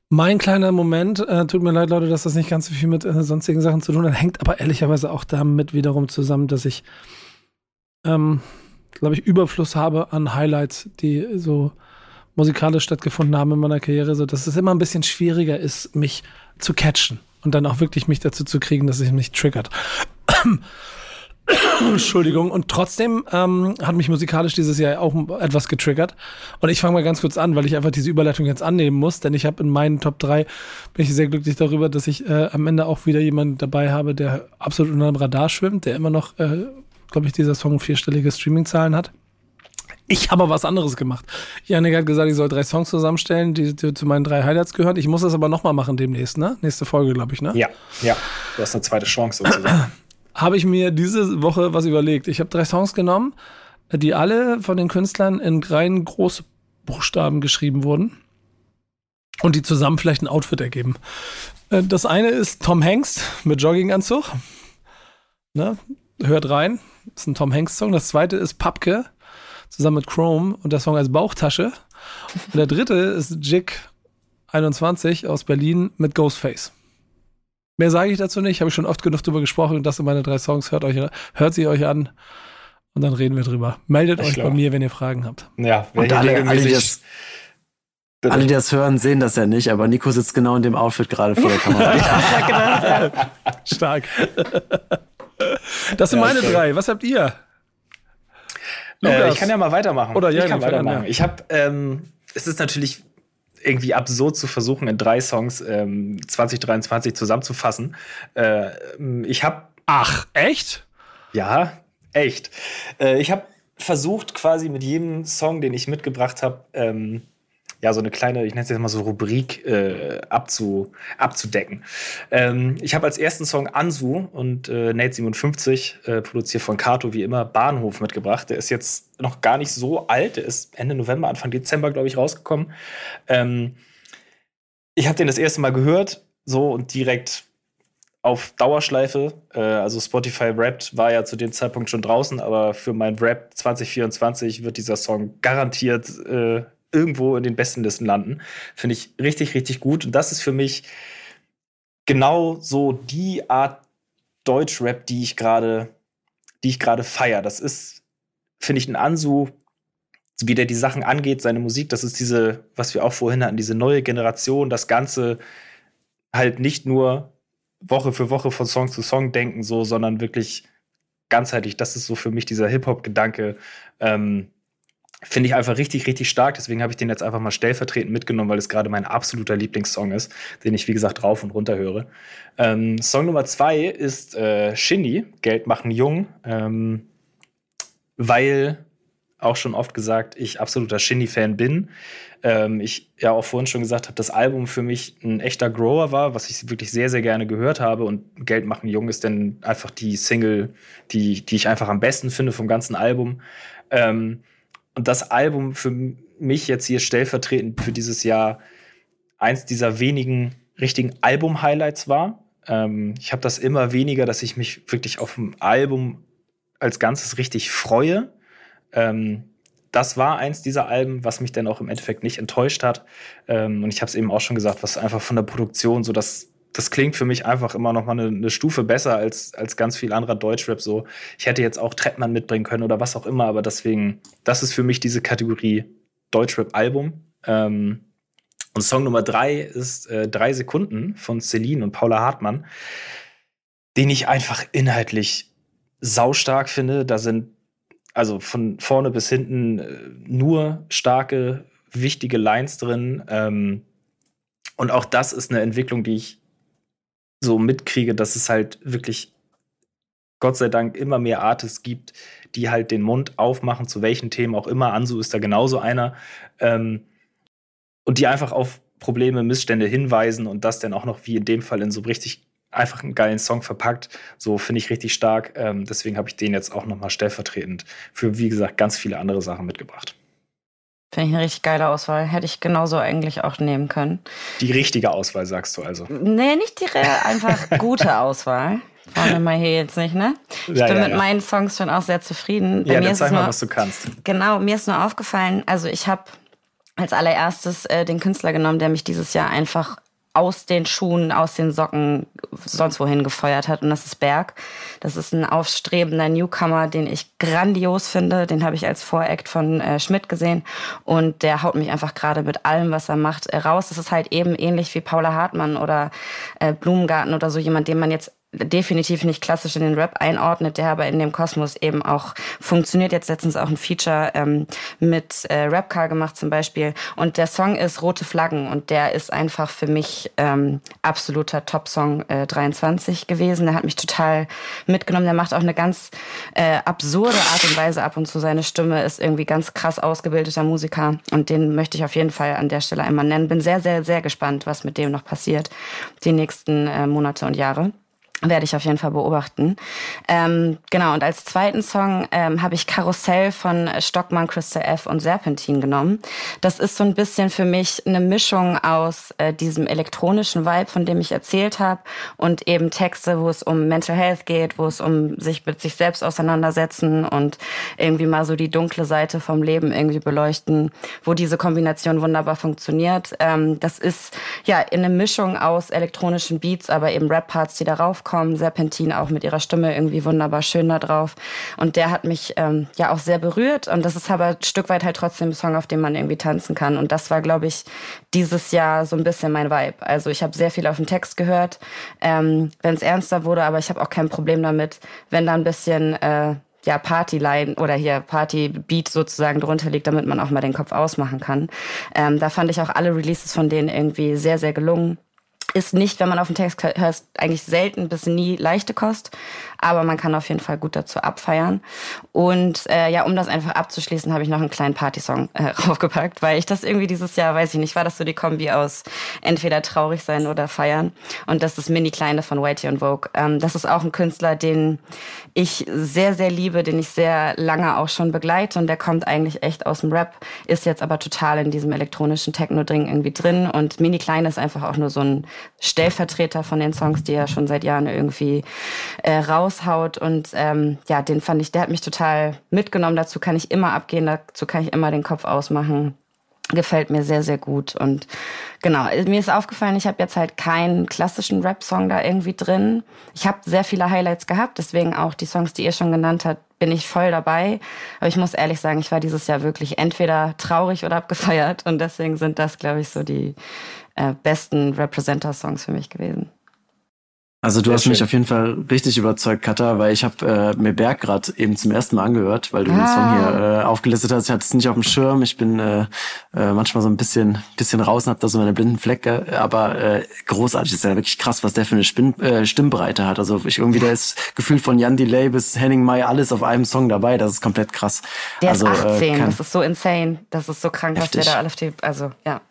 Mein kleiner Moment, äh, tut mir leid, Leute, dass das nicht ganz so viel mit äh, sonstigen Sachen zu tun hat, hängt aber ehrlicherweise auch damit wiederum zusammen, dass ich, ähm, glaube ich, Überfluss habe an Highlights, die so musikalisch stattgefunden haben in meiner Karriere, so dass es immer ein bisschen schwieriger ist, mich zu catchen und dann auch wirklich mich dazu zu kriegen, dass es mich triggert. Entschuldigung. Und trotzdem ähm, hat mich musikalisch dieses Jahr auch etwas getriggert. Und ich fange mal ganz kurz an, weil ich einfach diese Überleitung jetzt annehmen muss, denn ich habe in meinen Top 3 bin ich sehr glücklich darüber, dass ich äh, am Ende auch wieder jemanden dabei habe, der absolut unter dem Radar schwimmt, der immer noch, äh, glaube ich, dieser Song vierstellige Streaming-Zahlen hat. Ich habe was anderes gemacht. Janik hat gesagt, ich soll drei Songs zusammenstellen, die, die zu meinen drei Highlights gehören. Ich muss das aber nochmal machen demnächst, ne? Nächste Folge, glaube ich, ne? Ja, ja. Du hast eine zweite Chance sozusagen. habe ich mir diese Woche was überlegt. Ich habe drei Songs genommen, die alle von den Künstlern in kleinen Großbuchstaben geschrieben wurden und die zusammen vielleicht ein Outfit ergeben. Äh, das eine ist Tom Hanks mit Jogginganzug. Ne? Hört rein. Das ist ein Tom Hanks-Song. Das zweite ist Papke zusammen mit Chrome und der Song als Bauchtasche. Und der dritte ist Jig 21 aus Berlin mit Ghostface. Mehr sage ich dazu nicht, habe ich schon oft genug drüber gesprochen. Das sind meine drei Songs. Hört, euch, hört sie euch an und dann reden wir drüber. Meldet ich euch glaub. bei mir, wenn ihr Fragen habt. Ja, und alle, alle, die das, alle, die das hören, sehen das ja nicht, aber Nico sitzt genau in dem Outfit gerade vor der Kamera. ja, genau. Stark. Das sind ja, meine drei. Was habt ihr? Äh, ich kann ja mal weitermachen. Oder ja, ich kann weitermachen. Ja. Ich habe, ähm, es ist natürlich irgendwie absurd zu versuchen, in drei Songs ähm, 2023 zusammenzufassen. Äh, ich habe. Ach, echt? Ja, echt. Äh, ich habe versucht, quasi mit jedem Song, den ich mitgebracht habe, ähm, ja, so eine kleine, ich nenne es jetzt mal so Rubrik äh, abzu, abzudecken. Ähm, ich habe als ersten Song Ansu und äh, Nate 57, äh, produziert von Kato wie immer, Bahnhof mitgebracht. Der ist jetzt noch gar nicht so alt, der ist Ende November, Anfang Dezember, glaube ich, rausgekommen. Ähm, ich habe den das erste Mal gehört, so und direkt auf Dauerschleife. Äh, also Spotify Wrapped war ja zu dem Zeitpunkt schon draußen, aber für mein Rap 2024 wird dieser Song garantiert äh, irgendwo in den besten Listen landen. Finde ich richtig, richtig gut. Und das ist für mich genau so die Art Deutschrap, die ich gerade, die ich gerade feiere. Das ist, finde ich, ein Ansu, wie der die Sachen angeht, seine Musik. Das ist diese, was wir auch vorhin hatten, diese neue Generation, das Ganze halt nicht nur Woche für Woche von Song zu Song denken, so, sondern wirklich ganzheitlich. Das ist so für mich dieser Hip-Hop-Gedanke. Ähm, Finde ich einfach richtig, richtig stark. Deswegen habe ich den jetzt einfach mal stellvertretend mitgenommen, weil es gerade mein absoluter Lieblingssong ist, den ich, wie gesagt, rauf und runter höre. Ähm, Song Nummer zwei ist äh, Shindy, Geld machen jung, ähm, weil auch schon oft gesagt, ich absoluter Shindy-Fan bin. Ähm, ich ja auch vorhin schon gesagt habe, das Album für mich ein echter Grower war, was ich wirklich sehr, sehr gerne gehört habe. Und Geld machen jung ist dann einfach die Single, die, die ich einfach am besten finde vom ganzen Album. Ähm, und das Album für mich jetzt hier stellvertretend für dieses Jahr eins dieser wenigen richtigen Album-Highlights war. Ähm, ich habe das immer weniger, dass ich mich wirklich auf ein Album als Ganzes richtig freue. Ähm, das war eins dieser Alben, was mich dann auch im Endeffekt nicht enttäuscht hat. Ähm, und ich habe es eben auch schon gesagt, was einfach von der Produktion so das das klingt für mich einfach immer noch mal eine, eine, Stufe besser als, als ganz viel anderer Deutschrap. So, ich hätte jetzt auch Trettmann mitbringen können oder was auch immer, aber deswegen, das ist für mich diese Kategorie Deutschrap-Album. Ähm, und Song Nummer drei ist äh, Drei Sekunden von Celine und Paula Hartmann, den ich einfach inhaltlich saustark finde. Da sind also von vorne bis hinten äh, nur starke, wichtige Lines drin. Ähm, und auch das ist eine Entwicklung, die ich so mitkriege, dass es halt wirklich Gott sei Dank immer mehr Artists gibt, die halt den Mund aufmachen, zu welchen Themen auch immer. Ansu ist da genauso einer. Ähm, und die einfach auf Probleme, Missstände hinweisen und das dann auch noch wie in dem Fall in so richtig einfach einen geilen Song verpackt. So finde ich richtig stark. Ähm, deswegen habe ich den jetzt auch nochmal stellvertretend für, wie gesagt, ganz viele andere Sachen mitgebracht. Finde ich eine richtig geile Auswahl. Hätte ich genauso eigentlich auch nehmen können. Die richtige Auswahl, sagst du also? Nee, nicht die einfach gute Auswahl. Wollen wir mal hier jetzt nicht, ne? Ich ja, bin ja, mit ja. meinen Songs schon auch sehr zufrieden. Bei ja, mir dann zeig mal, nur, was du kannst. Genau, mir ist nur aufgefallen, also ich habe als allererstes äh, den Künstler genommen, der mich dieses Jahr einfach aus den Schuhen, aus den Socken sonst wohin gefeuert hat. Und das ist Berg. Das ist ein aufstrebender Newcomer, den ich grandios finde. Den habe ich als Voract von äh, Schmidt gesehen. Und der haut mich einfach gerade mit allem, was er macht, äh, raus. Das ist halt eben ähnlich wie Paula Hartmann oder äh, Blumengarten oder so jemand, den man jetzt definitiv nicht klassisch in den Rap einordnet, der aber in dem Kosmos eben auch funktioniert. Jetzt letztens auch ein Feature ähm, mit äh, Rapcar gemacht zum Beispiel. Und der Song ist Rote Flaggen und der ist einfach für mich ähm, absoluter Top-Song äh, 23 gewesen. Der hat mich total mitgenommen. Der macht auch eine ganz äh, absurde Art und Weise ab und zu. Seine Stimme ist irgendwie ganz krass ausgebildeter Musiker und den möchte ich auf jeden Fall an der Stelle einmal nennen. Bin sehr, sehr, sehr gespannt, was mit dem noch passiert die nächsten äh, Monate und Jahre werde ich auf jeden Fall beobachten. Ähm, genau, und als zweiten Song ähm, habe ich Karussell von Stockmann, Crystal F und Serpentin genommen. Das ist so ein bisschen für mich eine Mischung aus äh, diesem elektronischen Vibe, von dem ich erzählt habe, und eben Texte, wo es um Mental Health geht, wo es um sich mit sich selbst auseinandersetzen und irgendwie mal so die dunkle Seite vom Leben irgendwie beleuchten, wo diese Kombination wunderbar funktioniert. Ähm, das ist ja in eine Mischung aus elektronischen Beats, aber eben Rap-Parts, die darauf kommen. Serpentin auch mit ihrer Stimme irgendwie wunderbar schön da drauf. Und der hat mich ähm, ja auch sehr berührt. Und das ist aber ein Stück weit halt trotzdem ein Song, auf dem man irgendwie tanzen kann. Und das war, glaube ich, dieses Jahr so ein bisschen mein Vibe. Also ich habe sehr viel auf den Text gehört, ähm, wenn es ernster wurde, aber ich habe auch kein Problem damit, wenn da ein bisschen äh, ja, Partyline oder hier Partybeat sozusagen drunter liegt, damit man auch mal den Kopf ausmachen kann. Ähm, da fand ich auch alle Releases von denen irgendwie sehr, sehr gelungen ist nicht, wenn man auf den Text hört, eigentlich selten bis nie leichte Kost, aber man kann auf jeden Fall gut dazu abfeiern. Und äh, ja, um das einfach abzuschließen, habe ich noch einen kleinen Partysong äh, raufgepackt, weil ich das irgendwie dieses Jahr, weiß ich nicht, war das so die Kombi aus entweder traurig sein oder feiern. Und das ist Mini Kleine von Whitey und Vogue. Ähm, das ist auch ein Künstler, den ich sehr, sehr liebe, den ich sehr lange auch schon begleite und der kommt eigentlich echt aus dem Rap, ist jetzt aber total in diesem elektronischen Techno-Ding irgendwie drin und Mini Kleine ist einfach auch nur so ein Stellvertreter von den Songs, die er schon seit Jahren irgendwie äh, raushaut. Und ähm, ja, den fand ich, der hat mich total mitgenommen. Dazu kann ich immer abgehen, dazu kann ich immer den Kopf ausmachen. Gefällt mir sehr, sehr gut. Und genau, mir ist aufgefallen, ich habe jetzt halt keinen klassischen Rap-Song da irgendwie drin. Ich habe sehr viele Highlights gehabt, deswegen auch die Songs, die ihr schon genannt habt, bin ich voll dabei. Aber ich muss ehrlich sagen, ich war dieses Jahr wirklich entweder traurig oder abgefeiert. Und deswegen sind das, glaube ich, so die äh, besten Representer-Songs für mich gewesen. Also du Sehr hast schön. mich auf jeden Fall richtig überzeugt, Katha, weil ich habe äh, mir Berg gerade eben zum ersten Mal angehört, weil du ah. den Song hier äh, aufgelistet hast. Ich hatte es nicht auf dem Schirm. Ich bin äh, äh, manchmal so ein bisschen bisschen raus und habe da so meine blinden Flecke. Aber äh, großartig ist ja wirklich krass, was der für eine Spin äh, Stimmbreite hat. Also ich irgendwie da ist Gefühl von Jan Delay bis Henning May alles auf einem Song dabei. Das ist komplett krass. Der also, ist 18. Äh, das ist so insane. Das ist so krank, heftig. was der da alles steht. Also ja.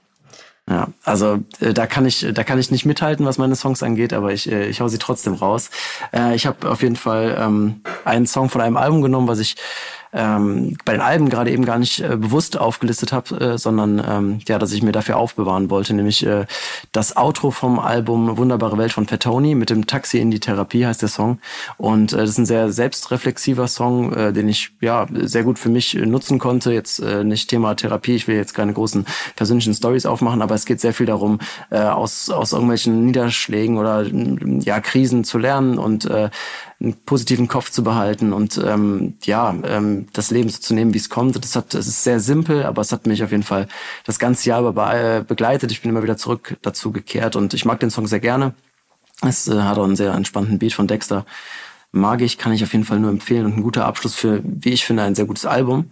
Ja, also äh, da kann ich, da kann ich nicht mithalten, was meine Songs angeht, aber ich, äh, ich hau sie trotzdem raus. Äh, ich habe auf jeden Fall ähm, einen Song von einem Album genommen, was ich ähm, bei den Alben gerade eben gar nicht äh, bewusst aufgelistet habe, äh, sondern ähm, ja, dass ich mir dafür aufbewahren wollte, nämlich äh, das Outro vom Album Wunderbare Welt von Fettoni mit dem Taxi in die Therapie heißt der Song und äh, das ist ein sehr selbstreflexiver Song, äh, den ich ja sehr gut für mich nutzen konnte. Jetzt äh, nicht Thema Therapie, ich will jetzt keine großen persönlichen Stories aufmachen, aber es geht sehr viel darum, äh, aus aus irgendwelchen Niederschlägen oder ja Krisen zu lernen und äh, einen positiven Kopf zu behalten und ähm, ja, ähm, das Leben so zu nehmen, wie es kommt. Das, hat, das ist sehr simpel, aber es hat mich auf jeden Fall das ganze Jahr über äh, begleitet. Ich bin immer wieder zurück dazu gekehrt und ich mag den Song sehr gerne. Es äh, hat auch einen sehr entspannten Beat von Dexter. Mag ich, kann ich auf jeden Fall nur empfehlen und ein guter Abschluss für, wie ich finde, ein sehr gutes Album.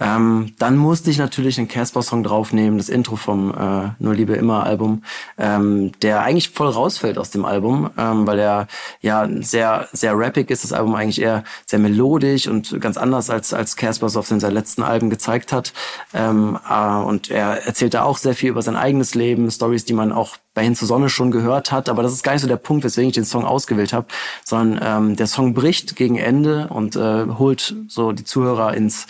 Ähm, dann musste ich natürlich einen Casper-Song draufnehmen, das Intro vom äh, Nur Liebe immer Album, ähm, der eigentlich voll rausfällt aus dem Album, ähm, weil er ja sehr sehr rappig ist. Das Album eigentlich eher sehr melodisch und ganz anders als als Casper so auf seinen letzten Alben gezeigt hat. Ähm, äh, und er erzählt da auch sehr viel über sein eigenes Leben, Stories, die man auch bei Hin zur Sonne schon gehört hat. Aber das ist gar nicht so der Punkt, weswegen ich den Song ausgewählt habe, sondern ähm, der Song bricht gegen Ende und äh, holt so die Zuhörer ins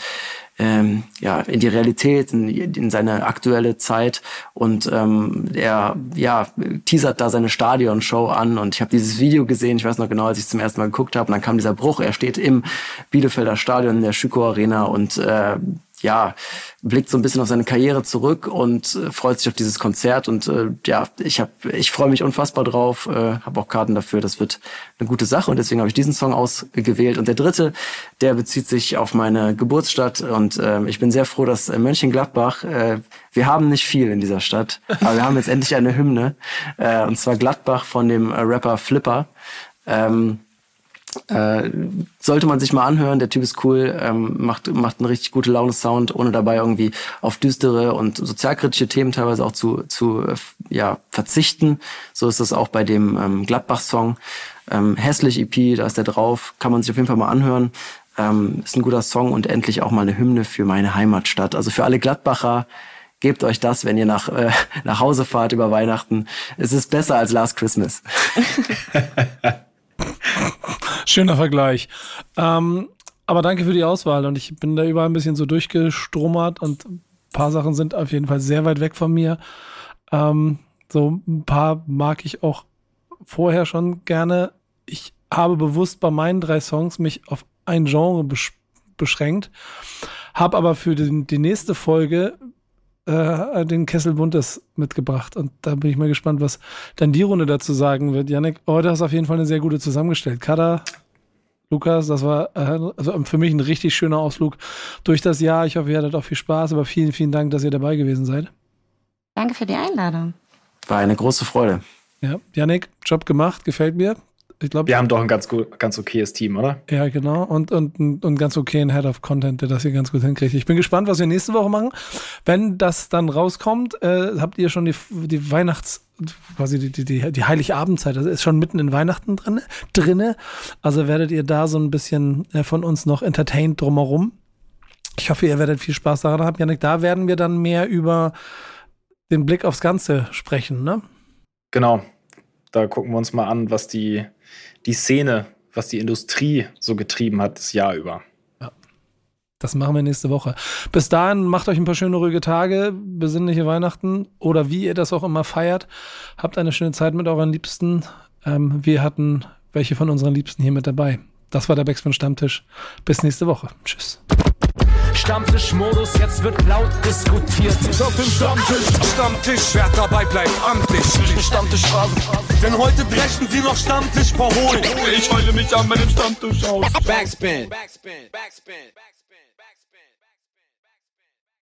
ähm, ja, in die Realität, in, in seine aktuelle Zeit. Und ähm, er ja, teasert da seine Stadionshow an. Und ich habe dieses Video gesehen, ich weiß noch genau, als ich zum ersten Mal geguckt habe. Und dann kam dieser Bruch, er steht im Bielefelder Stadion in der Schüko Arena und äh, ja, blickt so ein bisschen auf seine Karriere zurück und äh, freut sich auf dieses Konzert. Und äh, ja, ich hab, ich freue mich unfassbar drauf, äh, habe auch Karten dafür. Das wird eine gute Sache und deswegen habe ich diesen Song ausgewählt. Und der dritte, der bezieht sich auf meine Geburtsstadt und äh, ich bin sehr froh, dass äh, Mönchengladbach, äh, wir haben nicht viel in dieser Stadt, aber wir haben jetzt endlich eine Hymne äh, und zwar Gladbach von dem äh, Rapper Flipper. Ähm, äh, sollte man sich mal anhören, der Typ ist cool, ähm, macht, macht einen richtig gute Laune-Sound, ohne dabei irgendwie auf düstere und sozialkritische Themen teilweise auch zu, zu äh, ja, verzichten. So ist das auch bei dem ähm, Gladbach-Song. Ähm, Hässlich EP, da ist der drauf, kann man sich auf jeden Fall mal anhören. Ähm, ist ein guter Song und endlich auch mal eine Hymne für meine Heimatstadt. Also für alle Gladbacher, gebt euch das, wenn ihr nach, äh, nach Hause fahrt über Weihnachten. Es ist besser als Last Christmas. Schöner Vergleich. Ähm, aber danke für die Auswahl und ich bin da überall ein bisschen so durchgestromert und ein paar Sachen sind auf jeden Fall sehr weit weg von mir. Ähm, so ein paar mag ich auch vorher schon gerne. Ich habe bewusst bei meinen drei Songs mich auf ein Genre beschränkt, habe aber für die, die nächste Folge äh, den Kessel Buntes mitgebracht. Und da bin ich mal gespannt, was dann die Runde dazu sagen wird. Janik, heute hast du auf jeden Fall eine sehr gute zusammengestellt. Kada, Lukas, das war äh, also für mich ein richtig schöner Ausflug durch das Jahr. Ich hoffe, ihr hattet auch viel Spaß, aber vielen, vielen Dank, dass ihr dabei gewesen seid. Danke für die Einladung. War eine große Freude. Ja, Janik, Job gemacht, gefällt mir. Ich glaube, wir haben doch ein ganz, gut, ganz okayes Team, oder? Ja, genau. Und, und, und ganz okayen Head of Content, der das hier ganz gut hinkriegt. Ich bin gespannt, was wir nächste Woche machen. Wenn das dann rauskommt, äh, habt ihr schon die, die Weihnachts-, quasi die, die, die, die Heiligabendzeit. Das ist schon mitten in Weihnachten drin, drinne. Also werdet ihr da so ein bisschen äh, von uns noch entertained drumherum. Ich hoffe, ihr werdet viel Spaß daran haben. Janik, da werden wir dann mehr über den Blick aufs Ganze sprechen, ne? Genau. Da gucken wir uns mal an, was die die Szene, was die Industrie so getrieben hat, das Jahr über. Ja. Das machen wir nächste Woche. Bis dahin macht euch ein paar schöne ruhige Tage, besinnliche Weihnachten oder wie ihr das auch immer feiert. Habt eine schöne Zeit mit euren Liebsten. Ähm, wir hatten welche von unseren Liebsten hier mit dabei. Das war der Backspin Stammtisch. Bis nächste Woche. Tschüss. Stammtischmodus, jetzt wird laut diskutiert. Auf dem Stammtisch, Stammtisch, wer dabei bleibt, amtlich. Stammtischphase. Denn heute brechen sie noch Stammtisch verholen. Ich heule mich an meinem Stammtisch aus. Backspin. Backspin. Backspin. Backspin.